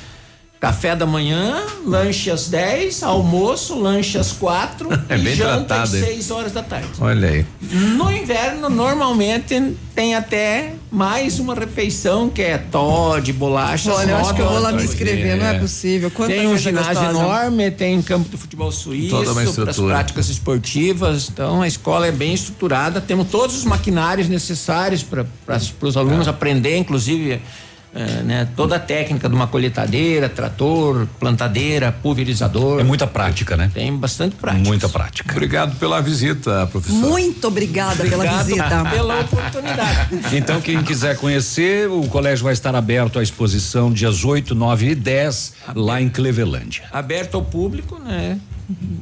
Café da manhã, lanche às 10, almoço, lanche às 4 é e janta tratado, às 6 horas da tarde. Olha aí. No inverno, normalmente tem até mais uma refeição que é Todd, bolacha. Olha, eu acho que eu vou lá me inscrever, é. não é possível. Quanta tem um ginásio gostosa. enorme, tem campo de futebol suíço para as práticas esportivas. Então a escola é bem estruturada, temos todos os maquinários necessários para os alunos é. aprender, inclusive é, né, toda a técnica de uma colheitadeira, trator, plantadeira, pulverizador. É muita prática, né? Tem bastante prática. Muita prática. Obrigado pela visita, professor. Muito obrigada pela visita. pela oportunidade. Então, quem quiser conhecer, o colégio vai estar aberto à exposição dias 8, 9 e 10, aberto. lá em Clevelândia. Aberto ao público, né?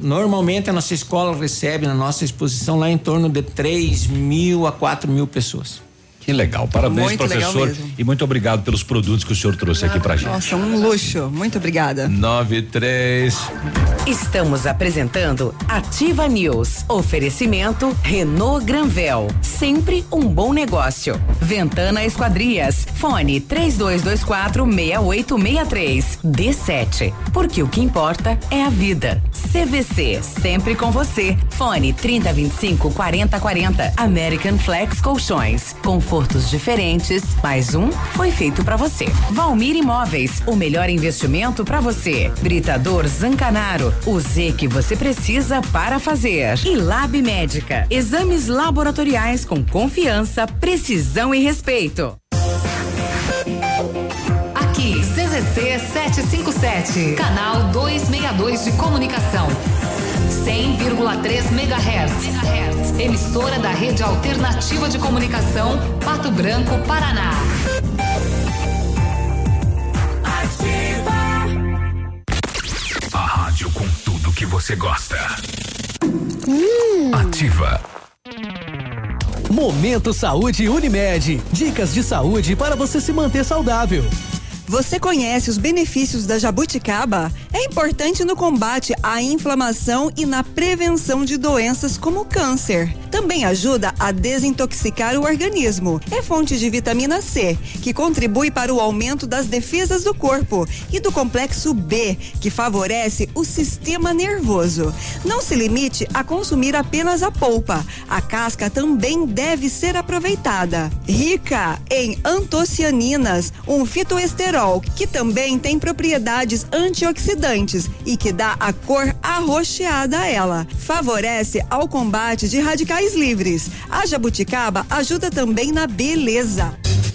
Normalmente a nossa escola recebe na nossa exposição lá em torno de 3 mil a 4 mil pessoas. Que legal. Parabéns, muito professor. Legal e muito obrigado pelos produtos que o senhor trouxe aqui pra gente. Nossa, um luxo. Muito obrigada. 93. Estamos apresentando Ativa News. Oferecimento Renault Granvel. Sempre um bom negócio. Ventana Esquadrias. Fone 3224 6863. D7. Porque o que importa é a vida. CVC. Sempre com você. Fone 3025 4040. American Flex Colchões. Conforto confortos diferentes, mais um foi feito para você. Valmir Imóveis, o melhor investimento para você. Britador Zancanaro, o Z que você precisa para fazer. E Lab Médica, exames laboratoriais com confiança, precisão e respeito. Aqui, CZC 757, canal 262 de comunicação. 100,3 MHz. Emissora da Rede Alternativa de Comunicação, Pato Branco, Paraná. Ativa. A rádio com tudo que você gosta. Hum. Ativa. Momento Saúde Unimed. Dicas de saúde para você se manter saudável. Você conhece os benefícios da jabuticaba? É importante no combate à inflamação e na prevenção de doenças como câncer. Também ajuda a desintoxicar o organismo. É fonte de vitamina C, que contribui para o aumento das defesas do corpo, e do complexo B, que favorece o sistema nervoso. Não se limite a consumir apenas a polpa. A casca também deve ser aproveitada. Rica em antocianinas, um que também tem propriedades antioxidantes e que dá a cor arroxeada a ela. Favorece ao combate de radicais livres. A jabuticaba ajuda também na beleza.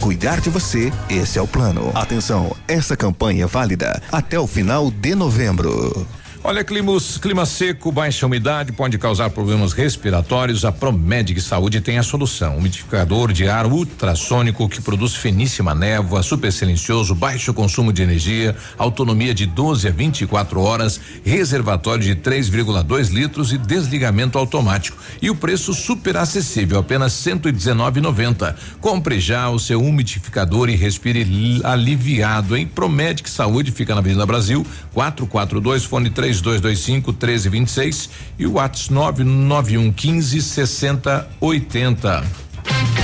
cuidar de você, esse é o plano. Atenção, essa campanha é válida até o final de novembro. Olha, climas, clima seco, baixa umidade pode causar problemas respiratórios. A Promedic Saúde tem a solução. Umidificador de ar ultrassônico que produz finíssima névoa, super silencioso, baixo consumo de energia, autonomia de 12 a 24 horas, reservatório de 3,2 litros e desligamento automático. E o preço super acessível, apenas 119,90. Compre já o seu umidificador e respire aliviado, hein? Promedic Saúde fica na Avenida Brasil, 442, fone 3 3225 1326 e o WhatsApp 991 15 60 80. Todo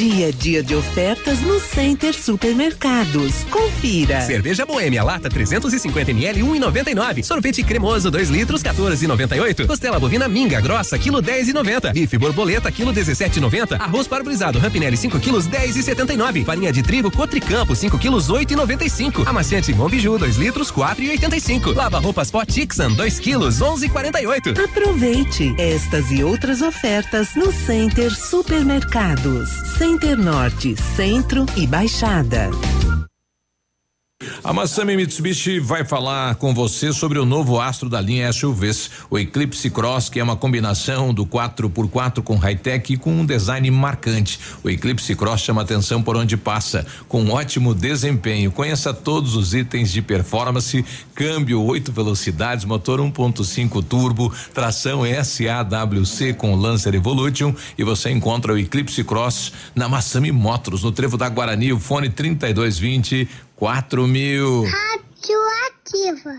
dia a dia de ofertas no Center Supermercados. Confira. Cerveja Boêmia lata 350 ml 1,99. Sorvete cremoso 2 litros 14,98. Costela bovina minga grossa quilo 10,90. Bife borboleta quilo 17,90. Arroz parboilizado Rampinelli 5 quilos 10,79. Farinha de trigo Cotricampo 5 quilos 8,95. Amaciante Monbiju 2 litros 4,85. Lava roupas Pot Tixan 2 quilos 11,48. Aproveite estas e outras ofertas no Center Supermercados. Center Norte, Centro e Baixada. A Massami Mitsubishi vai falar com você sobre o novo astro da linha SUVs, o Eclipse Cross, que é uma combinação do 4x4 com high-tech e com um design marcante. O Eclipse Cross chama atenção por onde passa, com ótimo desempenho. Conheça todos os itens de performance: câmbio 8 velocidades, motor 1.5 turbo, tração SAWC com Lancer Evolution e você encontra o Eclipse Cross na Massami Motors, no Trevo da Guarani, o fone 3220 quatro mil. Radioativa.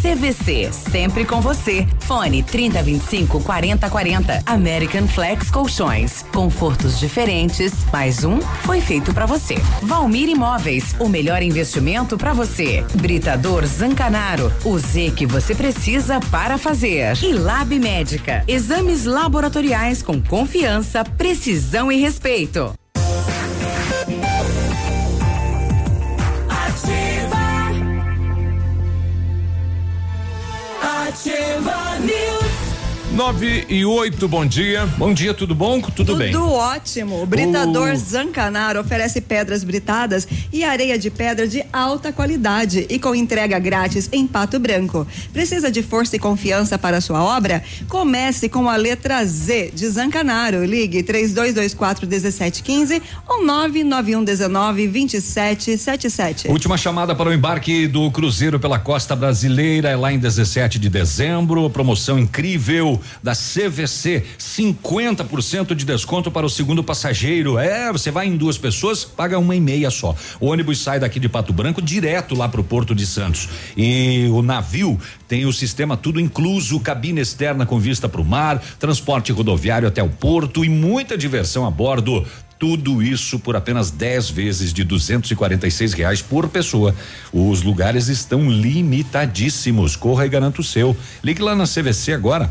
CVC. Sempre com você. Fone 3025 4040. American Flex Colchões. Confortos diferentes. Mais um foi feito para você. Valmir Imóveis. O melhor investimento para você. Britador Zancanaro. O Z que você precisa para fazer. E Lab Médica. Exames laboratoriais com confiança, precisão e respeito. Ativa News. Nove e oito, bom dia. Bom dia, tudo bom? Tudo, Tudo bem. ótimo. O Britador O- Zancanaro oferece pedras britadas e areia de pedra de alta qualidade e com entrega grátis em Pato Branco. Precisa de força e confiança para sua obra? Comece com a letra Z de Zancanaro. Ligue 3224 1715 ou 99119 2777. Última chamada para o embarque do Cruzeiro pela Costa Brasileira é lá em 17 de dezembro. Promoção incrível da CVC, 50% de desconto para o segundo passageiro. É, você vai em duas pessoas, paga uma e meia só. O ônibus sai daqui de Pato Branco direto lá para o Porto de Santos. E o navio tem o sistema tudo incluso, cabine externa com vista para o mar, transporte rodoviário até o porto e muita diversão a bordo. Tudo isso por apenas 10 vezes de 246 reais por pessoa. Os lugares estão limitadíssimos. Corra e garanta o seu. Ligue lá na CVC agora.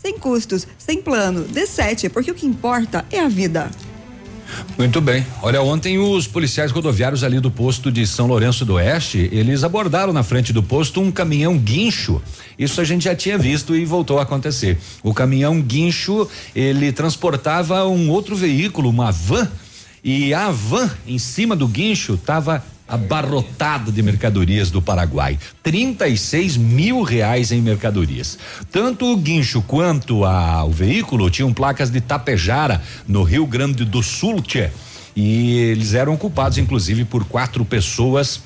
sem custos, sem plano. D7, porque o que importa é a vida. Muito bem. Olha, ontem os policiais rodoviários ali do posto de São Lourenço do Oeste, eles abordaram na frente do posto um caminhão guincho. Isso a gente já tinha visto e voltou a acontecer. O caminhão guincho, ele transportava um outro veículo, uma van, e a van em cima do guincho estava abarrotada de mercadorias do Paraguai. 36 mil reais em mercadorias. Tanto o guincho quanto a, o veículo tinham placas de Tapejara, no Rio Grande do Sul, tchê. E eles eram culpados, inclusive, por quatro pessoas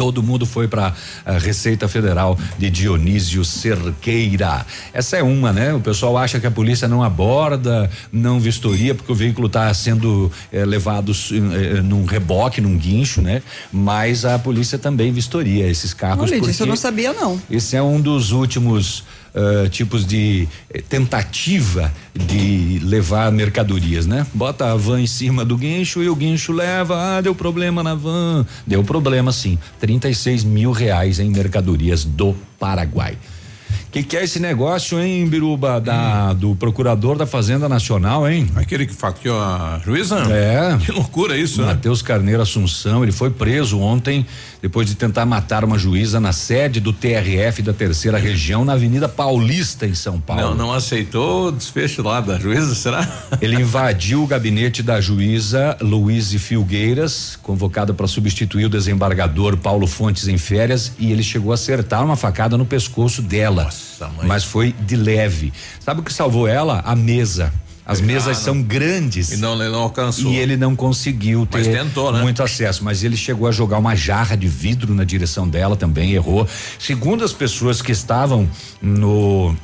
Todo mundo foi para a Receita Federal de Dionísio Cerqueira. Essa é uma, né? O pessoal acha que a polícia não aborda, não vistoria, porque o veículo está sendo eh, levado eh, num reboque, num guincho, né? Mas a polícia também vistoria esses carros. Olha, isso eu não sabia, não. Esse é um dos últimos uh, tipos de eh, tentativa de levar mercadorias, né? Bota a van em cima do guincho e o guincho leva, ah, deu problema na van. Deu problema sim. 36 mil reais em mercadorias do Paraguai. Que que é esse negócio, hein, Biruba, da, hum. do procurador da Fazenda Nacional, hein? Aquele que faqueou a juíza? É. Que loucura isso, Matheus né? Carneiro Assunção, ele foi preso ontem depois de tentar matar uma juíza na sede do TRF da terceira região na Avenida Paulista em São Paulo. Não, não aceitou o desfecho lá da juíza, será? Ele invadiu o gabinete da juíza Luiz Filgueiras, convocada para substituir o desembargador Paulo Fontes em férias, e ele chegou a acertar uma facada no pescoço dela. Nossa, mas foi de leve. Sabe o que salvou ela? A mesa. As mesas ah, são grandes. E não, ele não alcançou. E ele não conseguiu ter tentou, né? muito acesso. Mas ele chegou a jogar uma jarra de vidro na direção dela também, errou. Segundo as pessoas que estavam no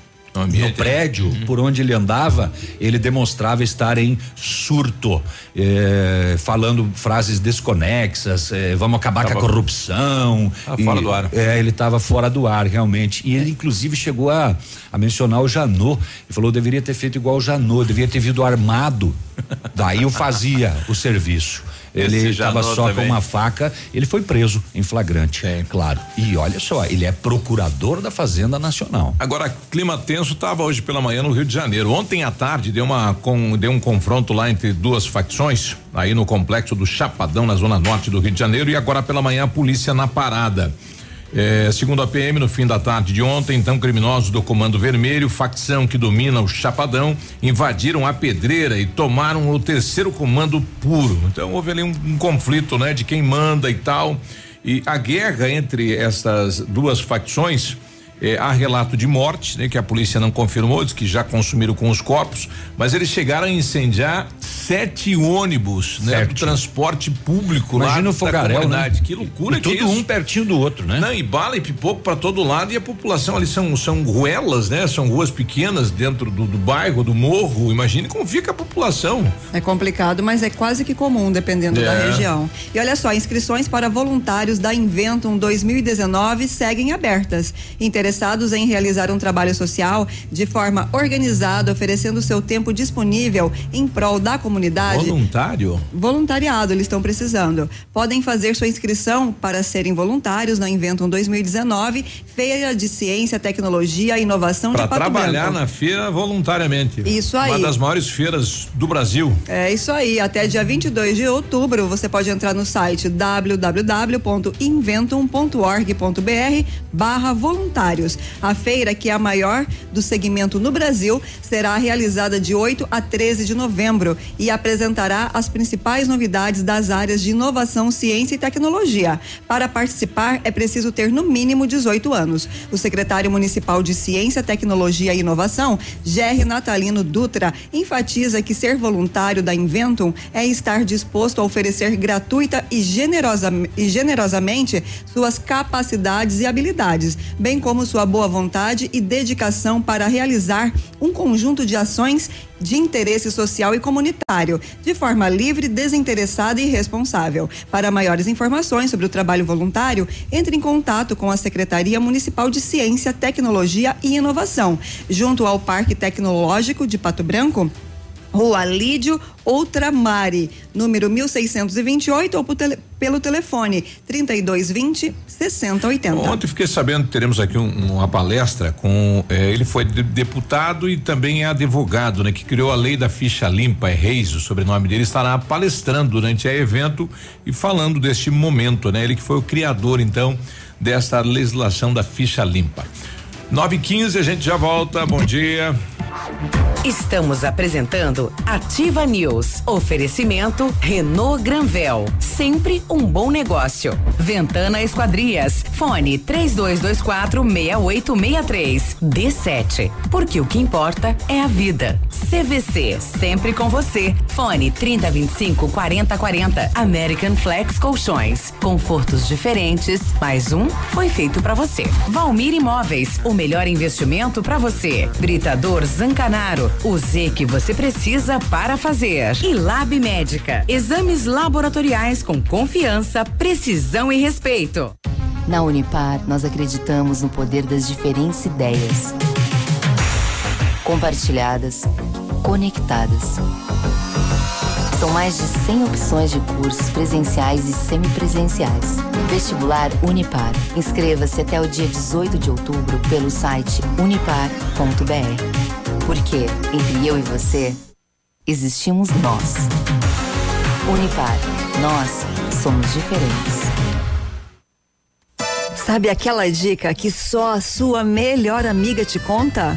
no, prédio uhum. por onde ele andava, ele demonstrava estar em surto, eh, falando frases desconexas, eh, vamos acabar tava, com a corrupção. Tava e, fora do ar. É, ele estava fora do ar, realmente. E ele, inclusive, chegou a, a mencionar o Janot. Ele falou: deveria ter feito igual o Janot, deveria ter vindo armado. Daí eu fazia o serviço. Ele estava só também. com uma faca, ele foi preso em flagrante, é claro. E olha só, ele é procurador da Fazenda Nacional. Agora, clima tenso estava hoje pela manhã no Rio de Janeiro. Ontem à tarde deu uma com, deu um confronto lá entre duas facções, aí no complexo do Chapadão, na zona norte do Rio de Janeiro, e agora pela manhã a polícia na parada. É, segundo a PM, no fim da tarde de ontem, então criminosos do Comando Vermelho, facção que domina o Chapadão, invadiram a pedreira e tomaram o terceiro comando puro. Então houve ali um, um conflito, né, de quem manda e tal. E a guerra entre essas duas facções é, há relato de morte, né, que a polícia não confirmou, diz que já consumiram com os corpos, mas eles chegaram a incendiar sete ônibus, né, do transporte público Imagina lá o fogaréu, né? Que loucura e que tudo isso. um pertinho do outro, né? Não, e bala e pipoco para todo lado e a população ali são são ruelas, né? São ruas pequenas dentro do, do bairro, do morro. Imagine como fica a população. É complicado, mas é quase que comum dependendo é. da região. E olha só, inscrições para voluntários da Inventum 2019 seguem abertas. Inter interessados em realizar um trabalho social de forma organizada, oferecendo seu tempo disponível em prol da comunidade. Voluntário? Voluntariado, eles estão precisando. Podem fazer sua inscrição para serem voluntários na Inventum 2019, Feira de Ciência, Tecnologia e Inovação pra de Pato trabalhar Branco. na feira voluntariamente. Isso aí. Uma das maiores feiras do Brasil. É isso aí. Até dia 22 de outubro, você pode entrar no site www.inventum.org.br barra voluntário A feira, que é a maior do segmento no Brasil, será realizada de 8 a 13 de novembro e apresentará as principais novidades das áreas de inovação, ciência e tecnologia. Para participar, é preciso ter no mínimo 18 anos. O secretário municipal de Ciência, Tecnologia e Inovação, Gerry Natalino Dutra, enfatiza que ser voluntário da Inventum é estar disposto a oferecer gratuita e, e generosamente suas capacidades e habilidades, bem como sua boa vontade e dedicação para realizar um conjunto de ações de interesse social e comunitário, de forma livre, desinteressada e responsável. Para maiores informações sobre o trabalho voluntário, entre em contato com a Secretaria Municipal de Ciência, Tecnologia e Inovação, junto ao Parque Tecnológico de Pato Branco, Rua Lídio Outramari, número 1628 ou tele, pelo telefone 3220 6080. Ontem fiquei sabendo que teremos aqui um, uma palestra com eh, ele foi de, deputado e também é advogado, né, que criou a lei da ficha limpa, é Reis, o sobrenome dele estará palestrando durante o evento e falando deste momento, né? Ele que foi o criador então desta legislação da ficha limpa. 9 e 15 a gente já volta. Bom dia. Estamos apresentando Ativa News. Oferecimento Renault Granvel. Sempre um bom negócio. Ventana Esquadrias. Fone 3224 6863. D7. Porque o que importa é a vida. CVC. Sempre com você. Fone 3025 4040. American Flex Colchões. Confortos diferentes. Mais um foi feito para você. Valmir Imóveis. O melhor investimento para você. Britador Zancanaro. O Z que você precisa para fazer. E Lab Médica. Exames laboratoriais com confiança, precisão e respeito. Na Unipar, nós acreditamos no poder das diferentes ideias. Compartilhadas, conectadas. São mais de 100 opções de cursos presenciais e semipresenciais. Vestibular Unipar. Inscreva-se até o dia 18 de outubro pelo site unipar.br. Porque entre eu e você, existimos nós. Unipar, nós somos diferentes. Sabe aquela dica que só a sua melhor amiga te conta?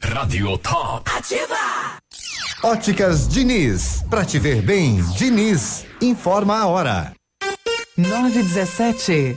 Radio Top. Ativa! Óticas Diniz. Pra te ver bem, Diniz. Informa a hora. 917.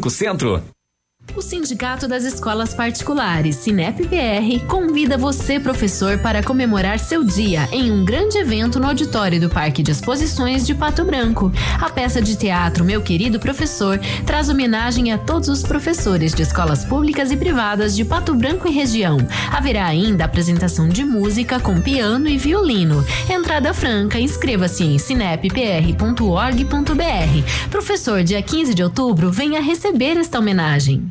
Centro. O Sindicato das Escolas Particulares, Sinep-PR, convida você, professor, para comemorar seu dia em um grande evento no auditório do Parque de Exposições de Pato Branco. A peça de teatro Meu Querido Professor traz homenagem a todos os professores de escolas públicas e privadas de Pato Branco e região. Haverá ainda apresentação de música com piano e violino. Entrada franca, inscreva-se em sinep.org.br. Professor, dia 15 de outubro, venha receber esta homenagem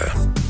Yeah.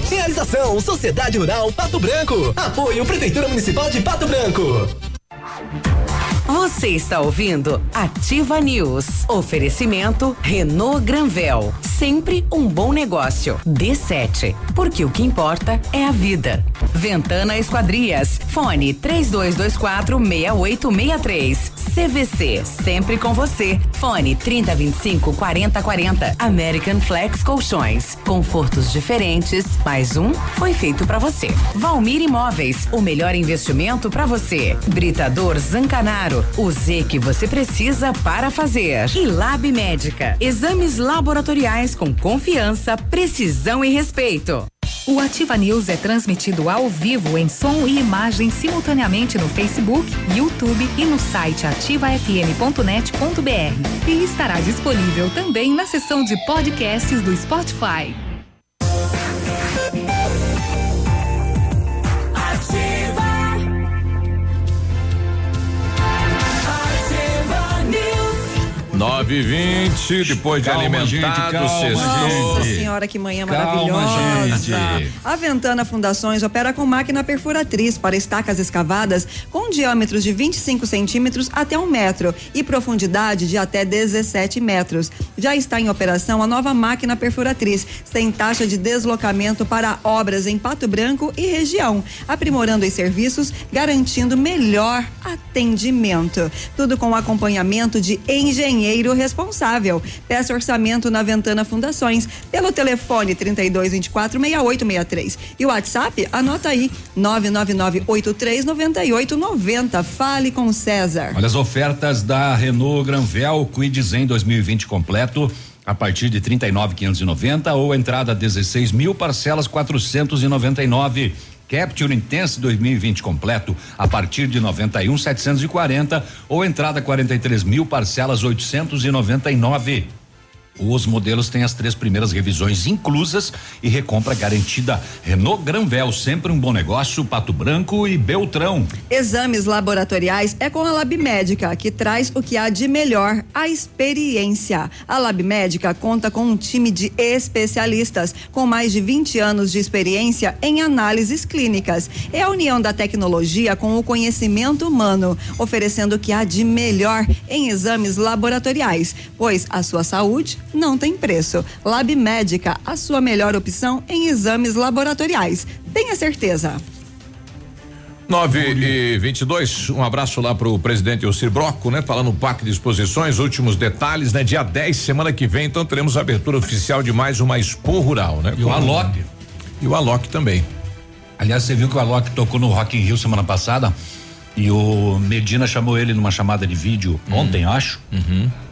Realização Sociedade Rural Pato Branco. Apoio Prefeitura Municipal de Pato Branco. Você está ouvindo Ativa News. Oferecimento Renault Granvel. Sempre um bom negócio. D7. Porque o que importa é a vida. Ventana Esquadrias. Fone 3224 6863. CVC. Sempre com você. Fone 3025 4040. American Flex Colchões. Confortos diferentes. Mais um foi feito para você. Valmir Imóveis. O melhor investimento para você. Britador Zancanaro. O Z que você precisa para fazer. E Lab Médica. Exames laboratoriais com confiança, precisão e respeito. O Ativa News é transmitido ao vivo em som e imagem simultaneamente no Facebook, YouTube e no site ativafm.net.br. E estará disponível também na seção de podcasts do Spotify. 9 e 20 depois de Calma, alimentado, gente, calma. Nossa senhora, que manhã Calma, maravilhosa. gente. A Ventana Fundações opera com máquina perfuratriz para estacas escavadas com diâmetros de 25 centímetros até um metro e profundidade de até 17 metros. Já está em operação a nova máquina perfuratriz, sem taxa de deslocamento para obras em Pato Branco e região, aprimorando os serviços, garantindo melhor atendimento. Tudo com acompanhamento de engenheiro responsável. Peça orçamento na Ventana Fundações pelo telefone 32 24 6863 e o WhatsApp anota aí 999 83 98 90. Fale com César. Olha as ofertas da Renault Granvel Quid Zen 2020 completo a partir de 39.590 ou entrada 16 mil parcelas 499. Capture Intense 2020 completo a partir de 91.740 ou entrada 43 mil parcelas 899. Os modelos têm as três primeiras revisões inclusas e recompra garantida. Renault Granvel, sempre um bom negócio. Pato Branco e Beltrão. Exames laboratoriais é com a Lab Médica, que traz o que há de melhor, a experiência. A Lab Médica conta com um time de especialistas com mais de 20 anos de experiência em análises clínicas. É a união da tecnologia com o conhecimento humano, oferecendo o que há de melhor em exames laboratoriais, pois a sua saúde não tem preço. Lab Médica, a sua melhor opção em exames laboratoriais. Tenha certeza. 9 e 22 um abraço lá pro presidente Elcir Broco, né? Falando no Parque de Exposições, últimos detalhes, né? Dia 10, semana que vem, então teremos a abertura oficial de mais uma Expo Rural, né? E o Alok. E o Alok também. Aliás, você viu que o Alok tocou no Rock in Rio semana passada e o Medina chamou ele numa chamada de vídeo ontem, acho.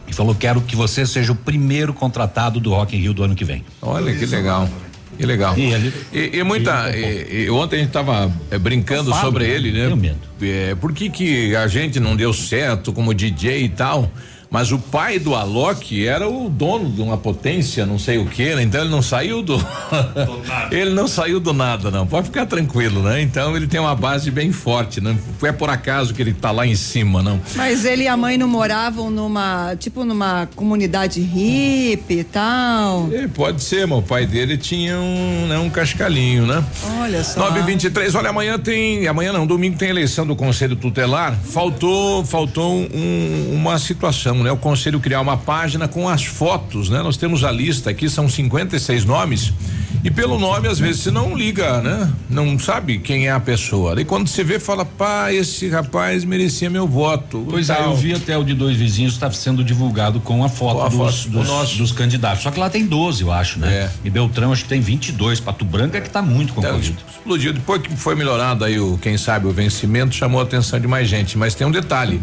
E falou: quero que você seja o primeiro contratado do Rock in Rio do ano que vem. Olha que legal. Que legal. E, ele, E, e muita. e- ontem a gente tava eh, brincando Fábio, sobre né? ele, né? É, por que, que a gente não deu certo como DJ e tal? Mas o pai do Alok era o dono de uma potência, não sei o que, né? Então ele não saiu do. ele não saiu do nada, não. Pode ficar tranquilo, né? Então ele tem uma base bem forte, né? Não é por acaso que ele tá lá em cima, não. Mas ele e a mãe não moravam numa, tipo, numa comunidade hippie e tal. É, pode ser, mas o pai dele tinha um, né, um cascalhinho, né? Olha só. 923, olha, amanhã tem. Amanhã não, domingo tem eleição do Conselho Tutelar. Faltou, faltou um- uma situação, né? O Conselho criar uma página com as fotos, né? Nós temos a lista aqui, são 56 nomes. E pelo nome, às vezes, você não liga, né? Não sabe quem é a pessoa. E quando você vê, fala, pá, esse rapaz merecia meu voto. Pois é, eu vi até o de dois vizinhos está sendo divulgado com a foto, Com a dos, foto, dos, dos candidatos. Só que lá tem 12, eu acho, né? É. E Beltrão acho que tem 22. Pato Branco é que tá muito Então, concorrido. explodiu. Depois que foi melhorado aí o, quem sabe, o vencimento, chamou a atenção de mais gente. Mas tem um detalhe.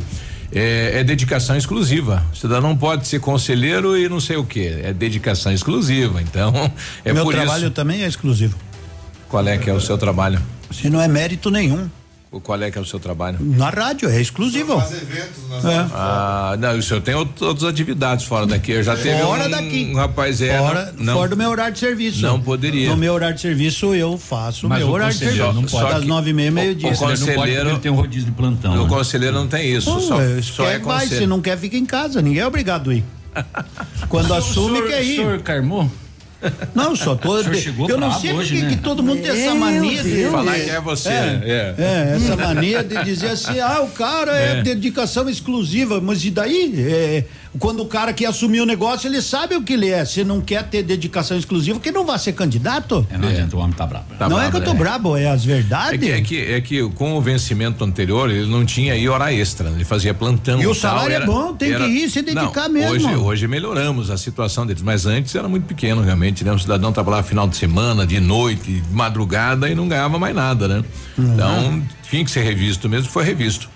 É, é dedicação exclusiva. O cidadão não pode ser conselheiro e não sei o que. É dedicação exclusiva. Então, é Meu por trabalho isso. também é exclusivo. Qual é que é o seu trabalho? Se não é mérito nenhum. O Qual é que é o seu trabalho? Na rádio, é exclusivo. É. Ah, não, o senhor tem out- outras atividades fora daqui. Eu já teve Fora um, daqui. um rapaz é. Fora, não, fora do meu horário de serviço. Não poderia. No meu horário de serviço, eu faço o Mas meu o horário de serviço. não pode. Das nove e meia, meio-dia. o conselheiro- tem um rodízio de plantão. O né? conselheiro não tem isso. Pô, só é, só quer é vai, se não quer, fica em casa. Ninguém é obrigado a ir. Quando assume, senhor- quer ir. senhor Carmou? Não, só tô. O senhor chegou eu não sei hoje, porque né? que todo mundo tem essa Meu mania de. Deus. Falar que é você. É, é, essa mania de dizer assim, ah, o cara é, É. dedicação exclusiva, mas e daí? É, quando o cara quer assumir o negócio, ele sabe o que ele é. Se não quer ter dedicação exclusiva, que não vai ser candidato. É, não adianta, o homem tá brabo. Tá não é brabo, que eu tô né? brabo, é as É verdades. que, é, que, é que com o vencimento anterior ele não tinha aí hora extra, né? ele fazia plantão. E o tal, salário é era- bom, tem era- que ir se dedicar Não, mesmo. Hoje, hoje melhoramos a situação deles, mas antes era muito pequeno realmente, né? O cidadão lá final de semana, de noite, de madrugada e não ganhava mais nada, né? Uhum. Então tinha que ser revisto mesmo, foi revisto.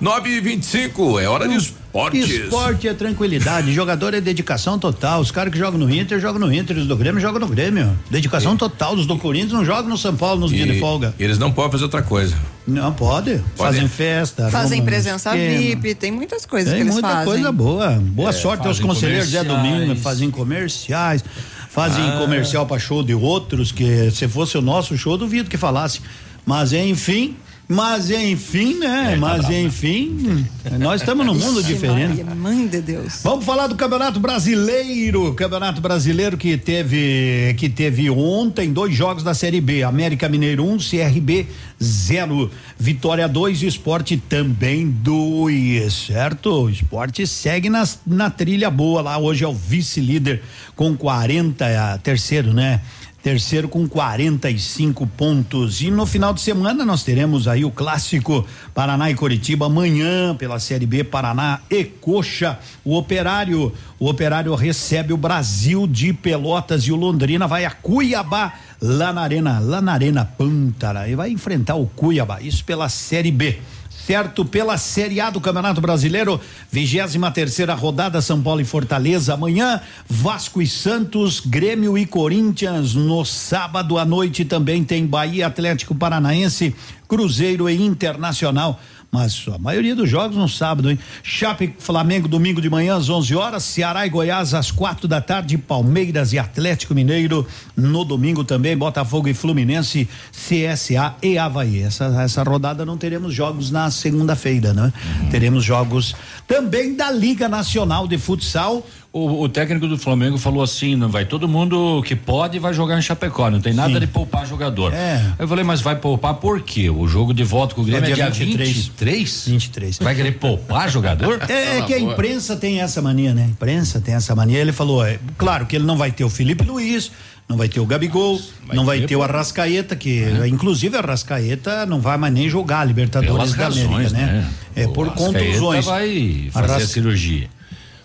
9 e 25 é hora de esportes. Esporte é tranquilidade, jogador é dedicação total. Os caras que jogam no Inter jogam no Inter, os do Grêmio jogam no Grêmio. Dedicação total. Os do Corinthians não jogam no São Paulo nos E dias de folga. Eles não podem fazer outra coisa. Não, pode. Fazem festa. Fazem presença esquema. VIP, tem muitas coisas Tem que eles muita fazem. coisa boa. Boa É, sorte aos conselheiros Zé comerciais. Domingo, fazem comerciais, fazem Ah. comercial para show de outros, que se fosse o nosso show, duvido que falasse. Mas enfim, mas enfim, né? mas enfim, nós estamos num mundo Ixi, diferente. Maria, mãe de Deus. Vamos falar do Campeonato Brasileiro. Campeonato Brasileiro que teve que teve ontem dois jogos da Série B. América Mineiro 1, CRB 0. Vitória 2, Esporte também 2, certo? O Esporte segue nas, na trilha boa lá. Hoje é o vice-líder com 40, é, terceiro, né? Terceiro com 45 pontos. E no final de semana nós teremos aí o clássico Paraná e Coritiba amanhã pela Série B Paraná e Coxa. O Operário, o Operário recebe o Brasil de Pelotas e o Londrina vai a Cuiabá lá na Arena, lá na Arena Pântara e vai enfrentar o Cuiabá. Isso pela Série B certo? Pela Série A do Campeonato Brasileiro, 23 terceira rodada, São Paulo e Fortaleza. Amanhã, Vasco e Santos, Grêmio e Corinthians. No sábado à noite também tem Bahia, Atlético Paranaense, Cruzeiro e Internacional. Mas a maioria dos jogos no sábado, hein? Chape, Flamengo, domingo de manhã às 11 horas, Ceará e Goiás às quatro da tarde, Palmeiras e Atlético Mineiro no domingo também, Botafogo e Fluminense, CSA e Havaí. Essa, essa rodada não teremos jogos na segunda-feira, né? Teremos jogos também da Liga Nacional de Futsal. O, o técnico do Flamengo falou assim: não vai todo mundo que pode vai jogar em Chapecó, não tem nada Sim. de poupar jogador. É. Eu falei, mas vai poupar por quê? O jogo de volta com o Grêmio é dia 23. 23? 23. Vai querer poupar jogador? É, é que a imprensa tem essa mania, né? A imprensa tem essa mania. Ele falou, é, claro que ele não vai ter o Felipe Luiz, não vai ter o Gabigol, não vai ter o Arrascaeta, que inclusive o Arrascaeta não vai mais nem jogar a Libertadores Pelas da América, razões, né? né? É O por Arrascaeta contusões. vai fazer a Arras- cirurgia.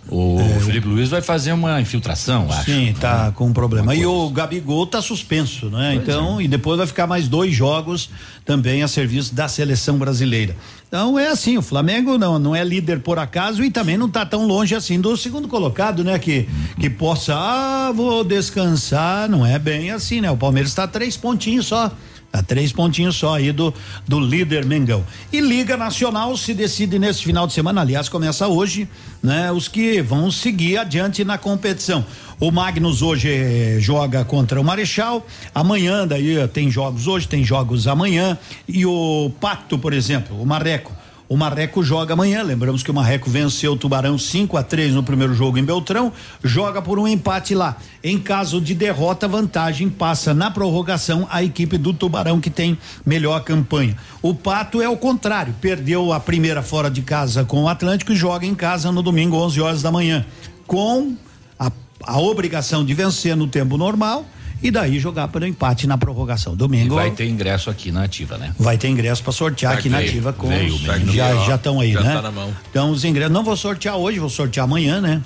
O Felipe Luiz vai fazer uma infiltração, acho. Sim, tá com um problema. E o Gabigol tá suspenso, né? Pois então, e depois vai ficar mais dois jogos também a serviço da seleção brasileira. Então é assim, o Flamengo não, não é líder por acaso e também não tá tão longe assim do segundo colocado, né? Que, que possa, ah, vou descansar, não é bem assim, né? O Palmeiras está três pontinhos só. Tá três pontinhos só aí do, do líder Mengão. E Liga Nacional se decide nesse final de semana, aliás, começa hoje, né? Os que vão seguir adiante na competição. O Magnus hoje eh, joga contra o Marechal, amanhã daí eh, tem jogos hoje, tem jogos amanhã. E o Pato, por exemplo, o Marreco. O Marreco joga amanhã. Lembramos que o Marreco venceu o Tubarão 5 a 3 no primeiro jogo em Beltrão. Joga por um empate lá. Em caso de derrota, vantagem passa na prorrogação a equipe do Tubarão que tem melhor campanha. O Pato é o contrário. Perdeu a primeira fora de casa com o Atlântico e joga em casa no domingo 11 horas da manhã com a, a obrigação de vencer no tempo normal e daí jogar pelo empate na prorrogação. E Domingo vai ter ingresso aqui na ativa, né? Vai ter ingresso para sortear Vai aqui na ativa com Veio, os- veio. já já estão aí, já né? tá na mão. Então os ingressos não vou sortear hoje, vou sortear amanhã, né?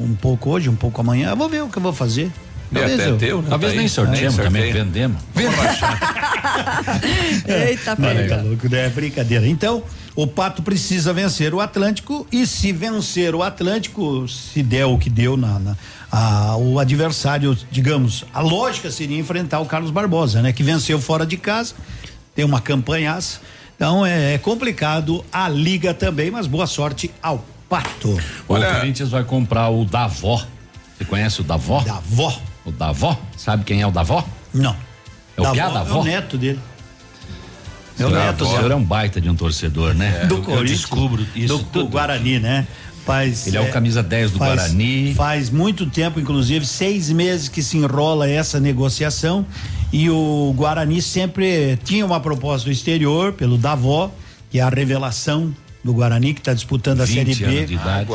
Um pouco hoje, um pouco amanhã. Eu vou ver o que eu vou fazer. É, até eu- teu, né? Talvez Tá nem aí. sorteemos Nem também, vendemos. Eita, Mas pega. tá louco, né? É brincadeira. Então, o Pato precisa vencer o Atlântico e se vencer o Atlântico, se der o que deu na, na- a- o adversário, digamos, a lógica seria enfrentar o Carlos Barbosa, né? Que venceu fora de casa, tem uma campanhaça. Então é, é complicado a liga também, mas boa sorte ao Pato. O Corinthians vai comprar o Davó. Você conhece o Davó? Davó. O Davó? Sabe quem é o Davó? Não. É o Davó Piá É Davó? o neto dele. É o Davó. neto O senhor é um baita de um torcedor, né? do Eu- eu Corinthians. descubro isso do, do Guarani, né? Faz, Ele é o camisa 10 do faz- Guarani. Faz muito tempo, inclusive, seis meses que se enrola essa negociação e o Guarani sempre tinha uma proposta do exterior pelo Davó, que é a revelação do Guarani que está disputando a 20 Série B.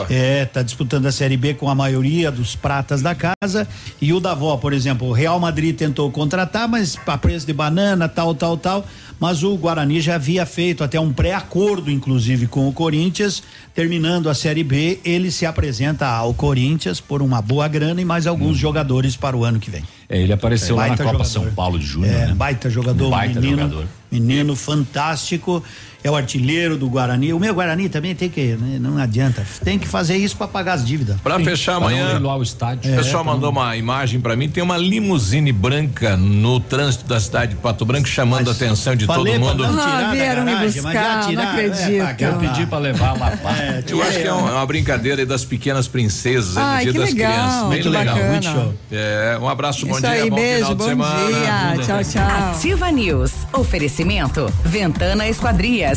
É, tá disputando a Série B com a maioria dos pratas da casa. E o Davó, por exemplo, o Real Madrid tentou contratar, mas a preço de banana, tal, tal, tal. Mas o Guarani já havia feito até um pré-acordo, inclusive, com o Corinthians. Terminando a Série B, ele se apresenta ao Corinthians por uma boa grana e mais alguns jogadores para o ano que vem. É, ele apareceu lá na Copa jogador. São Paulo de Júnior, É, né? baita jogador, Baita menino, jogador. menino fantástico. É o artilheiro do Guarani. O meu Guarani também tem que, né, não adianta, tem que fazer isso para pagar as dívidas. Para fechar amanhã, o estádio. o pessoal mandou uma imagem para mim, tem uma limusine branca no trânsito da cidade de Pato Branco chamando a atenção de todo mundo. não tirar Ah, vieram me mas buscar, não tiraram, é, acredito. pra cá, Eu pedi para levar lá. É, Eu acho que é é uma brincadeira das pequenas princesas, no Ai, dia que das legal, crianças. Bem muito legal. bacana. Muito show. É, um abraço, bom Isso dia, aí, bom beijo, final de bom semana. dia. Tchau, tchau. Ativa News. Oferecimento. Ventana Esquadrias.